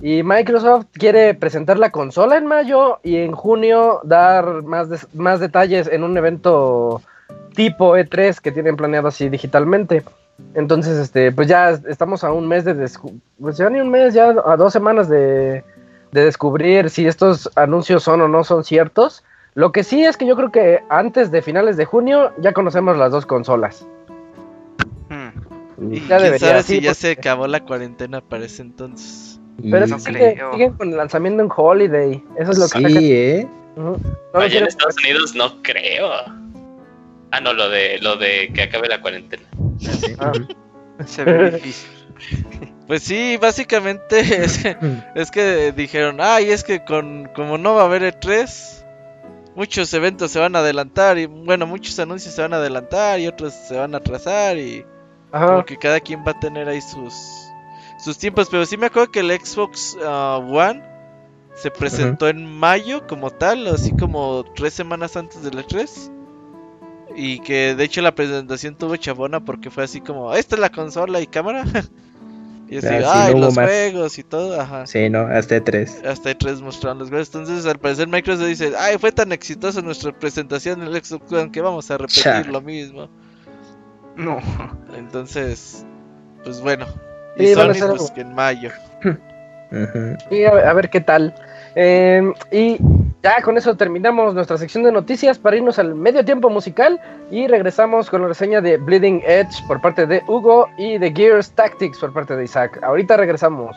y Microsoft quiere presentar la consola en mayo y en junio dar más, más detalles en un evento tipo E3 que tienen planeado así digitalmente. Entonces, este, pues ya estamos a un mes de pues ya ni un mes, ya a dos semanas de, descubrir si estos anuncios son o no son ciertos. Lo que sí es que yo creo que antes de finales de junio ya conocemos las dos consolas. Hmm. Y ya debería, si ya se acabó la cuarentena para ese entonces. Pero es que siguen con el lanzamiento en Holiday. Eso es lo que sí, ¿eh? en Estados Unidos no creo. Ah, no, lo de, lo de que acabe la cuarentena. Ah, se ve difícil. Pues sí, básicamente es, que dijeron, ay, es que con como no va a haber E3, muchos eventos se van a adelantar y bueno, muchos anuncios se van a adelantar y otros se van a atrasar y como que cada quien va a tener ahí sus sus tiempos, pero sí me acuerdo que el Xbox uh, One se presentó en mayo como tal, así como tres semanas antes del E3. Y que de hecho la presentación tuvo chabona porque fue así como, esta es la consola y cámara. y así, ah, ay, los juegos y todo, ajá. Sí, no, hasta E3. Hasta E3 mostraron los juegos. Entonces al parecer Microsoft dice, ay, fue tan exitosa nuestra presentación en el Xbox One que vamos a repetir lo mismo. No. Entonces, pues bueno. Y Sony, pues que en mayo. Y a ver, qué tal. Eh, y ya con eso terminamos nuestra sección de noticias para irnos al medio tiempo musical y regresamos con la reseña de Bleeding Edge por parte de Hugo y de Gears Tactics por parte de Isaac. Ahorita regresamos.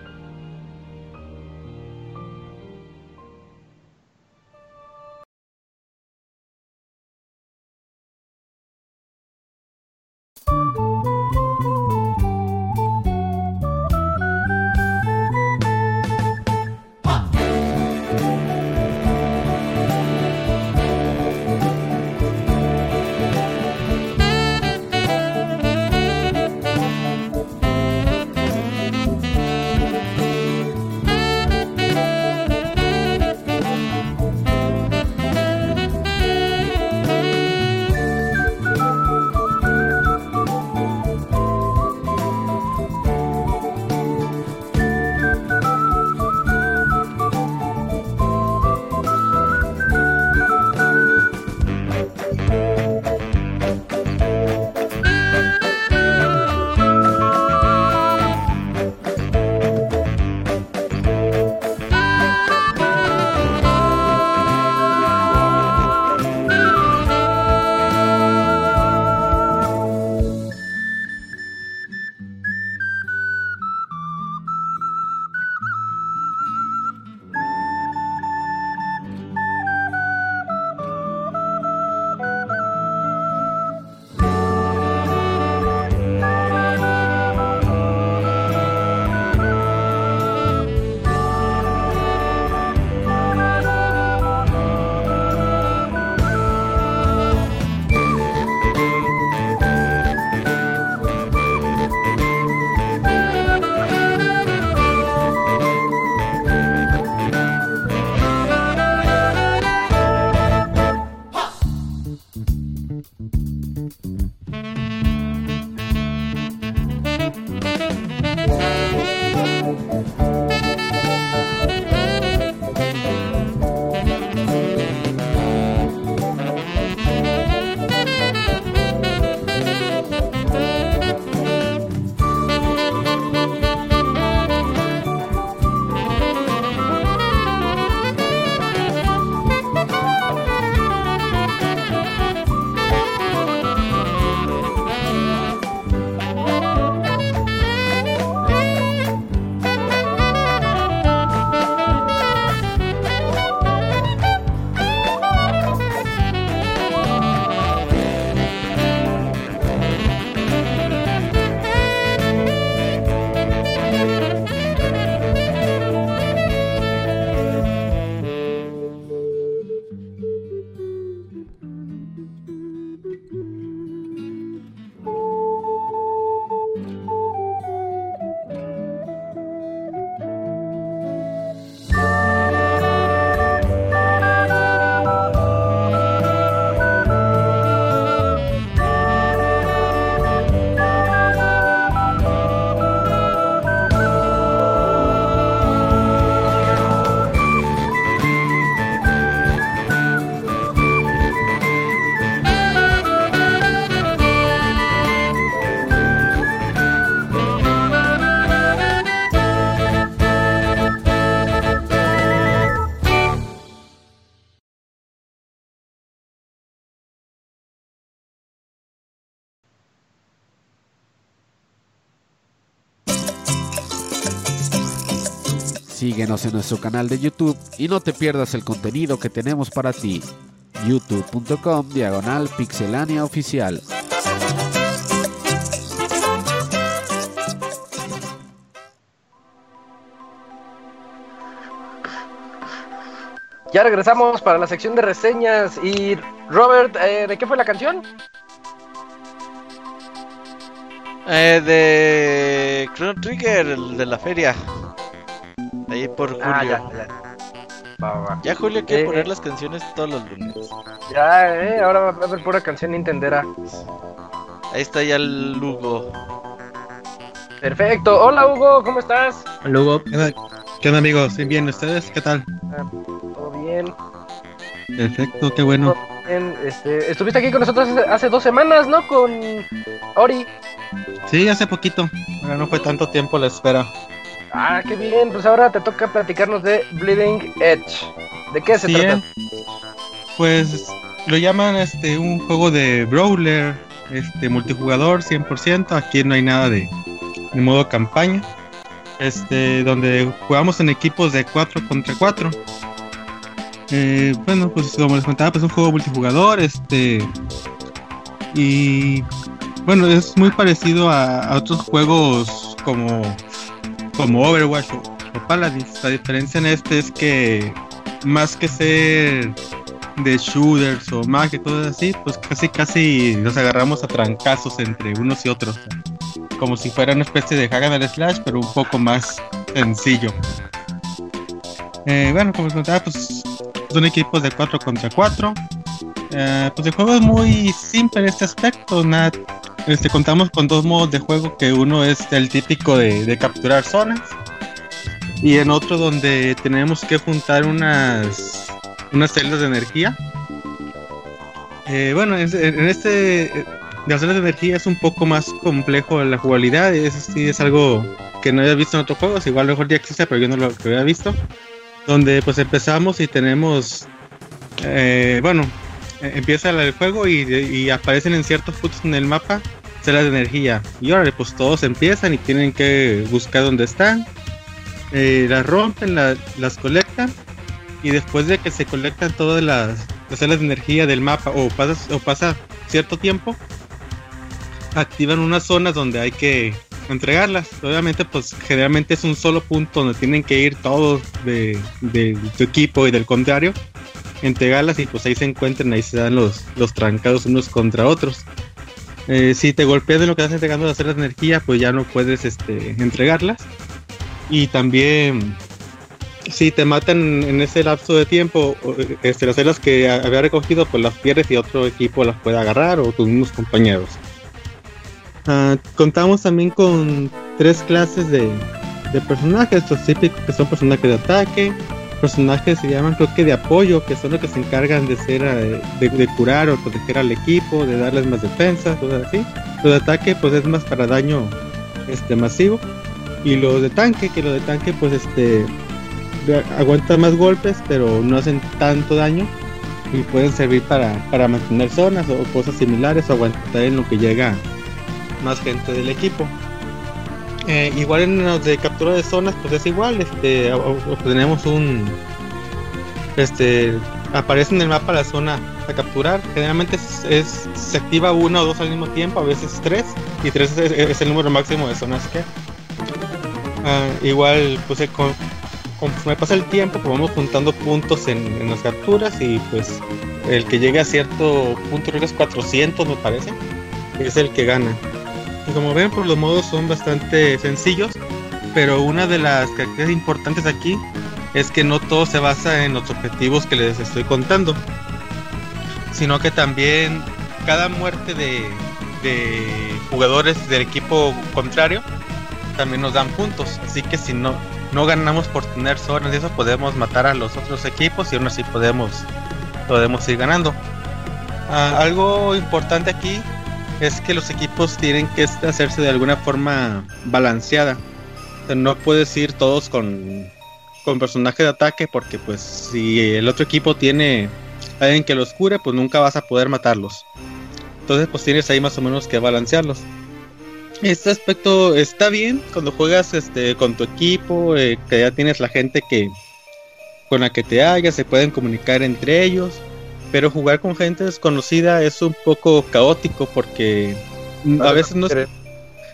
Síguenos en nuestro canal de YouTube y no te pierdas el contenido que tenemos para ti. youtube.com diagonal pixelania oficial. Ya regresamos para la sección de reseñas. Y Robert, eh, ¿de qué fue la canción? Eh, de Chrono Trigger, el de la feria. Ahí por ah, Julio. ya, Julio quiere eh, poner las canciones todos los lunes. Ya, eh, ahora va a haber pura canción Nintendera. Ahí está ya el Lugo. Perfecto. Hola Hugo, ¿cómo estás? Hola Hugo. ¿Qué onda, amigos? ¿Bien ustedes? ¿Qué tal? Ah, bien. Perfecto, qué bueno. Este, estuviste aquí con nosotros hace, dos semanas, ¿no? Con Ori. Sí, hace poquito. no fue tanto tiempo la espera. Ah, qué bien. Pues ahora te toca platicarnos de Bleeding Edge. ¿De qué se trata? Pues lo llaman este un juego de brawler, este multijugador 100%. Aquí no hay nada de, de modo campaña. Este, donde jugamos en equipos de 4 contra 4. Eh, bueno, pues como les contaba, pues es un juego multijugador, este y bueno, es muy parecido a, otros juegos como como Overwatch o, Paladins. La diferencia en este es que más que ser de shooters o más que cosas así, pues casi casi nos agarramos a trancazos entre unos y otros. Como si fuera una especie de hack and slash, pero un poco más sencillo. Eh, bueno, como les contaba, pues son equipos de 4 contra 4. Eh, pues el juego es muy simple en este aspecto. Nada, este, contamos con dos modos de juego, que uno es el típico de, capturar zonas y en otro donde tenemos que juntar unas, unas celdas de energía. Eh, bueno, en, este de las celdas de energía es un poco más complejo la jugabilidad. Eso sí es algo que no había visto en otros juegos. Igual mejor ya existe, pero yo no lo había visto donde pues empezamos y tenemos, eh, bueno, empieza el juego y, aparecen en ciertos puntos en el mapa celas de energía. Y ahora pues todos empiezan y tienen que buscar dónde están. Eh, las rompen, las colectan y después de que se colectan todas las, las celas de energía del mapa o pasa, o pasa cierto tiempo, activan unas zonas donde hay que entregarlas. Obviamente, pues generalmente es un solo punto donde tienen que ir todos de, tu equipo y del contrario, entregarlas y pues ahí se encuentran, ahí se dan los, los trancados unos contra otros. Eh, si te golpeas de lo que estás entregando las celas de energía, pues ya no puedes este, entregarlas. Y también, si te matan en ese lapso de tiempo, este, las celas que había recogido, pues las pierdes y otro equipo las puede agarrar o tus mismos compañeros. Ah, contamos también con tres clases de, personajes, los típicos que son personajes de ataque, personajes se llaman creo que de apoyo, que son los que se encargan de ser eh, de, curar o proteger al equipo, de darles más defensa, cosas así. Los de ataque pues es más para daño este masivo. Y los de tanque, que los de tanque pues este aguantan más golpes pero no hacen tanto daño y pueden servir para, para mantener zonas o cosas similares o aguantar en lo que llega más gente del equipo. Eh, igual en los de captura de zonas, pues es igual, este, tenemos un, este, aparece en el mapa la zona a capturar. Generalmente es, se activa una o dos al mismo tiempo, a veces tres, y tres es, el número máximo de zonas que. Ah, igual, pues eh, con, conforme pasa el tiempo, pues vamos juntando puntos en, en, las capturas y pues el que llegue a cierto punto, creo que es 400 me parece, es el que gana como ven, por pues, los modos son bastante sencillos, pero una de las características importantes aquí es que no todo se basa en los objetivos que les estoy contando, sino que también cada muerte de, jugadores del equipo contrario también nos dan puntos, así que si no no ganamos por tener zonas y eso podemos matar a los otros equipos y aún así podemos podemos ir ganando. Ah, algo importante aquí es que los equipos tienen que hacerse de alguna forma balanceada. no puedes ir todos con, con personaje de ataque porque pues si el otro equipo tiene alguien que los cure, pues nunca vas a poder matarlos. Entonces pues tienes ahí más o menos que balancearlos. Este aspecto está bien cuando juegas este con tu equipo, eh, que ya tienes la gente que con la que te hagas, se pueden comunicar entre ellos, pero jugar con gente desconocida es un poco caótico porque a veces no es,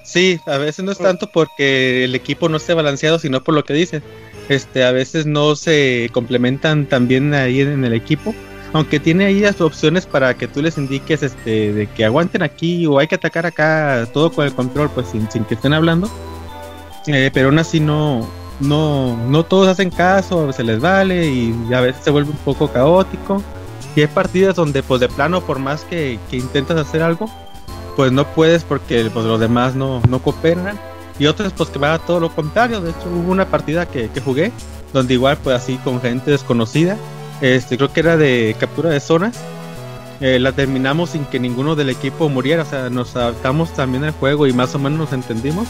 sí, a veces no es tanto porque el equipo no esté balanceado, sino por lo que dicen. Este, a veces no se complementan tan bien ahí en el equipo aunque tiene ahí las opciones para que tú les indiques este de que aguanten aquí o hay que atacar acá todo con el control pues sin, que estén hablando. Eh, pero aún así no no no todos hacen caso se les vale y a veces se vuelve un poco caótico y hay partidas donde pues de plano por más que, intentas hacer algo pues no puedes porque pues, los demás no, no cooperan y otras pues que va a todo lo contrario de hecho hubo una partida que, que jugué donde igual pues así con gente desconocida este, creo que era de captura de zonas. Eh, la terminamos sin que ninguno del equipo muriera. O sea, nos adaptamos también al juego y más o menos nos entendimos.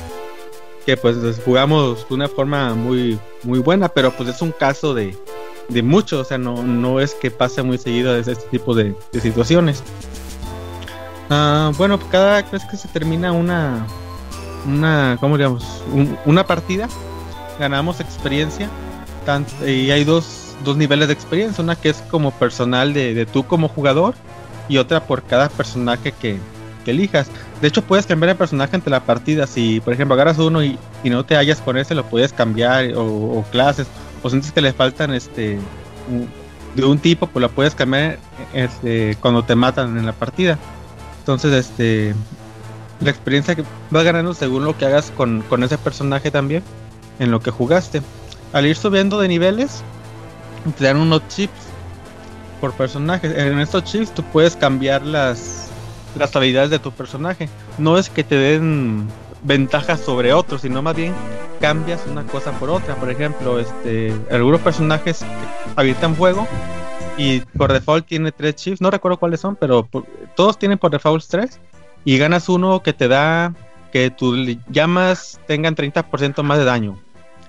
Que pues jugamos de una forma muy, muy buena, pero pues es un caso de, de mucho. O sea, no, no es que pase muy seguido este tipo de, situaciones. Ah, bueno, cada vez que se termina una, una, ¿cómo una partida, ganamos experiencia. y hay dos dos niveles de experiencia, una que es como personal de, de tú como jugador y otra por cada personaje que, elijas. De hecho, puedes cambiar el personaje entre la partida. Si, por ejemplo, agarras uno y, no te hallas con ese, lo puedes cambiar o, clases. O sientes que le faltan este de un tipo, pues lo puedes cambiar este, cuando te matan en la partida. Entonces, este la experiencia que vas ganando según lo que hagas con, con ese personaje también, en lo que jugaste. Al ir subiendo de niveles, te dan unos chips por personaje. En estos chips tú puedes cambiar las, las habilidades de tu personaje. No es que te den ventajas sobre otros, sino más bien cambias una cosa por otra. Por ejemplo, este, algunos personajes habitan fuego y por default tiene tres chips. No recuerdo cuáles son, pero todos tienen por default tres. Y ganas uno que te da que tus llamas tengan 30% más de daño.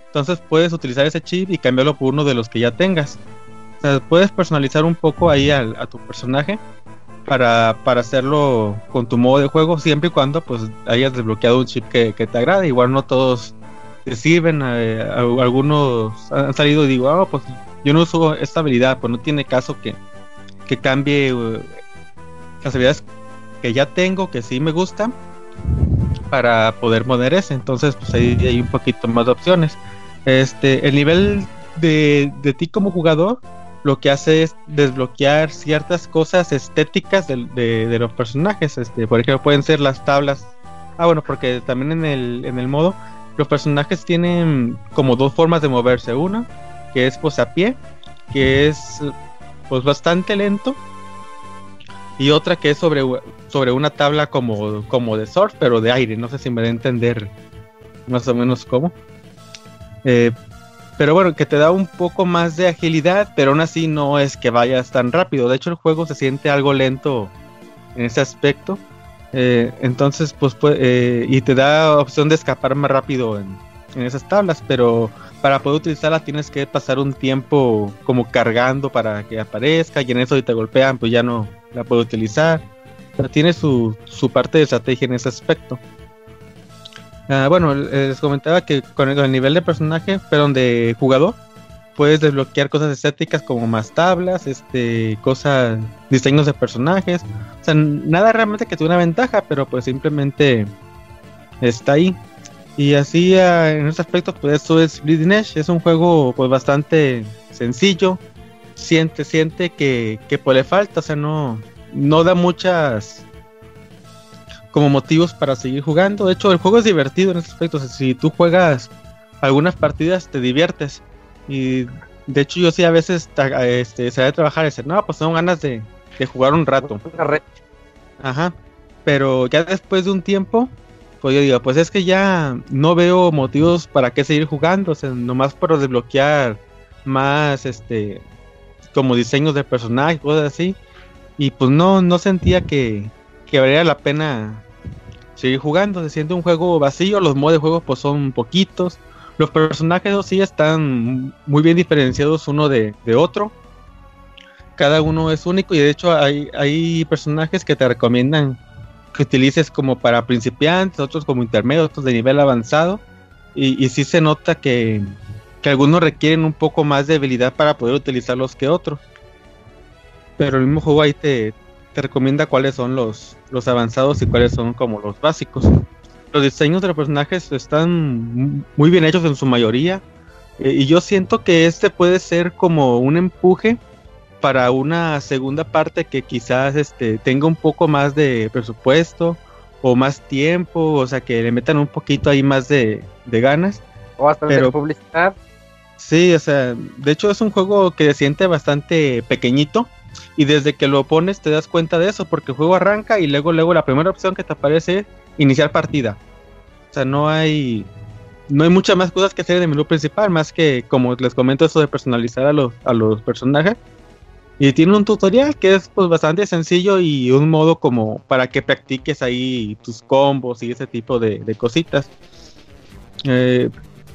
Entonces puedes utilizar ese chip y cambiarlo por uno de los que ya tengas. O sea, puedes personalizar un poco ahí a tu personaje para, hacerlo con tu modo de juego, siempre y cuando pues hayas desbloqueado un chip que, te agrade. Igual no todos te sirven, eh, algunos han salido y digo, ah, pues yo no uso esta habilidad, pues no tiene caso que, cambie uh, las habilidades que ya tengo, que sí me gustan, para poder poner ese. Entonces, pues ahí hay un poquito más de opciones. Este, el nivel de, ti como jugador lo que hace es desbloquear ciertas cosas estéticas de, los personajes. Este, por ejemplo, pueden ser las tablas. Ah, bueno, porque también en el, en el modo los personajes tienen como dos formas de moverse. Una que es pues a pie, que es pues bastante lento. Y otra que es sobre, sobre una tabla como, como de surf, pero de aire. No sé si me da a entender más o menos cómo. Eh, pero bueno, que te da un poco más de agilidad, pero aún así no es que vayas tan rápido. De hecho, el juego se siente algo lento en ese aspecto. Eh, entonces, pues, eh, y te da opción de escapar más rápido en, esas tablas, pero para poder utilizarla tienes que pasar un tiempo como cargando para que aparezca y en eso si te golpean, pues ya no la puedo utilizar. tiene su, su parte de estrategia en ese aspecto. Ah, bueno, les comentaba que con el, nivel de personaje, pero de jugador, puedes desbloquear cosas estéticas como más tablas, este, cosas, diseños de personajes. O sea, nada realmente que tuviera una ventaja, pero pues simplemente está ahí. Y así ah, en ese aspecto, pues eso es Bleeding Edge. Es un juego pues bastante sencillo. Siente, siente que, que pues le falta, o sea, no, no da muchas como motivos para seguir jugando. De hecho, el juego es divertido en ese aspecto. si tú juegas algunas partidas, te diviertes. Y de hecho, yo sí a veces este, salí a trabajar y decir, no, pues tengo ganas de, jugar un rato. Ajá. Pero ya después de un tiempo, pues yo digo, pues es que ya no veo motivos para qué seguir jugando. O sea, nomás por desbloquear más, este, como diseños de personajes, cosas así. Y pues no, no sentía que, que valiera la pena seguir jugando. Se siente un juego vacío, los modos de juego pues son poquitos. Los personajes sí están muy bien diferenciados uno de, otro. Cada uno es único y de hecho hay, hay personajes que te recomiendan que utilices como para principiantes, otros como intermedios, otros de nivel avanzado. Y, sí se nota que, que algunos requieren un poco más de habilidad para poder utilizarlos que otros. Pero el mismo juego ahí te, te recomienda cuáles son los, los avanzados y cuáles son como los básicos. Los diseños de los personajes están muy bien hechos en su mayoría. Eh, y yo siento que este puede ser como un empuje para una segunda parte que quizás este, tenga un poco más de presupuesto o más tiempo, o sea, que le metan un poquito ahí más de, ganas. O hasta de publicidad. Sí, o sea, de hecho es un juego que se siente bastante pequeñito y desde que lo pones te das cuenta de eso porque el juego arranca y luego luego la primera opción que te aparece es iniciar partida. O sea, no hay no hay muchas más cosas que hacer en el menú principal más que como les comento eso de personalizar a los a los personajes y tiene un tutorial que es pues bastante sencillo y un modo como para que practiques ahí tus combos y ese tipo de, cositas. Eh,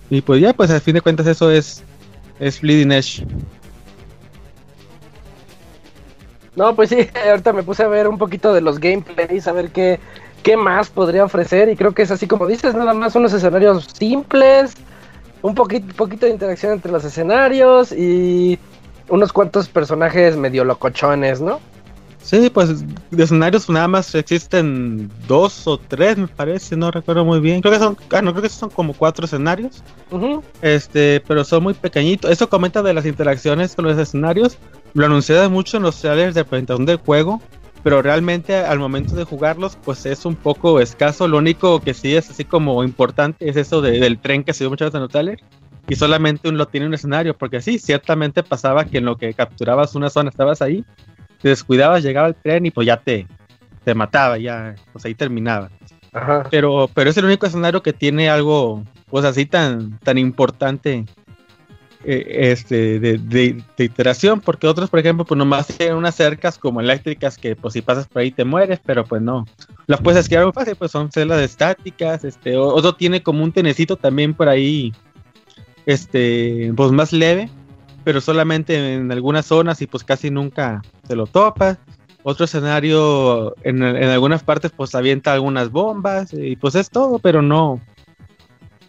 y pues ya, pues al fin de cuentas eso es, es Bleeding Edge. No, pues sí, ahorita me puse a ver un poquito de los gameplays, a ver qué, qué más podría ofrecer. Y creo que es así como dices, nada más unos escenarios simples, un poquito, poquito de interacción entre los escenarios y unos cuantos personajes medio locochones, ¿no? Sí, pues de escenarios nada más existen dos o tres, me parece, no recuerdo muy bien. Creo que son, ah, no, creo que son como cuatro escenarios. Este, pero son muy pequeñitos. Eso comenta de las interacciones con los escenarios. Lo anunciaron mucho en los trailers de presentación del juego, pero realmente al momento de jugarlos, pues es un poco escaso. Lo único que sí es así como importante es eso del tren que se dio muchas veces en los trailers y solamente uno lo tiene un escenario, porque sí, ciertamente pasaba que en lo que capturabas una zona estabas ahí, te descuidabas, llegaba el tren y pues ya te, te mataba, ya, pues ahí terminaba. Pero, pero es el único escenario que tiene algo, pues así tan, tan importante eh, este, de, de, iteración, porque otros, por ejemplo, pues nomás tienen unas cercas como eléctricas que pues si pasas por ahí te mueres, pero pues no. Las puedes esquivar muy fácil, pues son celdas estáticas, este, otro tiene como un tenecito también por ahí este, pues más leve, pero solamente en algunas zonas y pues casi nunca se lo topa. Otro escenario, en, algunas partes pues avienta algunas bombas y pues es todo, pero no,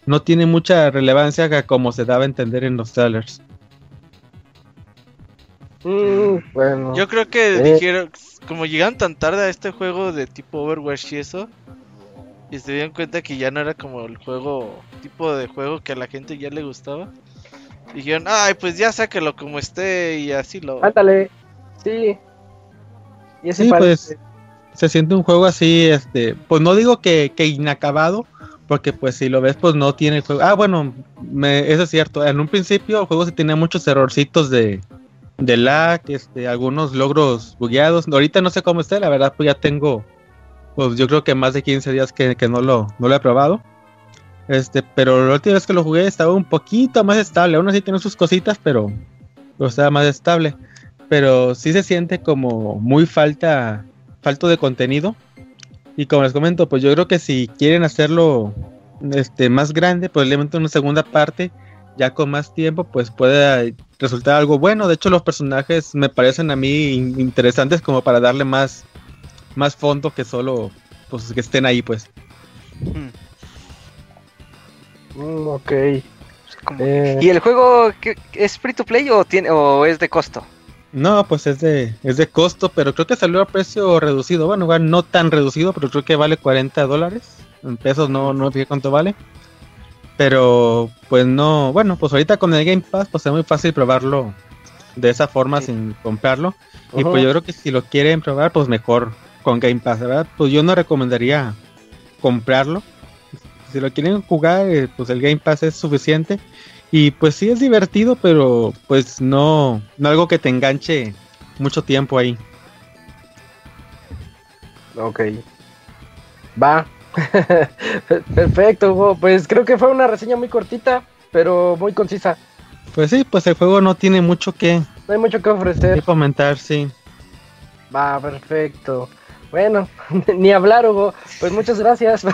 no tiene mucha relevancia como se daba a entender en los trailers. Mm, bueno. Yo creo que eh. dijeron, como llegan tan tarde a este juego de tipo Overwatch y eso, y se dieron cuenta que ya no era como el juego, tipo de juego que a la gente ya le gustaba. Dijeron, ay, pues ya sáquelo como esté y así lo. Ándale, sí. Y sí, pues se siente un juego así, este, pues no digo que, que inacabado, porque pues si lo ves, pues no tiene el juego. Ah, bueno, me, eso es cierto. En un principio el juego sí tenía muchos errorcitos de, de lag, este, algunos logros bugueados. Ahorita no sé cómo está, la verdad, pues ya tengo pues yo creo que más de 15 días que, no, lo, no lo he probado. Este, pero la última vez que lo jugué estaba un poquito más estable. Aún así tiene sus cositas, pero, estaba más estable. Pero sí se siente como muy falta, falto de contenido. Y como les comento, pues yo creo que si quieren hacerlo este, más grande, probablemente una segunda parte, ya con más tiempo, pues puede resultar algo bueno. De hecho, los personajes me parecen a mí interesantes como para darle más, más fondo que solo pues que estén ahí pues. Mm, ok. Eh, ¿Y el juego es free to play o tiene o es de costo? No, pues es de, es de costo, pero creo que salió a precio reducido. Bueno, igual no tan reducido, pero creo que vale 40 dólares. En pesos no, no fijé cuánto vale. Pero pues no, bueno, pues ahorita con el Game Pass pues es muy fácil probarlo de esa forma sin comprarlo. Y pues yo creo que si lo quieren probar, pues mejor con Game Pass, ¿verdad? Pues yo no recomendaría comprarlo. Si lo quieren jugar, eh, pues el Game Pass es suficiente. Y pues sí es divertido, pero pues no, no algo que te enganche mucho tiempo ahí. Ok. Va. Perfecto, pues creo que fue una reseña muy cortita, pero muy concisa. Pues sí, pues el juego no tiene mucho que... No hay mucho que ofrecer. Que comentar, sí. Va, perfecto. Bueno, ni hablar, Hugo. Pues muchas gracias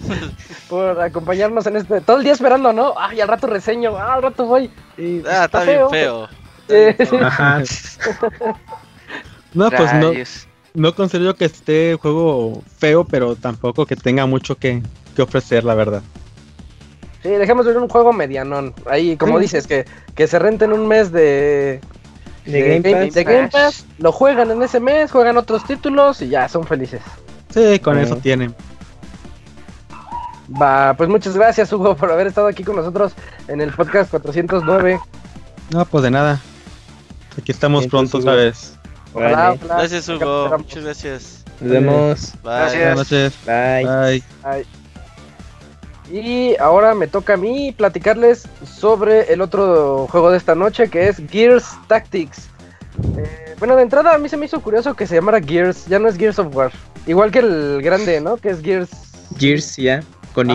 por acompañarnos en este. Todo el día esperando, ¿no? Ay, al rato reseño, ah, al rato voy. Y, ah, está, bien feo. no, pues no. no considero que esté el juego feo, pero tampoco que tenga mucho que, ofrecer, la verdad. Sí, dejemos ver un juego medianón. Ahí, como dices, que, que se renten un mes de, de, Game, Pass, lo juegan en ese mes, juegan otros títulos y ya son felices. Sí, con eso tienen. Va, pues muchas gracias Hugo por haber estado aquí con nosotros en el podcast 409. No, pues de nada. Aquí estamos pronto, ¿sabes? Gracias Hugo, muchas gracias. Nos vemos. Bye. Gracias. Bye. Bye. Y ahora me toca a mí platicarles sobre el otro juego de esta noche que es Gears Tactics. Eh, bueno, de entrada a mí se me hizo curioso que se llamara Gears, ya no es Gears of War. Igual que el grande, ¿no? Que es Gears. Gears, ya, con Y.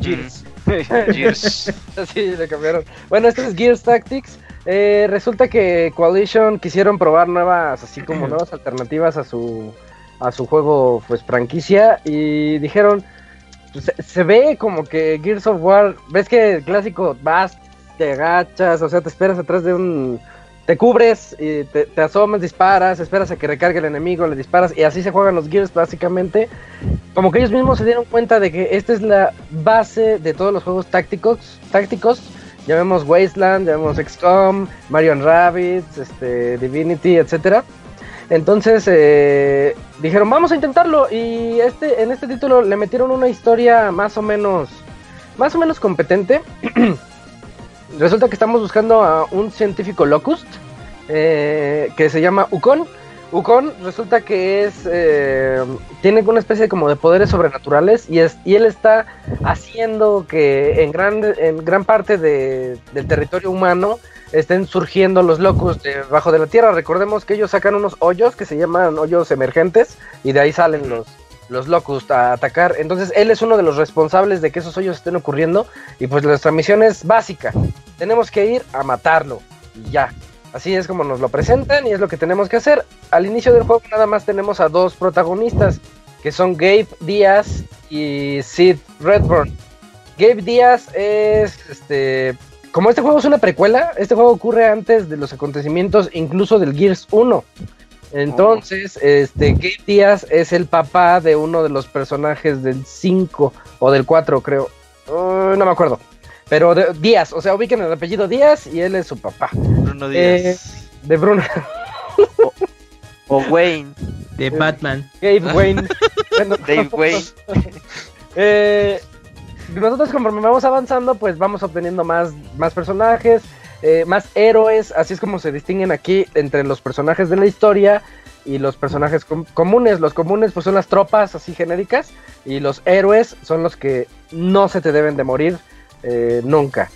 Gears. Gears. Así le cambiaron. Bueno, este es Gears Tactics. Eh, resulta que Coalition quisieron probar nuevas, así como nuevas alternativas a su a su juego, pues franquicia y dijeron se, ve como que Gears of War, ves que el clásico vas, te agachas, o sea, te esperas atrás de un... Te cubres, y te, asomas, disparas, esperas a que recargue el enemigo, le disparas y así se juegan los Gears básicamente. Como que ellos mismos se dieron cuenta de que esta es la base de todos los juegos tácticos, tácticos llamemos Wasteland, llamemos XCOM, Mario Rabbids, este, Divinity, etcétera. Entonces eh, dijeron, vamos a intentarlo. Y este, en este título le metieron una historia más o menos, más o menos competente. Resulta que estamos buscando a un científico Locust eh, que se llama Ukon. Ukon resulta que es eh, tiene una especie como de poderes sobrenaturales y es y él está haciendo que en gran en gran parte del territorio humano estén surgiendo los locus debajo de la tierra. Recordemos que ellos sacan unos hoyos que se llaman hoyos emergentes y de ahí salen los, los locust a atacar. Entonces él es uno de los responsables de que esos hoyos estén ocurriendo y pues nuestra misión es básica. Tenemos que ir a matarlo y ya. Así es como nos lo presentan y es lo que tenemos que hacer. Al inicio del juego nada más tenemos a dos protagonistas que son Gabe Díaz y Sid Redburn. Gabe Díaz es este como este juego es una precuela, este juego ocurre antes de los acontecimientos incluso del Gears 1. Entonces, este, Gabe Díaz es el papá de uno de los personajes del 5 o del 4, creo. Uh, no me acuerdo. Pero Díaz, o sea, ubiquen el apellido Díaz y él es su papá. Bruno Díaz. Eh, de Bruno. o, Wayne. De Batman. Gabe Wayne. Dave Wayne. eh, nosotros conforme vamos avanzando, pues vamos obteniendo más, más personajes, eh, más héroes, así es como se distinguen aquí entre los personajes de la historia y los personajes comunes. Los comunes pues son las tropas así genéricas y los héroes son los que no se te deben de morir eh, nunca.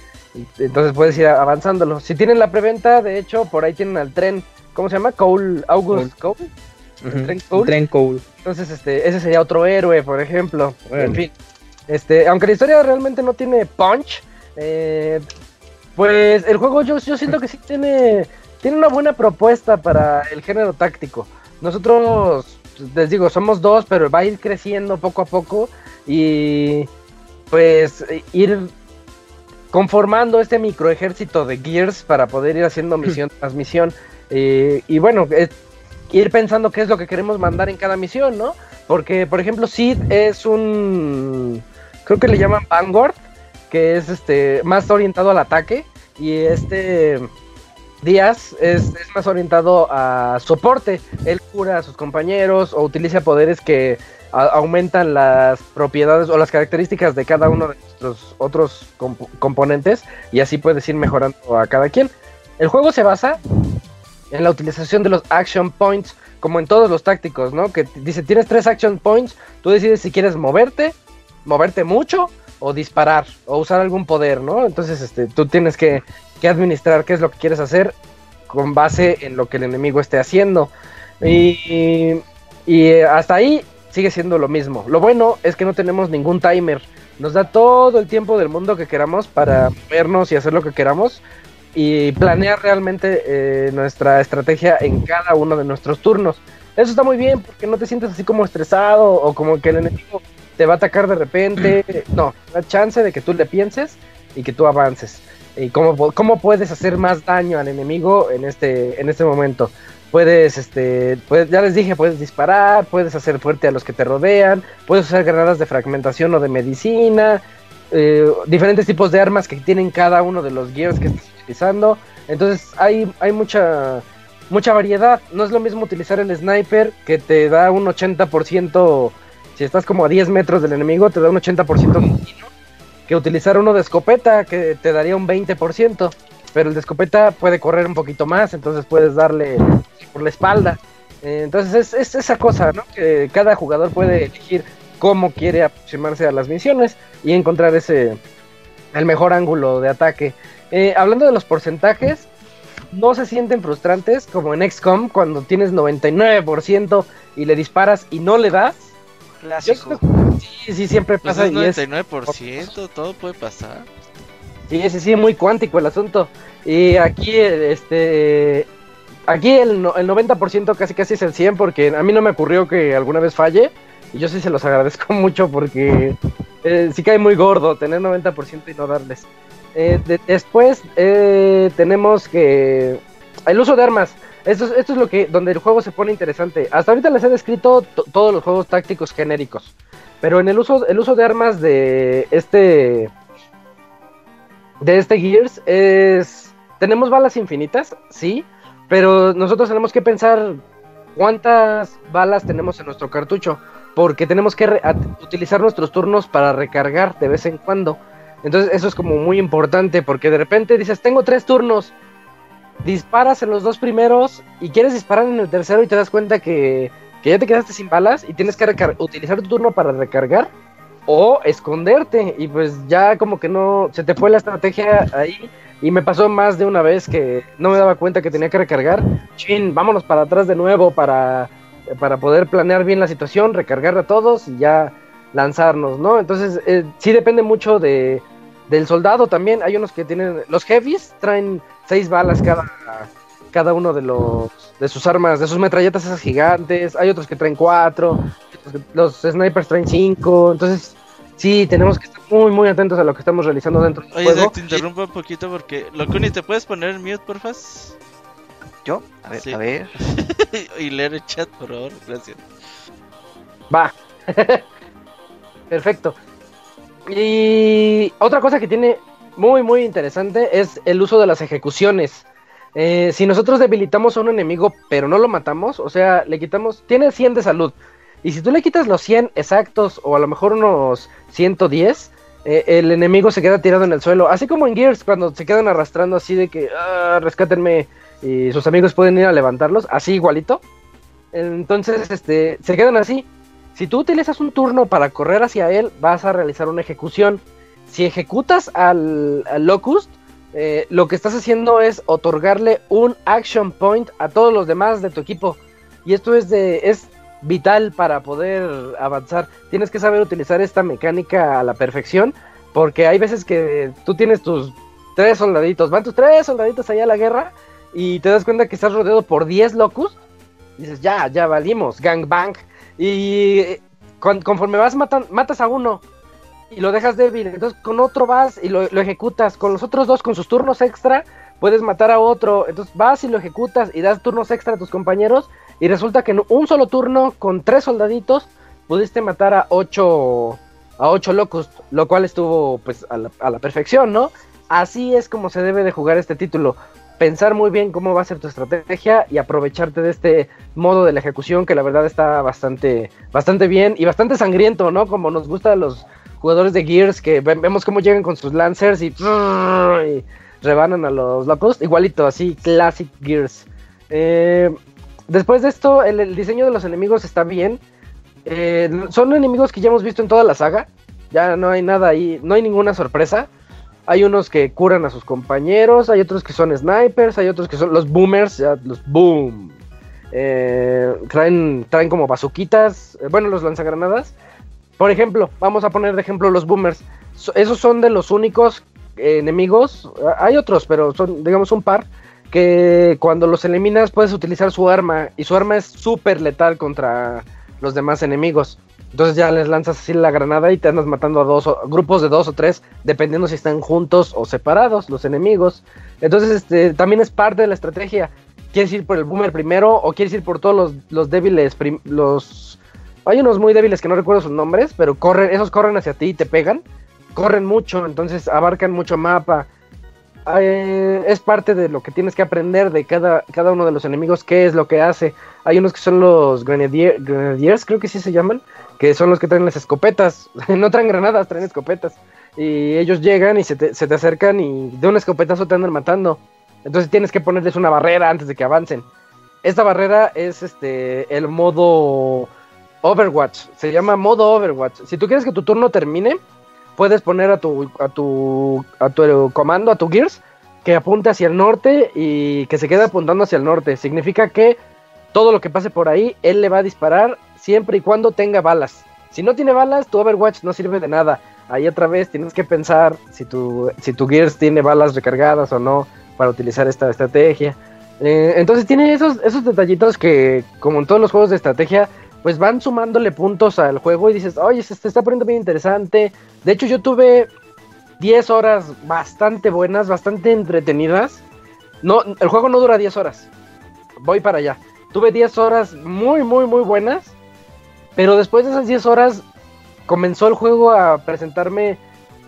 Entonces puedes ir avanzándolo. Si tienen la preventa, de hecho, por ahí tienen al tren, ¿cómo se llama? Cole, August Cole. tren Cole. Entonces, este, ese sería otro héroe, por ejemplo. En fin. Este, aunque la historia realmente no tiene punch, eh, pues el juego yo, yo siento que sí tiene, tiene una buena propuesta para el género táctico. Nosotros, les digo, somos dos, pero va a ir creciendo poco a poco y pues ir conformando este micro ejército de Gears para poder ir haciendo misión tras misión. Eh, y bueno, ir pensando qué es lo que queremos mandar en cada misión, ¿no? Porque, por ejemplo, Sid es un creo que le llaman Vanguard, que es este más orientado al ataque y este Díaz es, más orientado a soporte. Él cura a sus compañeros o utiliza poderes que aumentan las propiedades o las características de cada uno de nuestros otros componentes y así puedes ir mejorando a cada quien. El juego se basa en la utilización de los action points, como en todos los tácticos, ¿no? Que dice, tienes tres action points, tú decides si quieres moverte, moverte mucho o disparar o usar algún poder, ¿no? Entonces, este, tú tienes que, administrar qué es lo que quieres hacer con base en lo que el enemigo esté haciendo. Y, y hasta ahí sigue siendo lo mismo. Lo bueno es que no tenemos ningún timer. Nos da todo el tiempo del mundo que queramos para vernos y hacer lo que queramos y planear realmente eh, nuestra estrategia en cada uno de nuestros turnos. Eso está muy bien porque no te sientes así como estresado o como que el enemigo te va a atacar de repente. No, la chance de que tú le pienses y que tú avances. Y cómo, cómo puedes hacer más daño al enemigo en este, en este momento. puedes, este, ya les dije, puedes disparar, puedes hacer fuerte a los que te rodean, puedes usar granadas de fragmentación o de medicina, eh, diferentes tipos de armas que tienen cada uno de los gears que estás utilizando. Entonces hay, hay mucha, mucha variedad. No es lo mismo utilizar el sniper que te da un 80%, si estás como a 10 metros del enemigo, te da un 80% que utilizar uno de escopeta que te daría un 20%. Pero el de escopeta puede correr un poquito más, entonces puedes darle por la espalda. Eh, entonces es, esa cosa, ¿no? Que cada jugador puede elegir cómo quiere aproximarse a las misiones y encontrar ese el mejor ángulo de ataque. Eh, hablando de los porcentajes, no se sienten frustrantes como en XCOM cuando tienes 99% y le disparas y no le das. Clásico. Sí, sí, siempre pasa. Pues es 99%, todo puede pasar. Sí, sí, sí, muy cuántico el asunto. Y aquí, este, aquí el, el 90% casi casi es el 100 porque a mí no me ocurrió que alguna vez falle. Y yo sí se los agradezco mucho porque eh, sí cae muy gordo tener 90% y no darles. Eh, después eh, tenemos que el uso de armas. Esto, es lo que donde el juego se pone interesante. Hasta ahorita les he descrito todos los juegos tácticos genéricos, pero en el uso el uso de armas de este de este Gears es tenemos balas infinitas, sí, pero nosotros tenemos que pensar cuántas balas tenemos en nuestro cartucho, porque tenemos que utilizar nuestros turnos para recargar de vez en cuando. Entonces eso es como muy importante porque de repente dices, tengo tres turnos, disparas en los dos primeros y quieres disparar en el tercero y te das cuenta que, ya te quedaste sin balas y tienes que utilizar tu turno para recargar o esconderte y pues ya como que no, se te fue la estrategia ahí y me pasó más de una vez que no me daba cuenta que tenía que recargar. Chin, vámonos para atrás de nuevo para, para poder planear bien la situación, recargar a todos y ya lanzarnos, ¿no? Entonces, eh, sí depende mucho de, del soldado también. Hay unos que tienen. Los heavies traen seis balas cada, cada uno de los de sus armas, de sus metralletas esas gigantes. Hay otros que traen cuatro. Los snipers traen cinco. Entonces, sí, tenemos que estar muy, muy atentos a lo que estamos realizando dentro del Oye, juego. te interrumpo un poquito porque. Locuni, ¿te puedes poner mute, porfa? ¿Yo? A ver, a ver. y leer el chat, por favor. Gracias. Va. Perfecto. Y otra cosa que tiene muy, muy interesante es el uso de las ejecuciones. Eh, si nosotros debilitamos a un enemigo pero no lo matamos, o sea, le quitamos, tiene 100 de salud. Y si tú le quitas los 100 exactos o a lo mejor unos 110, eh, el enemigo se queda tirado en el suelo. Así como en Gears, cuando se quedan arrastrando así de que, ah, rescátenme y sus amigos pueden ir a levantarlos, así igualito. Entonces, este, se quedan así. Si tú utilizas un turno para correr hacia él, vas a realizar una ejecución. Si ejecutas al, Locust, eh, lo que estás haciendo es otorgarle un action point a todos los demás de tu equipo. Y esto es de es vital para poder avanzar. Tienes que saber utilizar esta mecánica a la perfección, porque hay veces que tú tienes tus tres soldaditos, van tus tres soldaditos allá a la guerra y te das cuenta que estás rodeado por 10 locust. Y dices, ya, ya valimos, gangbang. Y eh, conforme vas matan, matas a uno y lo dejas débil, entonces con otro vas y lo, ejecutas, con los otros dos con sus turnos extra puedes matar a otro, entonces vas y lo ejecutas y das turnos extra a tus compañeros y resulta que en un solo turno con tres soldaditos pudiste matar a ocho a ocho locos, lo cual estuvo pues a la, a la perfección, ¿no? Así es como se debe de jugar este título pensar muy bien cómo va a ser tu estrategia y aprovecharte de este modo de la ejecución que la verdad está bastante, bastante bien y bastante sangriento, ¿no? Como nos gusta a los jugadores de Gears que vemos cómo llegan con sus Lancers y, rebanan a los locos, igualito, así, Classic Gears. Eh, después de esto, el, diseño de los enemigos está bien. Eh, son enemigos que ya hemos visto en toda la saga. Ya no hay nada ahí, no hay ninguna sorpresa. Hay unos que curan a sus compañeros, hay otros que son snipers, hay otros que son los boomers, los boom. Eh, traen, traen como bazuquitas, eh, bueno, los lanzagranadas. Por ejemplo, vamos a poner de ejemplo los boomers. esos son de los únicos enemigos. Hay otros, pero son, digamos, un par. Que cuando los eliminas puedes utilizar su arma. Y su arma es súper letal contra los demás enemigos. Entonces ya les lanzas así la granada y te andas matando a dos grupos de dos o tres, dependiendo si están juntos o separados los enemigos. Entonces este también es parte de la estrategia. ¿Quieres ir por el boomer primero o quieres ir por todos los, los débiles? Los... Hay unos muy débiles que no recuerdo sus nombres, pero corren, esos corren hacia ti y te pegan. Corren mucho, entonces abarcan mucho mapa. Eh, es parte de lo que tienes que aprender de cada, cada uno de los enemigos, qué es lo que hace. Hay unos que son los Grenadiers, creo que sí se llaman, que son los que traen las escopetas. no traen granadas, traen escopetas. Y ellos llegan y se te, se te acercan y de un escopetazo te andan matando. Entonces tienes que ponerles una barrera antes de que avancen. Esta barrera es este el modo Overwatch. Se llama modo Overwatch. Si tú quieres que tu turno termine, puedes poner a tu a tu a tu comando, a tu Gears, que apunte hacia el norte y que se quede apuntando hacia el norte. Significa que todo lo que pase por ahí, él le va a disparar siempre y cuando tenga balas. Si no tiene balas, tu Overwatch no sirve de nada. Ahí otra vez tienes que pensar si tu, si tu Gears tiene balas recargadas o no para utilizar esta estrategia. Eh, entonces tiene esos, esos detallitos que, como en todos los juegos de estrategia, pues van sumándole puntos al juego y dices, oye, se está poniendo bien interesante. De hecho, yo tuve 10 horas bastante buenas, bastante entretenidas. No, el juego no dura 10 horas. Voy para allá. Tuve 10 horas muy, muy, muy buenas. Pero después de esas 10 horas comenzó el juego a presentarme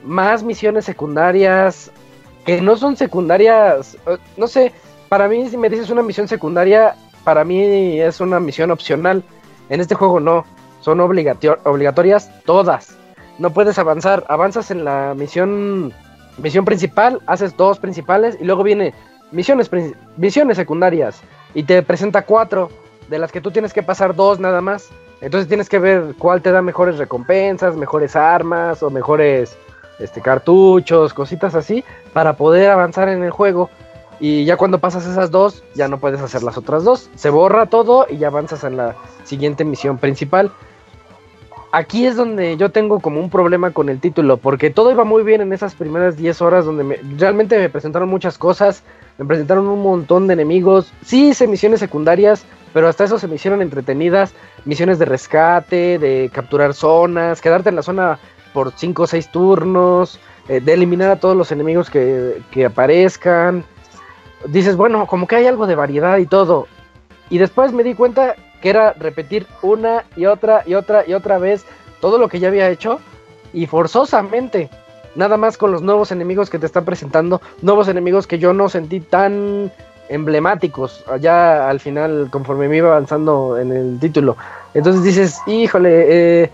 más misiones secundarias, que no son secundarias, eh, no sé, para mí si me dices una misión secundaria, para mí es una misión opcional. En este juego no, son obligatorias todas. No puedes avanzar, avanzas en la misión misión principal, haces dos principales y luego viene misiones misiones secundarias y te presenta cuatro de las que tú tienes que pasar dos nada más. Entonces tienes que ver cuál te da mejores recompensas, mejores armas o mejores este, cartuchos, cositas así, para poder avanzar en el juego. Y ya cuando pasas esas dos, ya no puedes hacer las otras dos. Se borra todo y ya avanzas en la siguiente misión principal. Aquí es donde yo tengo como un problema con el título, porque todo iba muy bien en esas primeras 10 horas donde realmente me presentaron muchas cosas, me presentaron un montón de enemigos, sí hice misiones secundarias, pero hasta eso se me hicieron entretenidas, misiones de rescate, de capturar zonas, quedarte en la zona por 5 o 6 turnos, eh, de eliminar a todos los enemigos que, que aparezcan. Dices, bueno, como que hay algo de variedad y todo. Y después me di cuenta que era repetir una y otra y otra y otra vez todo lo que ya había hecho y forzosamente, nada más con los nuevos enemigos que te están presentando, nuevos enemigos que yo no sentí tan emblemáticos allá al final conforme me iba avanzando en el título. Entonces dices, híjole, eh,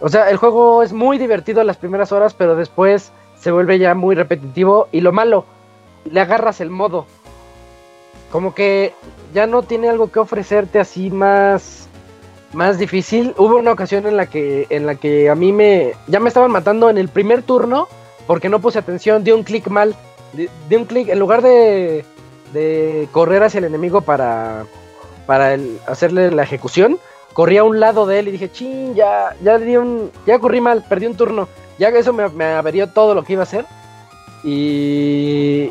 o sea, el juego es muy divertido las primeras horas, pero después se vuelve ya muy repetitivo. Y lo malo, le agarras el modo. Como que ya no tiene algo que ofrecerte así más más difícil. Hubo una ocasión en la que en la que a mí me ya me estaban matando en el primer turno porque no puse atención, di un clic mal, di, un clic en lugar de de correr hacia el enemigo para para hacerle la ejecución, corrí a un lado de él y dije, ching, ya, ya di un, ya corrí mal, perdí un turno. Ya eso me, me averió todo lo que iba a hacer. Y,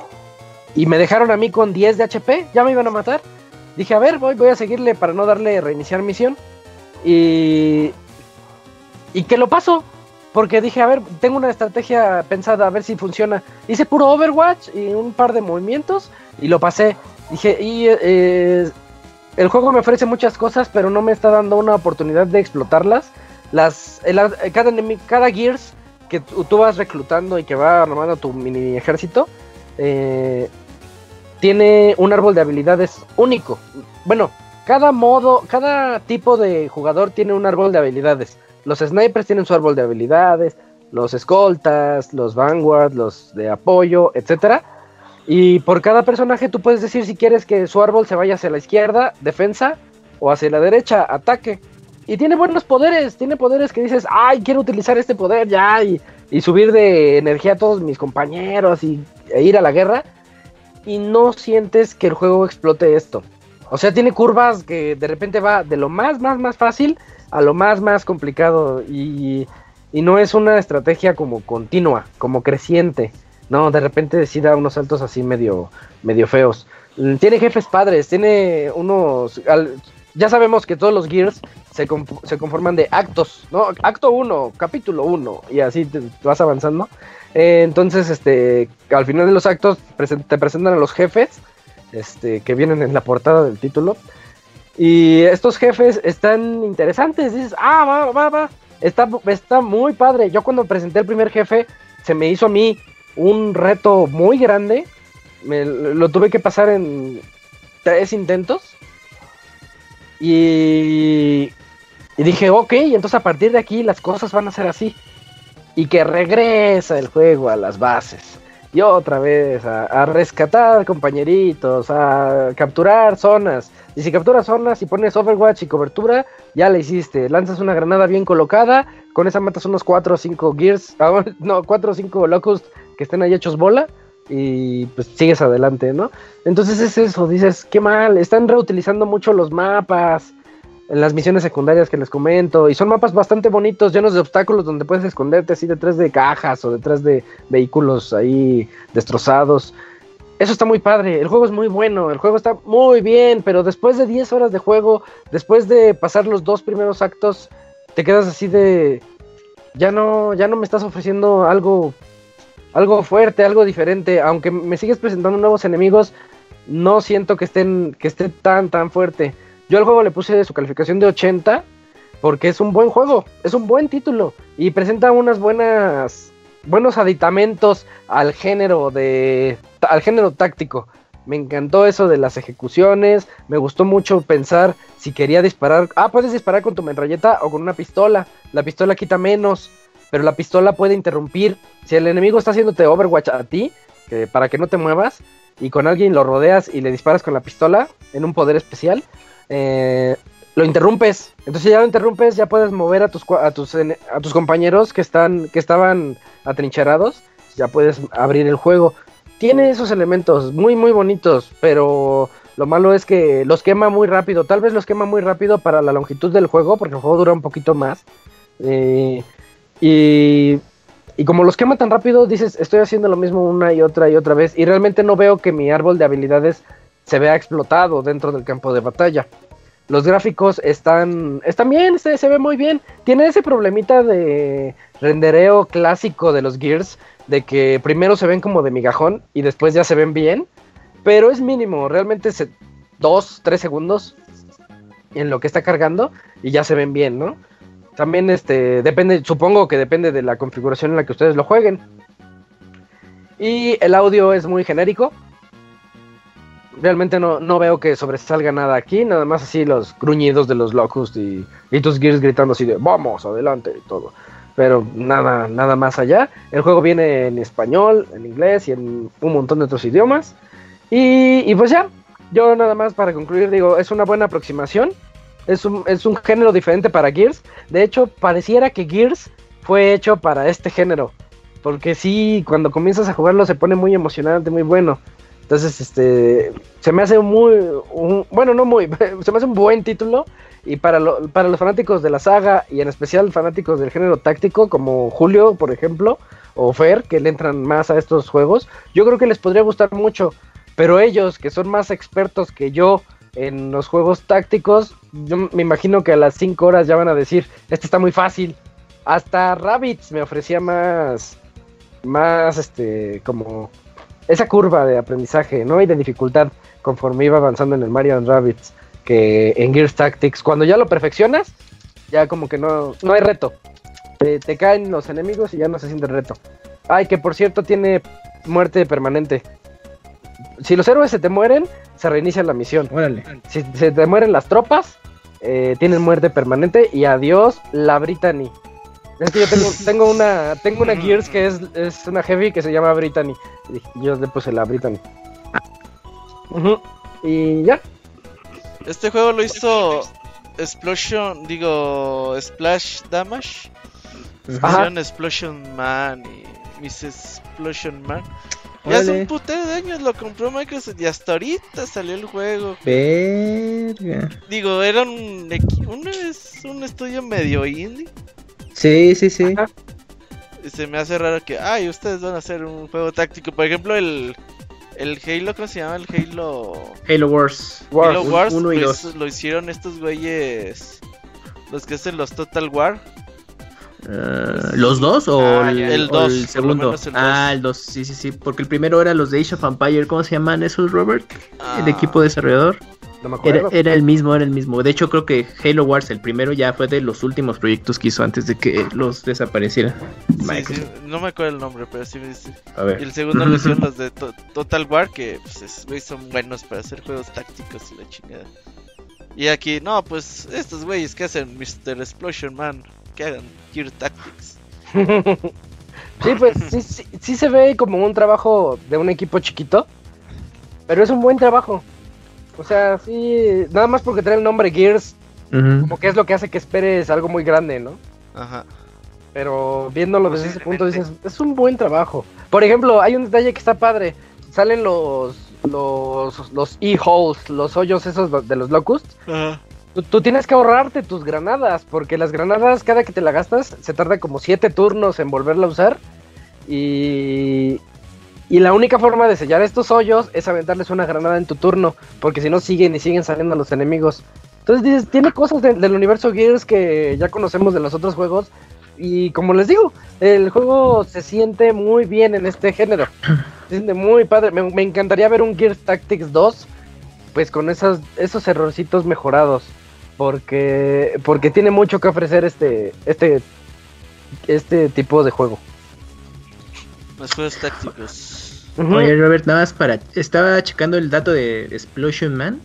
y me dejaron a mí con 10 de HP, ya me iban a matar. Dije, a ver, voy, voy a seguirle para no darle reiniciar misión. Y, y que lo paso, porque dije, a ver, tengo una estrategia pensada, a ver si funciona. Hice puro Overwatch y un par de movimientos y lo pasé. Dije, y eh, el juego me ofrece muchas cosas, pero no me está dando una oportunidad de explotarlas. Las, cada, cada Gears que tú vas reclutando y que va armando tu mini ejército, eh, tiene un árbol de habilidades único. Bueno, cada modo, cada tipo de jugador tiene un árbol de habilidades. Los snipers tienen su árbol de habilidades, los escoltas, los vanguard, los de apoyo, etcétera y por cada personaje tú puedes decir si quieres que su árbol se vaya hacia la izquierda, defensa, o hacia la derecha, ataque. Y tiene buenos poderes, tiene poderes que dices, ay, quiero utilizar este poder ya y, subir de energía a todos mis compañeros y, ir a la guerra. Y no sientes que el juego explote esto. O sea, tiene curvas que de repente va de lo más, más, más fácil a lo más, más complicado. Y, y no es una estrategia como continua, como creciente. No, de repente decida unos saltos así medio, medio feos. Mm, tiene jefes padres, tiene unos... ya sabemos que todos los Gears se, se conforman de actos, ¿no? Acto 1, capítulo 1, y así te, vas avanzando. Eh, entonces, este, al final de los actos te presentan a los jefes este, que vienen en la portada del título. Y estos jefes están interesantes. Dices, ah, va, va, va. Está, está muy padre. Yo cuando presenté el primer jefe, se me hizo a mí un reto muy grande. Me, lo tuve que pasar en tres intentos. Y, y dije, ok, entonces a partir de aquí las cosas van a ser así. Y que regresa el juego a las bases y otra vez a, rescatar compañeritos, a capturar zonas. Y si capturas zonas y pones Overwatch y cobertura, ya la hiciste. Lanzas una granada bien colocada, con esa matas unos 4 o 5 Gears, ah, no, 4 o 5 Locust que estén ahí hechos bola y pues sigues adelante, ¿no? Entonces es eso, dices, qué mal, están reutilizando mucho los mapas en las misiones secundarias que les comento. Y son mapas bastante bonitos, llenos de obstáculos donde puedes esconderte así detrás de cajas o detrás de vehículos ahí destrozados. Eso está muy padre, el juego es muy bueno, el juego está muy bien, pero después de 10 horas de juego, después de pasar los dos primeros actos, te quedas así de ya no ya no me estás ofreciendo algo algo fuerte, algo diferente, aunque me sigues presentando nuevos enemigos, no siento que estén que esté tan tan fuerte. Yo al juego le puse su calificación de 80 porque es un buen juego, es un buen título y presenta unas buenas buenos aditamentos al género de al género táctico. Me encantó eso de las ejecuciones, me gustó mucho pensar si quería disparar, ah, puedes disparar con tu metralleta o con una pistola. La pistola quita menos, pero la pistola puede interrumpir. Si el enemigo está haciéndote Overwatch a ti, que para que no te muevas, y con alguien lo rodeas y le disparas con la pistola en un poder especial, eh, lo interrumpes. Entonces ya lo interrumpes, ya puedes mover a tus, a tus, a tus compañeros que, están, que estaban atrincherados, ya puedes abrir el juego. Tiene esos elementos muy, muy bonitos, pero lo malo es que los quema muy rápido. Tal vez los quema muy rápido para la longitud del juego, porque el juego dura un poquito más. Eh, y, y como los quema tan rápido, dices, estoy haciendo lo mismo una y otra y otra vez. Y realmente no veo que mi árbol de habilidades se vea explotado dentro del campo de batalla. Los gráficos están, están bien, se, se ve muy bien. Tiene ese problemita de rendereo clásico de los Gears, de que primero se ven como de migajón y después ya se ven bien, pero es mínimo, realmente se, dos, tres segundos en lo que está cargando y ya se ven bien, ¿no? También este depende, supongo que depende de la configuración en la que ustedes lo jueguen. Y el audio es muy genérico, realmente no, no veo que sobresalga nada aquí, nada más así los gruñidos de los Locust y, y tus Gears gritando así de vamos, adelante y todo. Pero nada, nada más allá. El juego viene en español, en inglés y en un montón de otros idiomas. Y, y pues ya, yo nada más para concluir digo, es una buena aproximación. Es un, es un género diferente para Gears. De hecho, pareciera que Gears fue hecho para este género. Porque sí, cuando comienzas a jugarlo se pone muy emocionante, muy bueno. Entonces, este, se me hace muy, bueno, no muy, se me hace un buen título y para, para los fanáticos de la saga y en especial fanáticos del género táctico como Julio, por ejemplo, o Fer, que le entran más a estos juegos, yo creo que les podría gustar mucho, pero ellos que son más expertos que yo en los juegos tácticos, yo me imagino que a las 5 horas ya van a decir, este está muy fácil. Hasta Rabbits me ofrecía más, más, este, como esa curva de aprendizaje, ¿no? Y de dificultad conforme iba avanzando en el Mario Rabbits que en Gears Tactics. Cuando ya lo perfeccionas, ya como que no, no hay reto. Te, caen los enemigos y ya no se siente el reto. Ay, que por cierto tiene muerte permanente. Si los héroes se te mueren, se reinicia la misión. Órale. Si se te mueren las tropas, eh, tienen muerte permanente y adiós la Brittany. Es que yo tengo, una tengo una Gears que es, es, una heavy que se llama Brittany. Y yo le puse la Brittany. Y ya. Este juego lo hizo Explosion, digo, Splash Damage. Hicieron Explosion Man y Miss Explosion Man. Y hace un putero de años lo compró Microsoft y hasta ahorita salió el juego. Verga. Digo, era un, un, un estudio medio indie. Sí, sí, sí. Se me hace raro que, ay, ustedes van a hacer un juego táctico. Por ejemplo, el, el Halo, ¿cómo se llama? El Halo. Halo Wars. Halo Wars, pues, lo hicieron estos güeyes. Los que hacen los Total War. Uh, ¿Los dos o ah, el, el, dos, el segundo? ah, el dos, sí, sí, sí. Porque el primero era los de Age of Empire. ¿Cómo se llaman esos, Robert? El ah. equipo desarrollador. No me acuerdo. Era, el mismo, era el mismo. De hecho, creo que Halo Wars, el primero, ya fue de los últimos proyectos que hizo antes de que los desaparecieran. Sí, no me acuerdo el nombre, pero sí me dice. A ver. Y el segundo lo hicieron los de Total War, que pues, son buenos para hacer juegos tácticos y la chingada. Y aquí, no, pues estos güeyes que hacen Mr. Explosion Man, que hagan Gear Tactics. sí, pues sí, sí, se ve como un trabajo de un equipo chiquito, pero es un buen trabajo. O sea, sí, nada más porque trae el nombre Gears, como que es lo que hace que esperes algo muy grande, ¿no? Ajá. Pero viéndolo desde ese punto dices, es un buen trabajo. Por ejemplo, hay un detalle que está padre. Salen los los los e-holes, los hoyos esos de los locusts. Ajá. Tú, tienes que ahorrarte tus granadas, porque las granadas cada que te la gastas se tarda como 7 turnos en volverla a usar. Y, y la única forma de sellar estos hoyos es aventarles una granada en tu turno, porque si no siguen y siguen saliendo los enemigos. Entonces dices, tiene cosas del universo Gears que ya conocemos de los otros juegos. Y como les digo, el juego se siente muy bien en este género. Se siente muy padre. Me, me encantaría ver un Gears Tactics 2, pues con esos, esos errorcitos mejorados porque porque tiene mucho que ofrecer este este este tipo de juego. Los juegos tácticos. Oye Robert, nada más para estaba checando el dato de Explosion Man.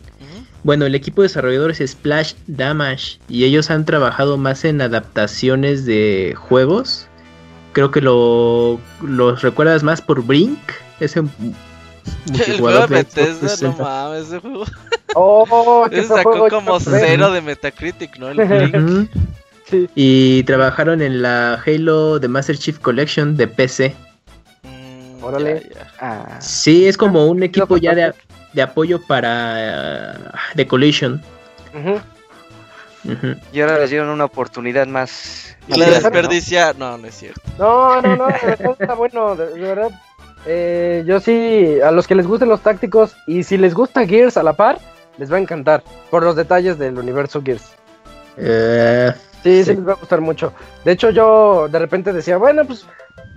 Bueno, el equipo de desarrolladores es Splash Damage y ellos han trabajado más en adaptaciones de juegos. Creo que lo los recuerdas más por Brink, ese el juego de Bethesda, no mames, ese juego. Oh, que sacó como cero de Metacritic, ¿no? El sí. Y trabajaron en la Halo The Master Chief Collection de PC. Mm, Órale. Ah. Sí, es como un equipo ya de, de apoyo para uh, The Collision. Y ahora les dieron una oportunidad más. Y la desperdicia, no, no es cierto. No, no, no, está bueno, de verdad eh, yo sí, a los que les gusten los tácticos y si les gusta Gears a la par, les va a encantar por los detalles del universo Gears. Eh, sí, sí, les va a gustar mucho. De hecho, yo de repente decía, bueno, pues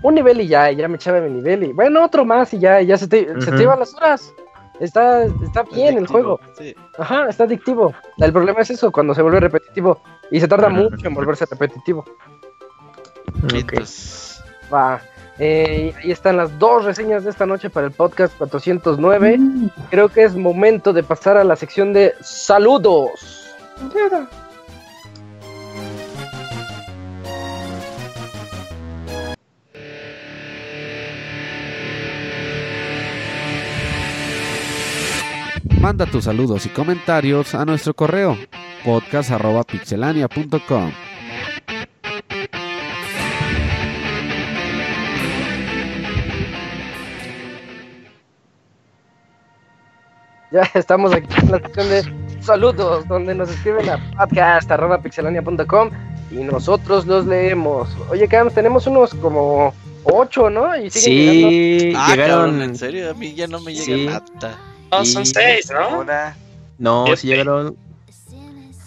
un nivel y ya, y ya me echaba mi nivel y bueno, otro más y ya, y ya se te, se te iban las horas. Está, está bien el juego. Ajá, está adictivo. El problema es eso, cuando se vuelve repetitivo. Y se tarda mucho en volverse repetitivo. Okay. Va. Eh, ahí están las dos reseñas de esta noche para el podcast 409. Mm. Creo que es momento de pasar a la sección de saludos. Manda tus saludos y comentarios a nuestro correo podcast.pixelania.com. Ya estamos aquí en la sección de saludos, donde nos escriben a podcast.pixelania.com y nosotros los leemos. Oye, Cam, tenemos unos como ocho, ¿no? Y sí, ah, llegaron. en serio, a mí ya no me llega nada. No, son seis, ¿no? No, sí llegaron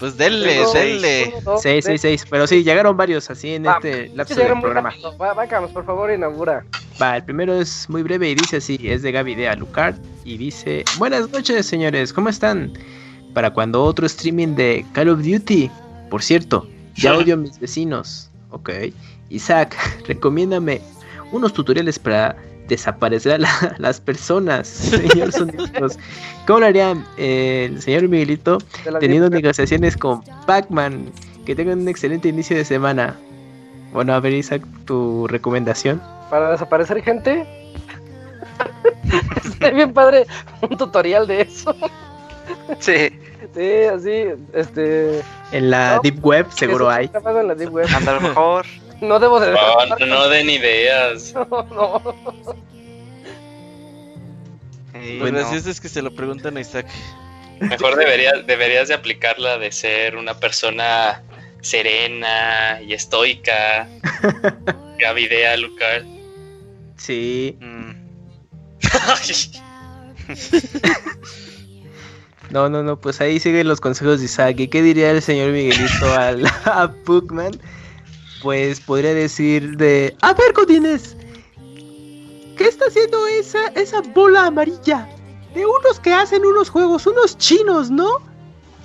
pues denle, denle. Seis, seis, seis. Pero sí, llegaron varios así en este lapso del programa. Va, vamos, por favor, inaugura. Va, el primero es muy breve y dice así, es de Gaby de Alucard y dice, buenas noches señores, ¿cómo están? Para cuando otro streaming de Call of Duty, por cierto, ya odio a mis vecinos, ok. Isaac, recomiéndame unos tutoriales para desaparecer a las personas, señor ¿Cómo lo haría eh, el señor Miguelito teniendo negociaciones con Pac-Man? Que tengan un excelente inicio de semana. Bueno, a ver, Isaac, tu recomendación. Para desaparecer gente. Está bien padre un tutorial de eso. Sí. Sí, así, este... En la Deep Web seguro hay. En la Deep Web. a lo mejor no debo de... No, no den ideas. No, no. Lo gracioso es que se lo preguntan a Isaac. Mejor deberías, deberías de aplicarla de ser una persona serena y estoica. Gavidea, Lucar. Sí. Mm. no, no, no, pues ahí siguen los consejos de Isaac. ¿Y qué diría el señor Miguelito al, a Bookman? Pues podría decir de... A ver, Godines, ¿qué está haciendo esa, esa bola amarilla? De unos que hacen unos juegos, unos chinos, ¿no?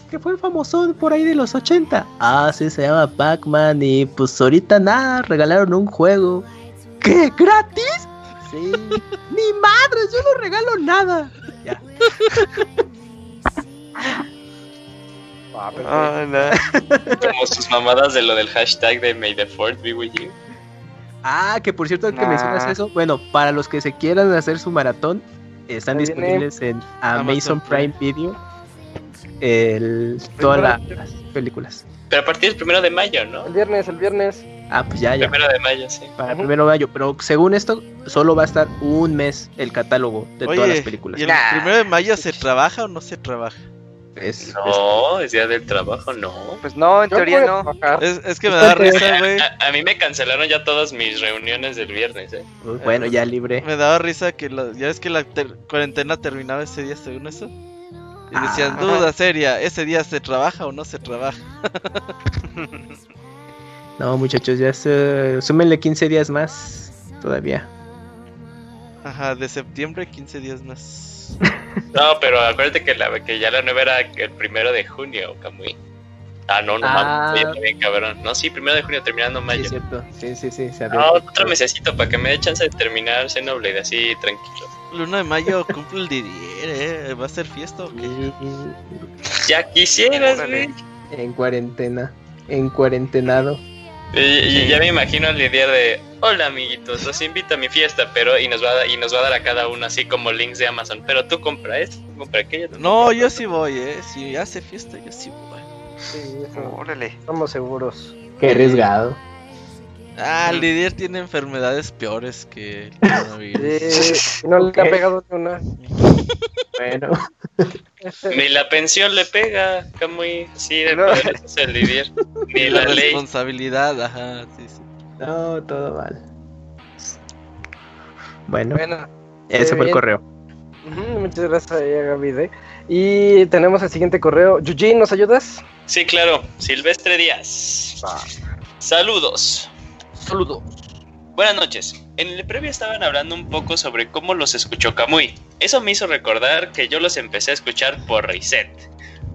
Que fue famoso por ahí de los 80. Ah, sí, se llama Pac-Man y pues ahorita nada, regalaron un juego. ¿Qué? ¿Gratis? Sí. ¡Mi madre! Yo no regalo nada. Ah, Como sus mamadas de lo del hashtag de May the Fourth be with you. Ah, que por cierto, que mencionas eso, bueno, para los que se quieran hacer su maratón, están disponibles en Amazon Prime Video el, todas las películas. Pero a partir del primero de mayo, ¿no? El viernes, el viernes. Ah, pues ya, ya. Primero de mayo, sí. Para el primero de mayo, pero según esto, solo va a estar un mes el catálogo de todas las películas. ¿Y el primero de mayo se trabaja o no se trabaja? No, es día del trabajo, no. Pues no, en teoría no. Es, que me da risa, güey. A, mí me cancelaron ya todas mis reuniones del viernes, eh. bueno, ya libre. Me daba risa que ya ves que la cuarentena terminaba ese día según eso. Y decían, ah, duda seria, ¿ese día se trabaja o no se trabaja? no, muchachos, ya se... súmenle 15 días más todavía. Ajá, de septiembre 15 días más. No, pero acuérdate que, la, que ya la nueva era el primero de junio, Camuy. Ah, no, no ah. mames, cabrón. No, sí, primero de junio terminando mayo. Sí, cierto. Sí, sí, sí. no, otro mesecito para que me dé chance de terminar Xenoblade así tranquilo. El 1 de mayo cumple el Didier, ¿eh? ¿Va a ser fiesta o qué? Ya quisieras, güey. En cuarentena. En cuarentenado. Y, ya me imagino el Didier de hola amiguitos, los invito a mi fiesta, pero y nos va a, y nos va a dar a cada uno así como links de Amazon, pero tú compra esto, compra aquello. No, yo sí voy, eh, si hace fiesta yo sí voy. Sí, Órale. Estamos seguros. Qué arriesgado. Ah, Lidier tiene enfermedades peores que el coronavirus. no le ha pegado una. bueno. Ni la pensión le pega, Camuy. Sí, de no. es el Lidier. Ni la, la responsabilidad, ajá, sí, sí. No, todo mal. Bueno, ese fue el correo. muchas gracias, Gaby. Y tenemos el siguiente correo. Yuji, ¿nos ayudas? Sí, claro. Silvestre Díaz. Saludos. Saludos. Buenas noches. En el previo estaban hablando un poco sobre cómo los escuchó Kamui. Eso me hizo recordar que yo los empecé a escuchar por Reset.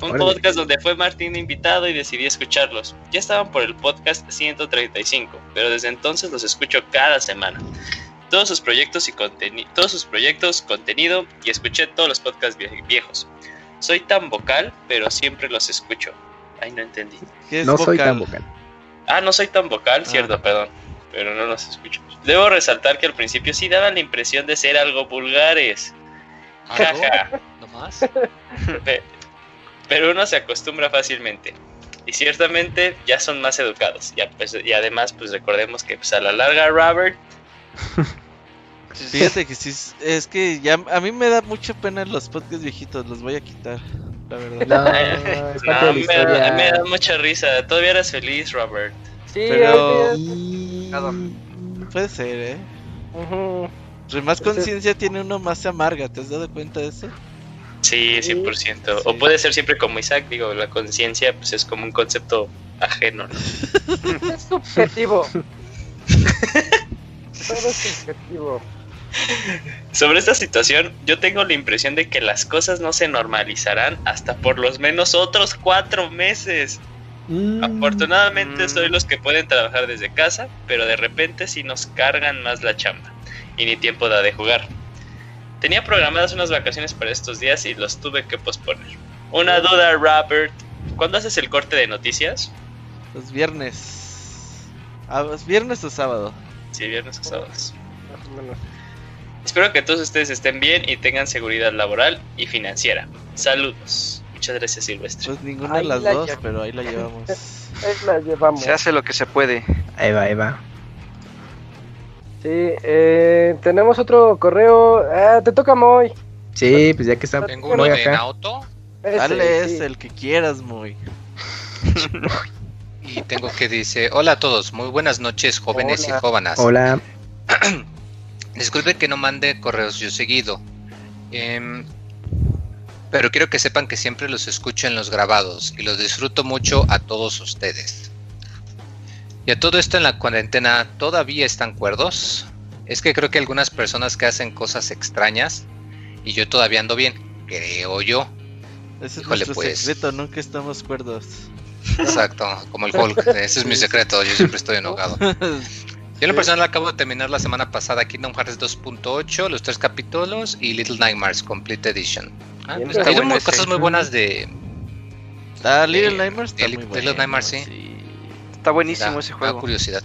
Un podcast donde fue Martín invitado y decidí escucharlos. Ya estaban por el podcast 135, pero desde entonces los escucho cada semana. Todos sus proyectos y todos sus proyectos, contenido y escuché todos los podcasts viejos. Soy tan vocal, pero siempre los escucho. Ay, no entendí. no soy tan vocal. Ah, no soy tan vocal, cierto, ah. perdón. Pero no los escucho. Debo resaltar que al principio sí daban la impresión de ser algo vulgares. Ah, Jaja. ¿No más? Pero uno se acostumbra fácilmente. Y ciertamente ya son más educados. Ya, pues, y además, pues recordemos que pues, a la larga Robert... Fíjate que sí, es que ya a mí me da mucha pena los podcasts viejitos, los voy a quitar, la verdad. No, me, da, mucha risa. Todavía eres feliz, Robert. Sí, pero... Puede ser, ¿eh? más conciencia tiene uno más se amarga, ¿te has dado cuenta de eso? Sí, 100%. O puede ser siempre como Isaac, digo, la conciencia pues es como un concepto ajeno. es subjetivo. Todo es subjetivo. Sobre esta situación, yo tengo la impresión de que las cosas no se normalizarán hasta por lo menos otros cuatro meses. Mm. Afortunadamente soy los que pueden trabajar desde casa, pero de repente sí nos cargan más la chamba y ni tiempo da de jugar. Tenía programadas unas vacaciones para estos días y los tuve que posponer. Una duda, Robert. ¿Cuándo haces el corte de noticias? Los viernes. Ah, ¿Los viernes o sábado? Sí, viernes o sábados. Espero que todos ustedes estén bien y tengan seguridad laboral y financiera. Saludos. Muchas gracias, Silvestre. Pues ninguna de las dos, pero ahí la llevamos. ahí la llevamos. Se hace lo que se puede. Ahí va, ahí va. Sí, eh, tenemos otro correo. Ah, te toca Moy. Sí, pues ya que está. Tengo uno de auto. Dale, es el que quieras, Moy. y tengo que dice: Hola a todos, muy buenas noches, jóvenes y jóvenes. Hola. Disculpe que no mande correos yo seguido. Em, pero quiero que sepan que siempre los escucho en los grabados y los disfruto mucho a todos ustedes. Y a todo esto en la cuarentena, ¿todavía están cuerdos? Es que creo que algunas personas que hacen cosas extrañas y yo todavía ando bien, creo yo. Ese es nuestro pues. secreto, nunca estamos cuerdos. Exacto, como el Hulk, ese es mi secreto, yo siempre estoy enojado. Yo en lo personal acabo de terminar la semana pasada Kingdom Hearts 2.8, los tres capítulos y Little Nightmares Complete Edition. Ah, pues, hay cosas muy buenas de... Ah, Little Nightmares está Little Nightmares, sí. Está buenísimo ese juego. curiosidad.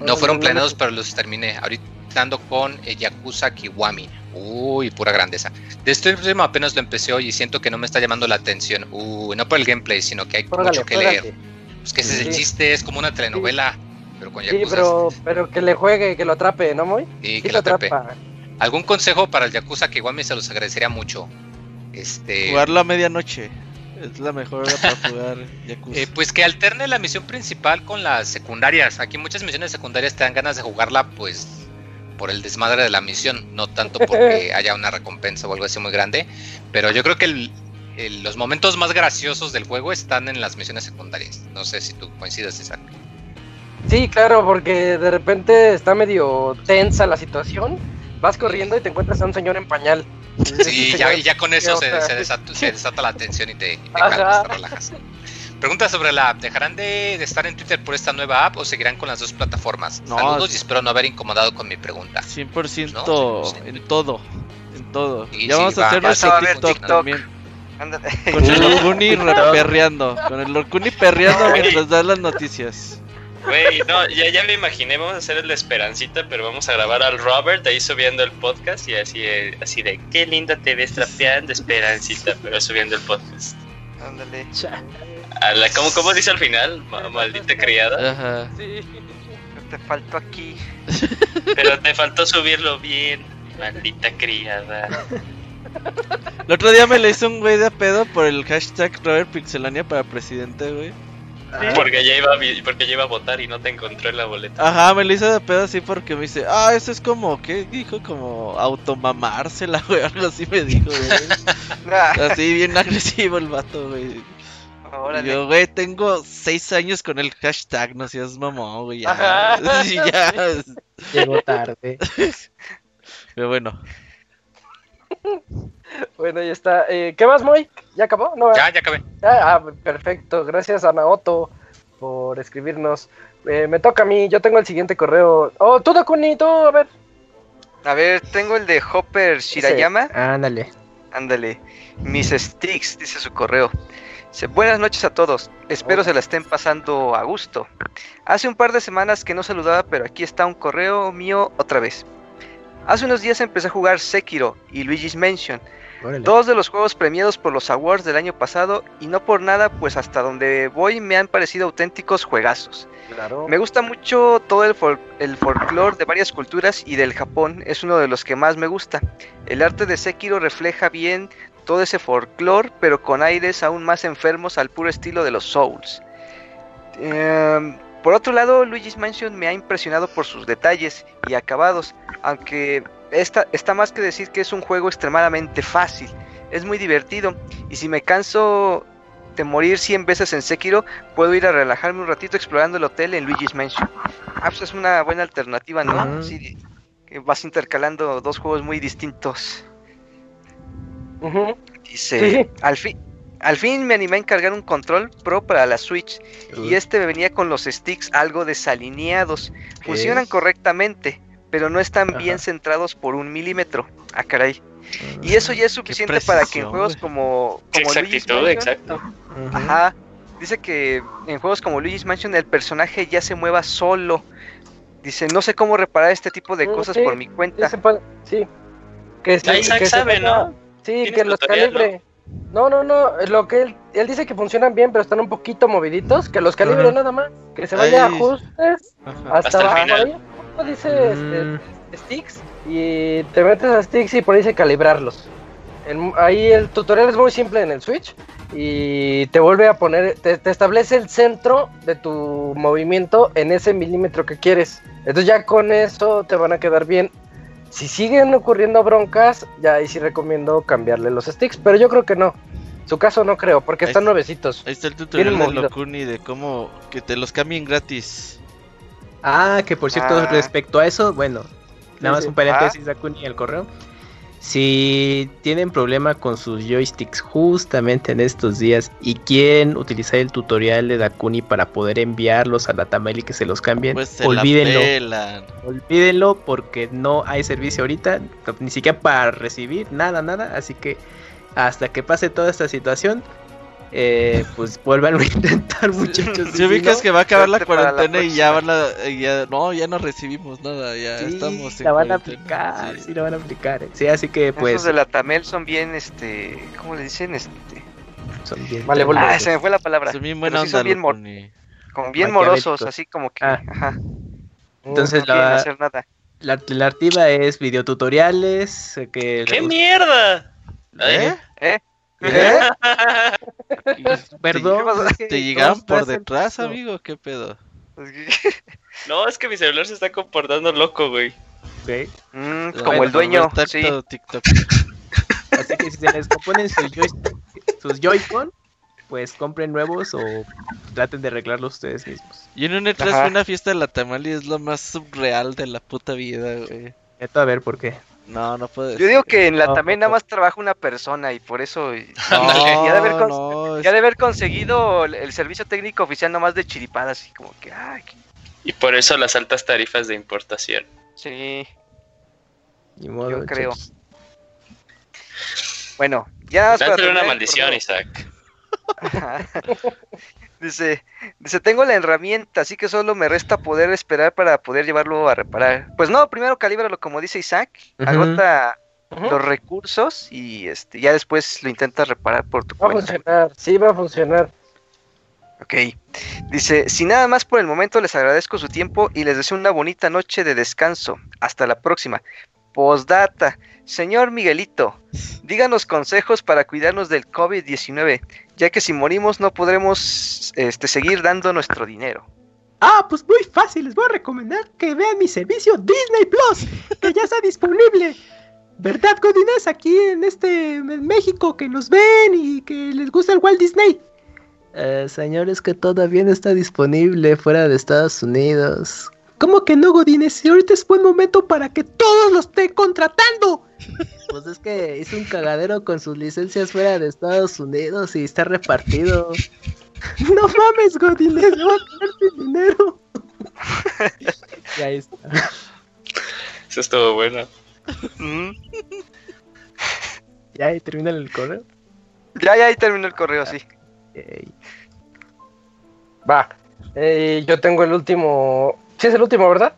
No fueron planeados, pero los terminé. Ahorita ando con Yakuza Kiwami. Uy, pura grandeza. De este último apenas lo empecé hoy y siento que no me está llamando la atención. Uy, no por el gameplay, sino que hay mucho que leer. Pues que ese es el chiste, es como una telenovela, pero con Yakuza. Sí, pero, pero que le juegue, que lo atrape, ¿no, Moy? Sí, que lo atrape. ¿Algún consejo para el Yakuza Kiwami? Se los agradecería mucho. Este... Jugarlo a medianoche. Es la mejor hora para jugar Yakuza. Eh, pues que alterne la misión principal con las secundarias. Aquí muchas misiones secundarias te dan ganas de jugarla, pues por el desmadre de la misión, no tanto porque haya una recompensa o algo así muy grande. Pero yo creo que los momentos más graciosos del juego están en las misiones secundarias. No sé si tú coincides, Isaac. Sí, claro, porque de repente está medio tensa la situación. Vas corriendo y te encuentras a un señor en pañal. Sí, ya, ya con eso se, desata, la tensión y te, calmas, te relajas. Pregunta sobre la app. ¿Dejarán de, estar en Twitter por esta nueva app o seguirán con las dos plataformas? No, Saludos y espero no haber incomodado con mi pregunta. 100% en todo. En todo. ya vamos a hacer nuestro TikTok, también. Con el Lorcuni perreando. Con el Lorcuni perreando mientras da las noticias. Güey, no, ya, ya me imaginé, vamos a hacer el Esperancita, pero vamos a grabar al Robert ahí subiendo el podcast y así, así de qué linda te ves trapeando, Esperancita, pero subiendo el podcast. Ándale. ¿cómo, ¿Cómo dice al final? Maldita criada. Ajá. Sí. Te faltó aquí. Pero te faltó subirlo bien. Maldita criada. El otro día me le hizo un güey de pedo por el hashtag Robert Pixelania para presidente, güey. Porque ya iba porque ya iba a votar y no te encontró en la boleta. Ajá, me lo hizo de pedo así porque me dice, ah, eso es como, ¿qué dijo? Como automamársela, güey, algo así me dijo, güey. así bien agresivo el vato, güey. Yo, güey, tengo seis años con el hashtag, no seas mamón, güey. Ya. ya. Llegó tarde. Pero bueno. Bueno, ya está. Eh, ¿Qué más, Moy? ¿Ya acabó? No, ya, ya acabé. Ah, perfecto. Gracias a Naoto por escribirnos. Eh, me toca a mí, yo tengo el siguiente correo. Oh, tú, Dakuni, tú, a ver. A ver, tengo el de Hopper Shirayama. Ándale. Ándale. Mis sticks, dice su correo. Buenas noches a todos, espero se la estén pasando a gusto. Hace un par de semanas que no saludaba, pero aquí está un correo mío otra vez. Hace unos días empecé a jugar Sekiro y Luigi's Mansion, dos de los juegos premiados por los awards del año pasado y no por nada, pues hasta donde voy me han parecido auténticos juegazos. Me gusta mucho todo el, el folclore de varias culturas y del Japón, es uno de los que más me gusta. El arte de Sekiro refleja bien todo ese folclore, pero con aires aún más enfermos al puro estilo de los Souls. Em, por otro lado, Luigi's Mansion me ha impresionado por sus detalles y acabados, aunque esta, está más que decir que es un juego extremadamente fácil, es muy divertido y si me canso de morir 100 veces en Sekiro, puedo ir a relajarme un ratito explorando el hotel en Luigi's Mansion. Ah, pues es una buena alternativa, ¿no? que vas intercalando dos juegos muy distintos. Dice, al fin, al fin me animé a encargar un control pro para la Switch y este me venía con los sticks algo desalineados. Funcionan correctamente, pero no están bien centrados por un milímetro. Ah, caray. Y eso ya es suficiente para que en juegos como, como exacto. Ajá. Dice que en juegos como Luigi's Mansion el personaje ya se mueva solo. Dice, no sé cómo reparar este tipo de mm, cosas por mi cuenta. Sí. Que, que sabe, ¿no? Sí, que los calibre. ¿no? No, no, Lo que él, él dice que funcionan bien, pero están un poquito moviditos. Que los calibre nada más. Que se vaya a ajustes hasta, abajo. dice mm. este, sticks. Y te metes a sticks y por ahí dice calibrarlos. ahí el tutorial es muy simple en el Switch. Y te vuelve a poner, te, te, establece el centro de tu movimiento en ese milímetro que quieres. Entonces ya con eso te van a quedar bien. Si siguen ocurriendo broncas, ya ahí sí recomiendo cambiarle los sticks, pero yo creo que no. Su caso no creo, porque están nuevecitos. Ahí está el tutorial de Locuni de cómo que te los cambien gratis. Ah, que por cierto, ah. respecto a eso, bueno, nada más un paréntesis, ah. Locuni, el correo. Si tienen problema con sus joysticks justamente en estos días y quieren utilizar el tutorial de Dakuni para poder enviarlos a la Tameli que se los cambien, pues olvídenlo. Olvídenlo porque no hay servicio ahorita, ni siquiera para recibir, nada, nada. Así que hasta que pase toda esta situación, eh, pues vuelvan a intentar muchachos. Si ubicas que va a acabar la cuarentena y ya van a, ya, no, ya no recibimos nada, ya sí, estamos. La van a aplicar, sí, la van a aplicar. Sí, así que pues. Esos de la Tamel son bien, este, ¿cómo le dicen? Este. Son bien. Vale, ah, se me fue la palabra. Son bien buenos. Son bien, como bien morosos, así como que, ah. ajá. Entonces no la, hacer nada. La alternativa es videotutoriales. Que ¡Qué mierda! ¿Eh? ¿Eh? ¿Eh? Perdón. ¿Te, llegaron por detrás, amigo? ¿Qué pedo? No, es que mi celular se está comportando loco, güey. Mm, como el dueño. Sí. TikTok. Así que si se les componen sus, sus Joy-Con, pues compren nuevos o traten de arreglarlos ustedes mismos. Y en un E3 una fiesta de la tamali es lo más surreal de la puta vida, güey. a ver por qué. No, no puede. Yo digo que en la también nada más trabaja una persona y por eso ya, de haber conseguido el, servicio técnico oficial nomás de chiripadas y como que ay. Y por eso las altas tarifas de importación. Sí. yo creo. Bueno, ya. Va una maldición, Isaac. Dice, dice, tengo la herramienta, así que solo me resta poder esperar para poder llevarlo a reparar. Pues no, primero calíbralo como dice Isaac, agota los recursos y este ya después lo intentas reparar por tu va cuenta. Va a funcionar, sí va a funcionar. Ok, dice, si nada más por el momento les agradezco su tiempo y les deseo una bonita noche de descanso. Hasta la próxima. Postdata, señor Miguelito, díganos consejos para cuidarnos del COVID-19 ya que si morimos no podremos este, seguir dando nuestro dinero. Ah, pues muy fácil, les voy a recomendar que vean mi servicio Disney Plus, que ya está disponible. ¿Verdad, Godines? Aquí en este en México que nos ven y que les gusta el Walt Disney. Eh, señores, que todavía no está disponible fuera de Estados Unidos. ¿Cómo que no, Godines? Si ahorita es buen momento para que todos lo estén contratando. Pues es que hizo un cagadero con sus licencias fuera de Estados Unidos y está repartido. No mames, Godines, no va a sin dinero. y ahí está. Eso estuvo bueno. ¿Ya ahí termina el correo? Ya, ya ahí terminó el correo, sí. Va. Eh, yo tengo el último. Sí, es el último, ¿verdad?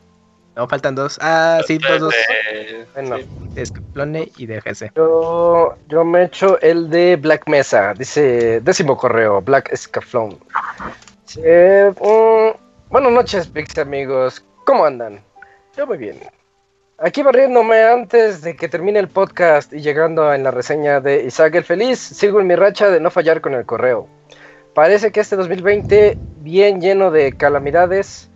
No, faltan dos. Ah, sí, dos, dos. Bueno, es Clone y DGC. Yo, yo me echo el de Black Mesa. Dice décimo correo, Black Scaflón. Mm, buenas noches, Pix amigos. ¿Cómo andan? Yo muy bien. Aquí barriéndome antes de que termine el podcast y llegando en la reseña de Isaac el Feliz, sigo en mi racha de no fallar con el correo. Parece que este 2020, bien lleno de calamidades,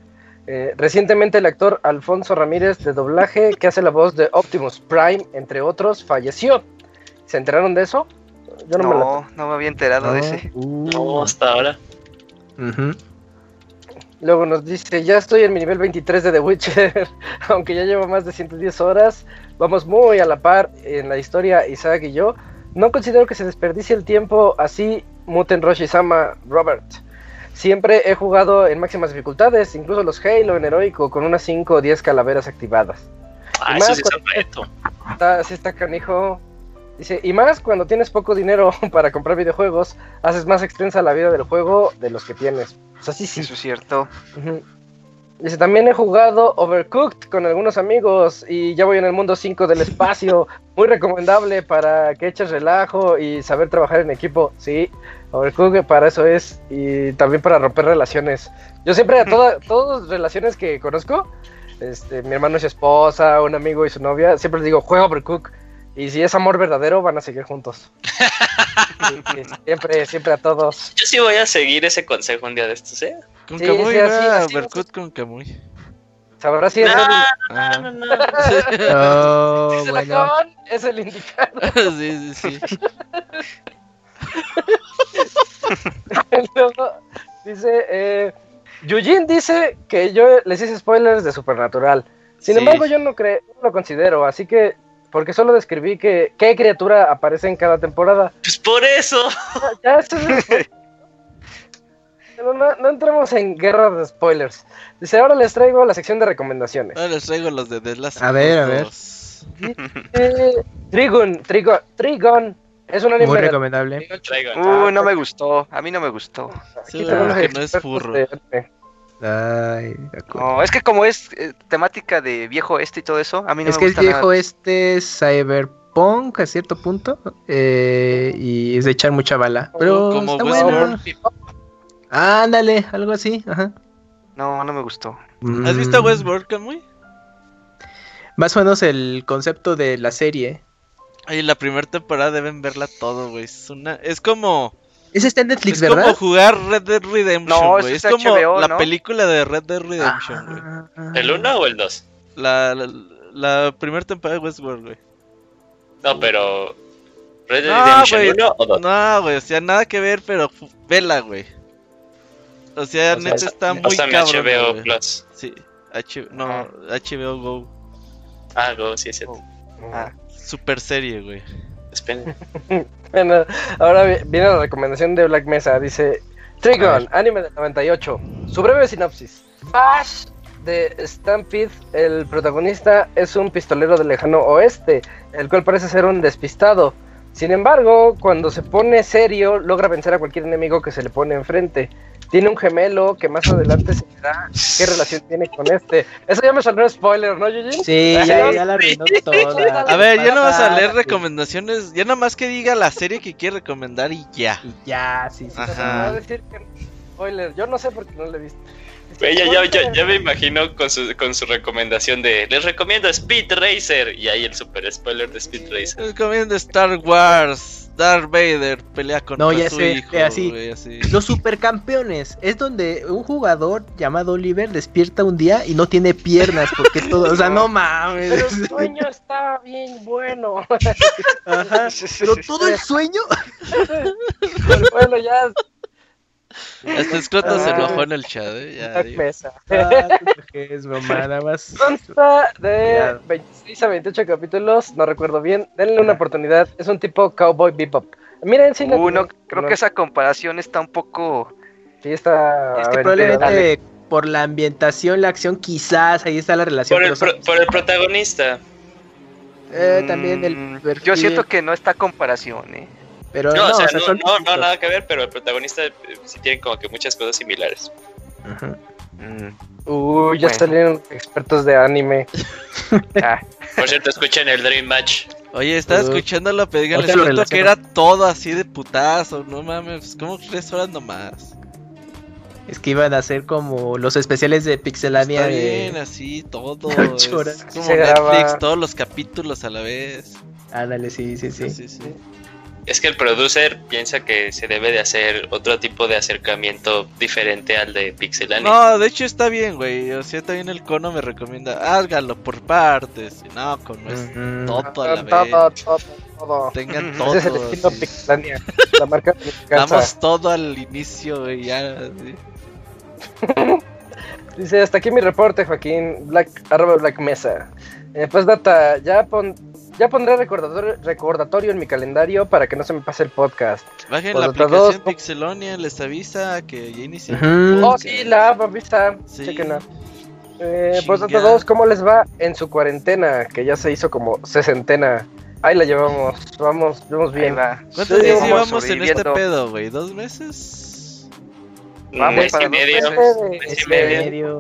eh, recientemente el actor Alfonso Ramírez de doblaje, que hace la voz de Optimus Prime, entre otros, falleció. ¿Se enteraron de eso? Yo no, me, no me había enterado de ese. Uh. No, hasta ahora. Luego nos dice, ya estoy en mi nivel 23 de The Witcher, aunque ya llevo más de 110 horas, vamos muy a la par en la historia Isaac y yo. No considero que se desperdicie el tiempo así, Muten Roshi Sama Robert. Siempre he jugado en máximas dificultades, incluso los Halo en heroico, con unas 5 o 10 calaveras activadas. Ah, eso sí es reto. Está, está canijo. Dice, y más cuando tienes poco dinero para comprar videojuegos, haces más extensa la vida del juego de los que tienes. O sea, sí, sí. Eso es cierto. Dice, también he jugado Overcooked con algunos amigos y ya voy en el mundo 5 del espacio. Muy recomendable para que eches relajo y saber trabajar en equipo. Sí, Overcooked para eso es y también para romper relaciones. Yo siempre a todas relaciones que conozco, este, mi hermano y su esposa, un amigo y su novia, siempre les digo, juega Overcooked. Y si es amor verdadero, van a seguir juntos. siempre, siempre a todos. Yo sí voy a seguir ese consejo un día de estos, ¿eh? Con sí, Camuy, sí, así, así, con Camuy. Sabrá si es no, no, no, no. oh, si se bueno. la acaban, es el indicado. sí, sí, sí. dice, eh, Yujin dice que yo les hice spoilers de Supernatural. Sin embargo, yo no, creo, no lo considero, así que porque solo describí que qué criatura aparece en cada temporada. Pues por eso. Ya, no, entremos en guerras de spoilers. Dice, ahora les traigo la sección de recomendaciones. Ahora les traigo los de Last A ver, a ver. Trigon, Trigon, Trigon. Es un anime muy recomendable. Uh, no me gustó. A mí no me gustó. Sí, que no es furro. Ay, no, es que como es eh, temática de viejo este y todo eso, a mí no es me gusta. Es que es viejo este cyberpunk a cierto punto eh, y es de echar mucha bala. Pero como está bueno. Ándale, algo así, ajá. No, no me gustó. ¿Has visto mm. Westworld, muy? Más o menos el concepto de la serie. Ay, la primera temporada deben verla todo, güey. Es una, es como ese está en Netflix, es ¿verdad? Es como jugar Red Dead Redemption, güey. es, como la película de Red Dead Redemption, güey. Ah. ¿El 1 o el 2? La, la, la primera temporada de Westworld, güey. No, pero. ¿Red Dead Redemption 1 o 2? No, güey, o sea, nada que ver, pero vela, güey. O sea, neta está muy o cabrón. HBO Plus. Sí, H no, HBO Go. Ah, Go, sí es cierto. Ah, super serie, güey. bueno, ahora viene la recomendación de Black Mesa. Dice: Trigon, anime del 98. Su breve sinopsis: Bash de Stampede, el protagonista es un pistolero del lejano oeste, el cual parece ser un despistado. Sin embargo, cuando se pone serio, logra vencer a cualquier enemigo que se le pone enfrente tiene un gemelo que más adelante se verá qué relación tiene con este. Eso ya me salió un spoiler, ¿no, Yuji? Sí, ya, ya la arruinó toda. A ver, ya no vas a leer recomendaciones, ya nada más que diga la serie que quiere recomendar y ya. Y ya, sí, sí. Ajá. a decir que spoiler, yo no sé por qué no le he visto. Ya, ya, ya, ya, me imagino con su, con su recomendación de les recomiendo Speed Racer y ahí el super spoiler de Speed Racer. Les recomiendo Star Wars. Darth Vader pelea con no, ya su hijo, así. Los supercampeones es donde un jugador llamado Oliver despierta un día y no tiene piernas porque todo, o sea, no mames. Pero el sueño está bien bueno. Ajá. Pero todo el sueño. bueno, ya este escroto se enojó en el chat, ¿eh? Ya, mesa. Ah, es broma, nada más. Consta de 26 a 28 capítulos, no recuerdo bien. Denle una oportunidad. Es un tipo Cowboy Bebop. Miren, si uh, no, creo que esa comparación está un poco. Sí, está. Es que probablemente por la ambientación, la acción, quizás ahí está la relación. Por el, por el protagonista. Eh, también el mm, Yo siento que no está comparación, eh. Pero no, no, o sea, no, no, nada que ver, pero el protagonista eh, sí tiene como que muchas cosas similares. Uh Uy, ya salieron expertos de anime. ah. Por cierto, escuchen el Dream Match. Oye, estaba uh, escuchando la pedíganle siento que era todo así de putazo, no mames, ¿cómo tres horas nomás? Es que iban a ser como los especiales de Pixelania. Está bien, así, todo. Es como Netflix, todos los capítulos a la vez. Ándale, sí, sí, sí. sí, sí es que el producer piensa que se debe de hacer otro tipo de acercamiento diferente al de Pixelania. No, de hecho está bien, güey. O sea, también el cono me recomienda, hágalo por partes. No, con todo a la vez. Todo, todo, todo. Tengan todo. Ese es el estilo Pixelania. la marca Damos todo al inicio, güey, ya. Dice, hasta aquí mi reporte, Joaquín. Black, arroba Black Mesa. Eh, pues data, ya pon ya pondré recordatorio, recordatorio en mi calendario para que no se me pase el podcast. Bajen la aplicación dos, Pixelonia, les avisa que ya inició. Oh, sí, la app avisa. Sí. Chequenla. Eh, vosotros dos, ¿cómo les va en su cuarentena? Que ya se hizo como sesentena. Ahí la llevamos, vamos, vamos bien. ¿Cuántos días llevamos en este pedo, güey? ¿Dos meses? Vamos, mes y medio. Mes y medio.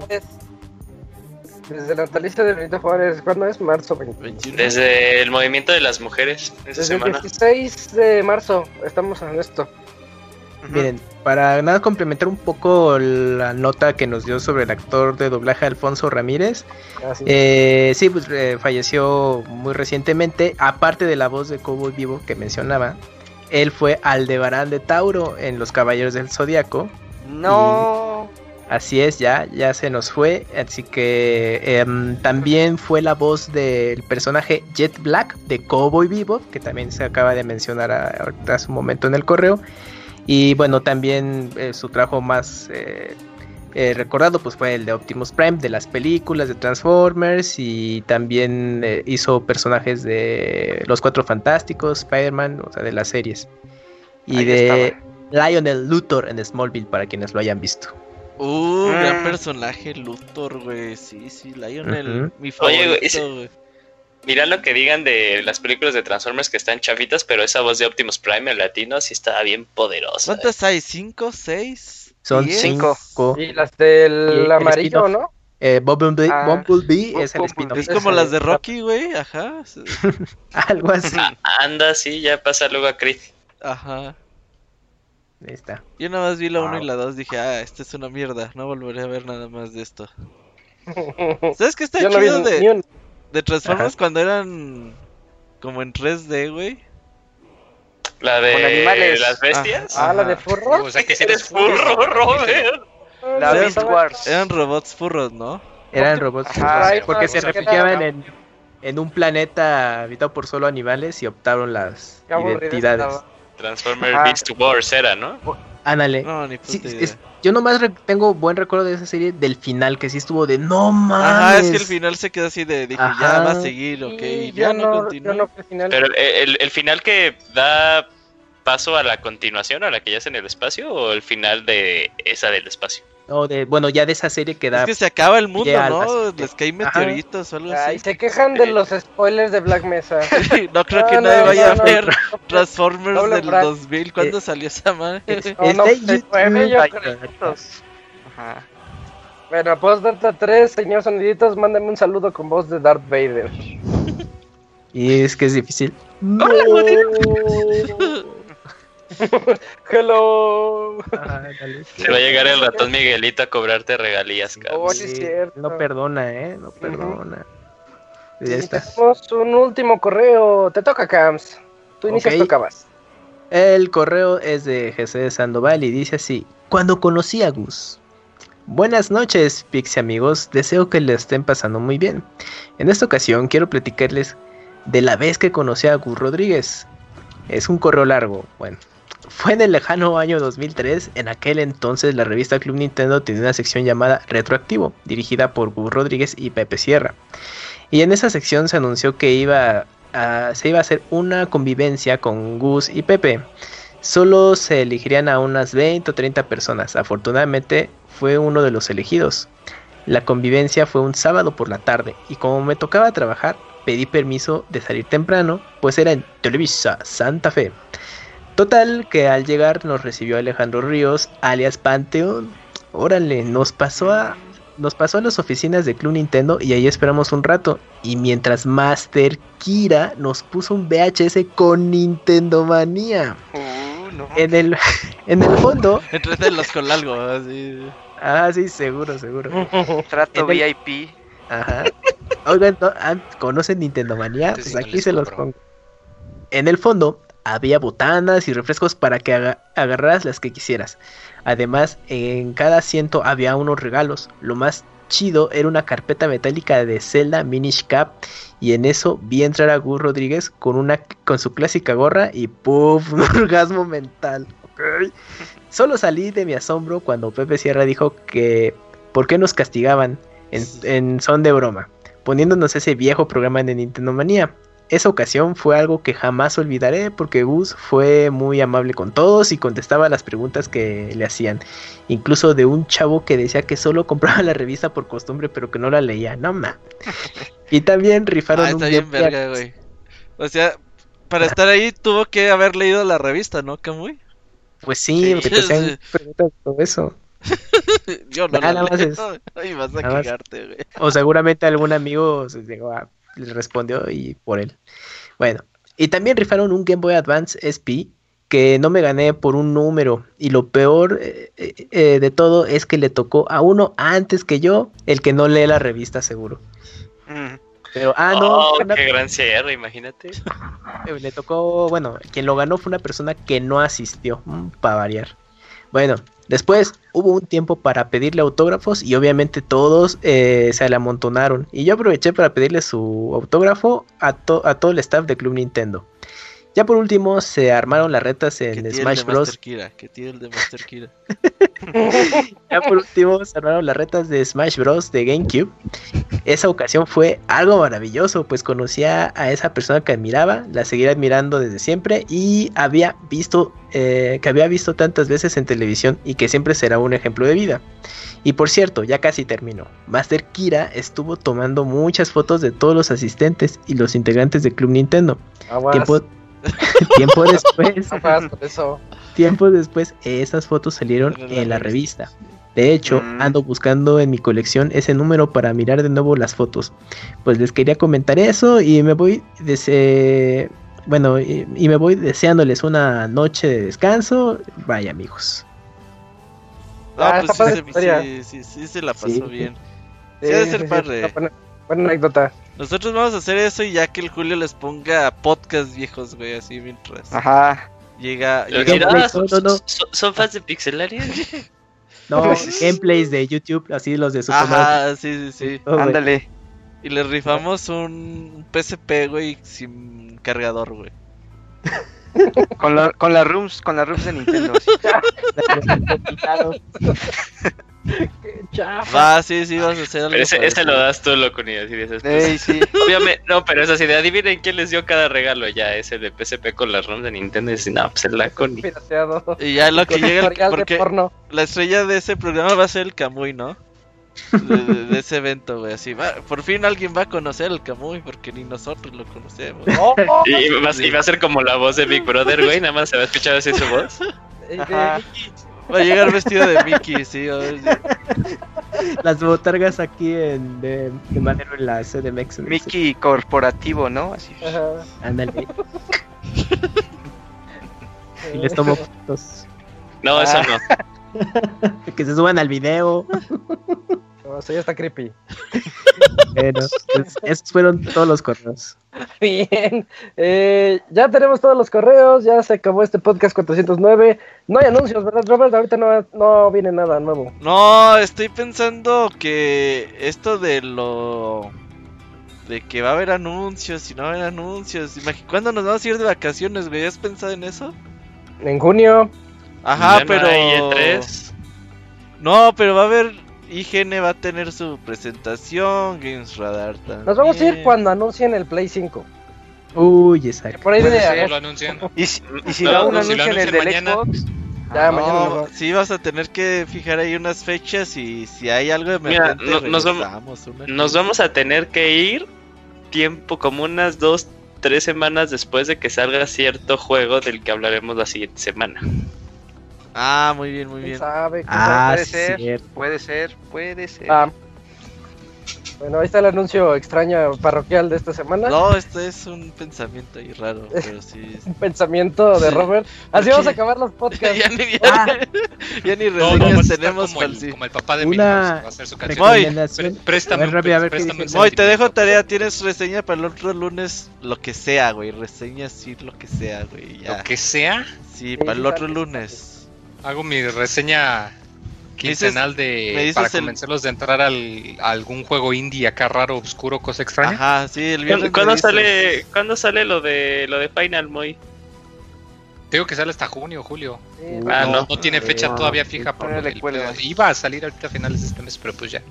Desde la natalicia de Benito Juárez, ¿cuándo es? Marzo 21. Desde el movimiento de las mujeres, Desde el 16 de marzo, estamos en esto. Miren, para nada complementar un poco la nota que nos dio sobre el actor de doblaje Alfonso Ramírez. Ah, sí. Eh, sí, pues eh, falleció muy recientemente. Aparte de la voz de Cowboy Vivo que mencionaba, él fue Aldebarán de Tauro en Los Caballeros del Zodiaco. No. Así es, ya, ya se nos fue. Así que em, también fue la voz del personaje Jet Black de Cowboy Vivo, que también se acaba de mencionar hace un momento en el correo. Y bueno, también eh, su trabajo más eh, eh, recordado pues fue el de Optimus Prime de las películas de Transformers y también hizo personajes de Los Cuatro Fantásticos, Spider-Man, o sea, de las series. Y de Lionel Luthor en Smallville para quienes lo hayan visto. Uh, gran mm. personaje Luthor, güey. Sí, sí, Lionel, mi favorito, güey. Mira lo que digan de las películas de Transformers que están chafitas, pero esa voz de Optimus Prime en latino sí está bien poderosa. ¿Cuántas hay? ¿Cinco? ¿Seis? Son cinco. Y las del amarillo, ¿no? Eh, Bumblebee, ah, Bumblebee es el spin Es como las de Rocky, güey, ajá. Algo así. Ah, anda, sí, ya pasa luego a Creed. Ajá. Ahí está. Yo nada más vi la 1 y la 2, dije, ah, esta es una mierda, no volveré a ver nada más de esto. ¿Sabes qué está chido de, de Transformers cuando eran como en 3D, güey? La de ¿Con animales? las bestias. Ah, la de furro. O sea que si eres furro, Robert. La Beast Wars. Eran robots furros, ¿no? Eran robots furros. Porque se refugiaban en, en un planeta habitado por solo animales y optaron las identidades. Transformer Beast Wars era, ¿no? Ándale. No, ni sí, es, yo nomás tengo buen recuerdo de esa serie del final, que sí estuvo de no mames. Ajá, es que el final se quedó así de, dije, ya va a seguir, ok, ya, no, continúa. Pero el, el final que da paso a la continuación, a la que ya es en el espacio, o el final de esa del espacio? No, de, bueno, ya de esa serie que da. Es que se acaba el mundo, ¿no? Les caen meteoritos o algo así. se quejan de los spoilers de Black Mesa. no creo que nadie vaya a ver Transformers del 2000. ¿Cuándo eh, salió esa madre? no, Ajá. Bueno, Postdata 3, señor Soniditos, mándame un saludo con voz de Darth Vader. y es que es difícil. ¡No! Hello. Se va a llegar el ratón Miguelito a cobrarte regalías, oh, No perdona, eh. No perdona. Ya está. Tenemos un último correo. Te toca, Cams. Tú inicias, tocabas. El correo es de Jesús Sandoval y dice así: Cuando conocí a Gus. Buenas noches, Pixie amigos. Deseo que le estén pasando muy bien. En esta ocasión quiero platicarles de la vez que conocí a Gus Rodríguez. Es un correo largo, bueno, fue en el lejano año 2003, en aquel entonces la revista Club Nintendo tenía una sección llamada Retroactivo, dirigida por Gus Rodríguez y Pepe Sierra. Y en esa sección se anunció que iba a, se iba a hacer una convivencia con Gus y Pepe. Solo se elegirían a unas 20 o 30 personas. Afortunadamente fue uno de los elegidos. La convivencia fue un sábado por la tarde y como me tocaba trabajar, pedí permiso de salir temprano, pues era en Televisa Santa Fe. Total, que al llegar nos recibió Alejandro Ríos, alias Panteón. Órale, nos pasó a. Nos pasó a las oficinas de Club Nintendo y ahí esperamos un rato. Y mientras Master Kira nos puso un VHS con Nintendo Manía. Uh, en, el, en el fondo. Entretenlos con algo, así. Ah, sí, seguro, seguro. Trato VIP. Ajá. Oigan, ¿conocen Nintendo Manía? Pues aquí se los pongo. En el fondo había botanas y refrescos para que agarraras las que quisieras. Además, en cada asiento había unos regalos. Lo más chido era una carpeta metálica de Zelda Minish Cap y en eso vi entrar a Gus Rodríguez con una con su clásica gorra y ¡puf! un orgasmo mental. Solo salí de mi asombro cuando Pepe Sierra dijo que ¿por qué nos castigaban en, en son de broma? Poniéndonos ese viejo programa de Nintendo Manía esa ocasión fue algo que jamás olvidaré porque Gus fue muy amable con todos y contestaba las preguntas que le hacían. Incluso de un chavo que decía que solo compraba la revista por costumbre pero que no la leía. No ma. Y también rifaron ah, está bien verga, güey. O sea, para estar ahí tuvo que haber leído la revista, ¿no, Camuy? Pues sí, porque te hacían preguntas todo eso. Yo no nada más es, Ay, vas a cagarte, güey. O seguramente algún amigo se llegó a le respondió y por él. Bueno, y también rifaron un Game Boy Advance SP que no me gané por un número. Y lo peor eh, eh, eh, de todo es que le tocó a uno antes que yo, el que no lee la revista seguro. Mm. Pero, ah, no. Oh, qué gran cierre, imagínate. Le tocó, bueno, quien lo ganó fue una persona que no asistió, mm, para variar. Bueno, Después hubo un tiempo para pedirle autógrafos y obviamente todos eh, se le amontonaron. Y yo aproveché para pedirle su autógrafo a, a todo el staff de Club Nintendo. Ya por último se armaron las retas en Smash Bros. Kira, que tiene el de Master Kira. ya por último se armaron las retas de Smash Bros. de GameCube. Esa ocasión fue algo maravilloso, pues conocía a esa persona que admiraba, la seguía admirando desde siempre y había visto eh, que había visto tantas veces en televisión y que siempre será un ejemplo de vida. Y por cierto, ya casi terminó. Master Kira estuvo tomando muchas fotos de todos los asistentes y los integrantes del Club Nintendo. Tiempo, tiempo después. tiempo después, esas fotos salieron en la revista. De hecho, mm. ando buscando en mi colección ese número para mirar de nuevo las fotos. Pues les quería comentar eso y me voy desde bueno, y, me voy deseándoles una noche de descanso. Vaya amigos. Ah, pues sí, sí, sí, se la pasó bien. Sí, debe ser padre. Buena, anécdota. Nosotros vamos a hacer eso y ya que el Julio les ponga podcast viejos, güey, así mientras. Ajá. Llega. ¿Son, fans de Pixelaria? no, gameplays de YouTube, así los de Super Ajá, sí, sí, sí. Ándale. Y le rifamos un PSP, güey, sin cargador, güey. con, la, con las rooms, con las rooms de Nintendo. Va, sí, sí, vas a hacer algo. Ese, ese lo das tú, loco, ni así dices. Pues. sí. Obviamente, no, pero es así de adivinen quién les dio cada regalo ya, ese de PSP con las ROMs de Nintendo. Y no, pues el Laconi. Y ya lo que llega, el, porque la estrella de ese programa va a ser el Kamui, ¿no? de, ese evento, güey. Así va, por fin alguien va a conocer al Kamui porque ni nosotros lo conocemos. y, va, a ser como la voz de Big Brother, güey. Nada más se va a escuchar así su voz. Va a llegar vestido de Mickey, sí. Las botargas aquí en, de, de manera en la CDMX. Mickey corporativo, ¿no? Así. Ándale. y les tomo fotos. No, eso no. que se suban al video. No, eso ya está creepy. Bueno, pues, esos fueron todos los correos. Bien, eh, ya tenemos todos los correos, ya se acabó este podcast 409. No hay anuncios, ¿verdad, Robert? Ahorita no, no viene nada nuevo. No, estoy pensando que esto de lo de que va a haber anuncios y no va a haber anuncios. ¿Cuándo nos vamos a ir de vacaciones, güey? ¿Has pensado en eso? En junio. Ajá, pero. No, pero va a haber. IGN va a tener su presentación, Games Radar también. Nos vamos a ir cuando anuncien el Play 5. Uy, exacto. Por ahí de lo anuncian. ¿Y si, y si no, un anuncio en el del Xbox? Ya, mañana sí, vas a tener que fijar ahí unas fechas y si hay algo de Mira, nos, vamos, nos vamos a tener que ir tiempo como unas dos, tres semanas después de que salga cierto juego del que hablaremos la siguiente semana. Ah, muy bien, muy bien. Sabe? Ah, puede ser, puede ser, puede ser. Ah. Bueno, ahí está el anuncio extraño parroquial de esta semana. No, esto es un pensamiento ahí raro, pero sí. un pensamiento de Robert. Así vamos a acabar los podcasts. ya ni, ya, ah. ya ni reseñas tenemos como el, como el, papá de Una... va a hacer su canción. Moy, préstame, a ver, préstame Moy, te dejo tarea, tienes reseña para el otro lunes, lo que sea, güey. Reseña sí, lo que sea, güey. Ya. ¿Lo que sea? Sí, para el otro lunes. Hago mi reseña quincenal de para convencerlos de entrar al, a algún juego indie acá raro, oscuro, cosa extraña. Ajá, sí, el viernes. ¿Cuándo sale, ¿cuándo sale lo de lo de Final Moy? Tengo que sale hasta junio, julio. ah, no, no, tiene fecha todavía fija por lo del, Iba a salir ahorita a finales de este mes, pero pues ya.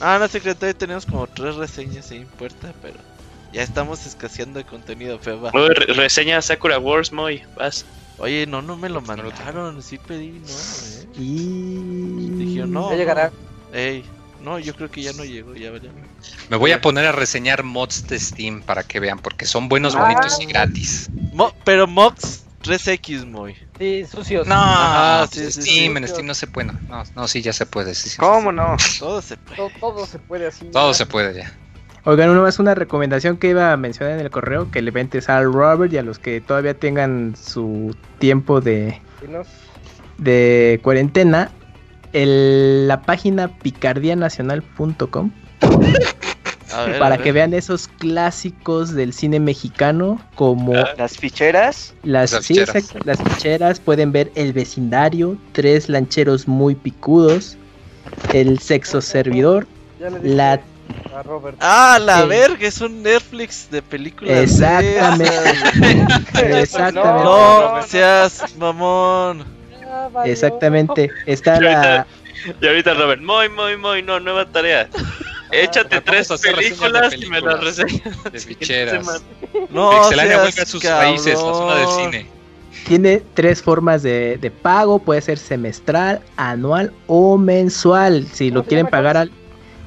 Ah, no, secretario, tenemos como tres reseñas ahí en puerta, pero ya estamos escaseando de contenido, feo. reseña Sakura Wars, Moy, vas. Oye, no, no me lo mandaron, sí pedí, no, eh. Y... Dije, no. Ya llegará. Ey, no, yo creo que ya no llegó, ya Me voy a poner a reseñar mods de Steam para que vean, porque son buenos, bonitos y ah. gratis. pero mods 3X, muy. Sí, sucios. No, ah, sí, Steam, en Steam no se puede. No, no, sí, ya se puede. Sí, ¿Cómo no? Todo se puede. todo se puede así. Todo se puede ya. Oigan, una más una recomendación que iba a mencionar en el correo, que le ventes al Robert y a los que todavía tengan su tiempo de, de cuarentena, el, la página picardianacional.com para que vean esos clásicos del cine mexicano como ah. las ficheras las, las, ficheras. las ficheras pueden ver el vecindario tres lancheros muy picudos el sexo servidor la Ah, la verga, es un Netflix de películas. Exactamente. Exactamente. No, seas mamón. Exactamente. Está la. Y ahorita Robert, muy, muy, muy, no, nueva tarea. Échate tres películas, y me las reseñas. De ficheras. No, Pixelania vuelve a sus raíces, la zona del cine. Tiene tres formas de, de, pago, puede ser semestral, anual o mensual. Si lo quieren pagar al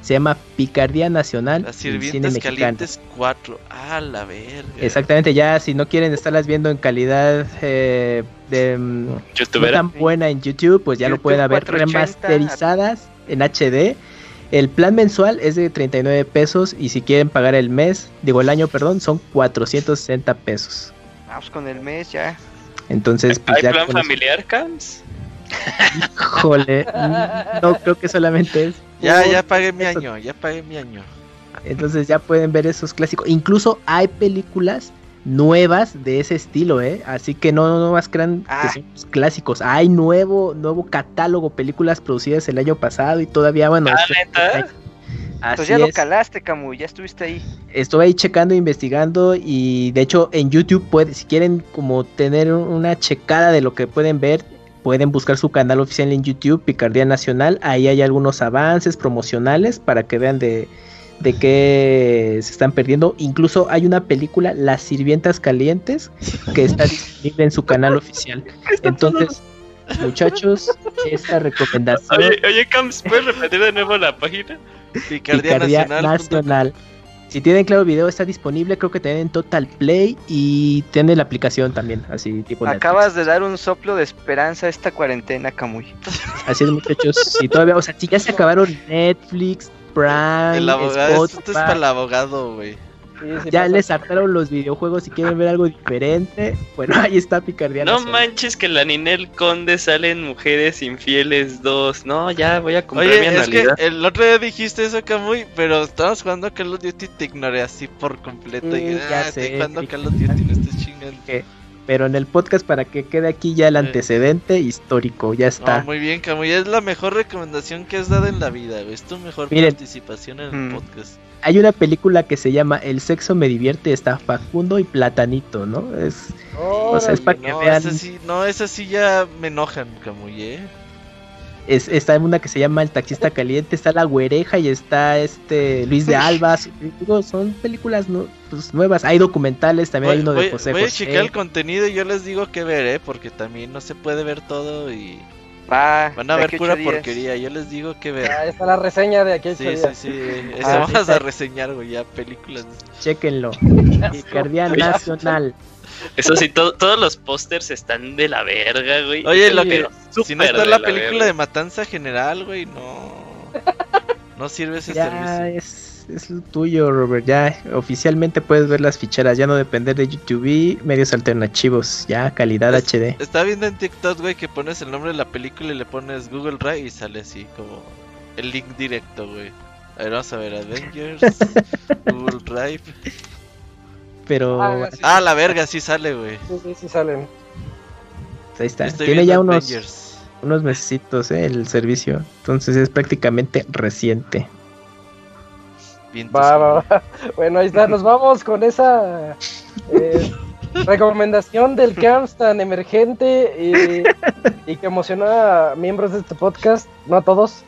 se llama Picardía Nacional. Las sirvientas calientes 4. Ah, la verga. Exactamente, ya si no quieren estarlas viendo en calidad eh, de mm, no tan buena en YouTube, pues ya lo pueden ver remasterizadas en HD. El plan mensual es de 39 pesos y si quieren pagar el mes, digo el año, perdón, son 460 pesos. Vamos con el mes ya. Entonces, pues, ¿Hay plan familiar, Cams? Híjole, no creo que solamente es. Ya, ya pagué mi año, ya pagué mi año. Entonces ya pueden ver esos clásicos. Incluso hay películas nuevas de ese estilo, ¿eh? Así que no, no más crean que ah. son clásicos. Hay nuevo, nuevo catálogo, películas producidas el año pasado y todavía, bueno. Ah, pues ya lo calaste, Camu, ya estuviste ahí. Estuve ahí checando, investigando y de hecho en YouTube puede, si quieren como tener una checada de lo que pueden ver, pueden buscar su canal oficial en YouTube, Picardía Nacional. Ahí hay algunos avances promocionales para que vean de, de qué se están perdiendo. Incluso hay una película, Las Sirvientas Calientes, que está disponible en su canal oficial. Entonces, muchachos, esta recomendación. Oye, oye Cams, ¿puedes repetir de nuevo la página? Picardía, Nacional. Si tienen Claro Video está disponible, creo que tienen Total Play y tiene la aplicación también, así tipo Acabas de dar un soplo de esperanza a esta cuarentena, Camuy. Así es, muchachos. Si todavía, o sea, si ya se acabaron Netflix, Prime, el abogado, esto es para el abogado, güey. Ya les hartaron los videojuegos si quieren ver algo diferente. Bueno, ahí está Picardía. No manches que la Ninel Conde salen mujeres infieles dos. No, ya voy a comprar Oye, es que el otro día dijiste eso, Camuy, pero estabas jugando Call of Duty y te ignoré así por completo. y, ya ah, sé, estoy jugando Call of Duty, no estés chingando pero en el podcast para que quede aquí ya el antecedente histórico, ya está. muy bien, Camuy, es la mejor recomendación que has dado en la vida, es tu mejor participación en el mm. podcast. Hay una película que se llama El sexo me divierte, está Facundo y Platanito, ¿no? Es, o sea, es para que vean. no, esas sí ya me enojan, Camuy, ¿eh? Es, está una que se llama El taxista caliente, está La güereja y está este Luis de Alba. son películas pues, nuevas. Hay documentales, también hay uno de José Voy a checar el contenido y yo les digo qué ver, ¿eh? porque también no se puede ver todo y van a ver pura porquería. Yo les digo qué ver. Ah, está la reseña de aquí. Sí, sí, sí, Eso ah, vamos a reseñar, güey, ya películas. Chequenlo. Cardián Nacional. Eso sí, todos los pósters están de la verga, güey. Oye, lo que, si no está la, película de Matanza General, güey, no. No sirve ese ya servicio. Es, es tuyo, Robert. Ya oficialmente puedes ver las ficheras. Ya no depender de YouTube y medios alternativos. Ya calidad HD. Está viendo en TikTok, güey, que pones el nombre de la película y le pones Google Drive y sale así como el link directo, güey. A ver, vamos a ver, Avengers, Google Drive. Pero. Ah, ah, la verga, sí sale, güey. Sí, sí, sí salen. Ahí está. Tiene ya unos, unos mesecitos eh, el servicio. Entonces es prácticamente reciente. Bueno, ahí está. Nos vamos con esa eh, recomendación del Camps tan emergente y, y que emocionó a miembros de este podcast, no a todos.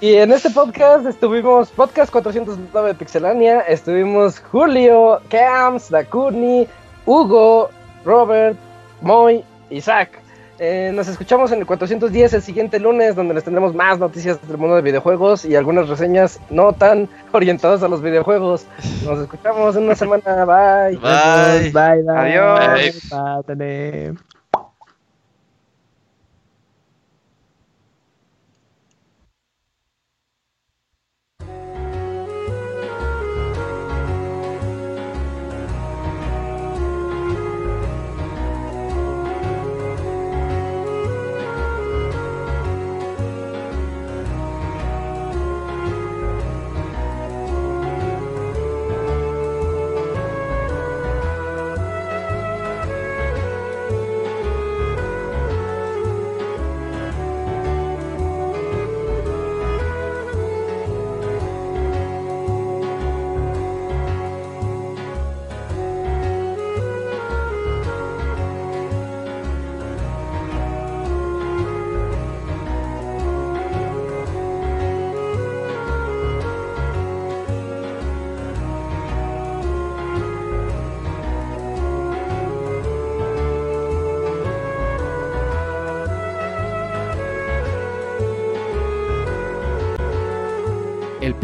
Y en este podcast estuvimos, podcast 409 de Pixelania, estuvimos Julio, Camps, Dakuni, Hugo, Robert, Moy, Isaac. Eh, nos escuchamos en el 410 el siguiente lunes, donde les tendremos más noticias del mundo de videojuegos y algunas reseñas no tan orientadas a los videojuegos. Nos escuchamos en una semana. Bye. Bye. Bye. bye. Adiós. bye. El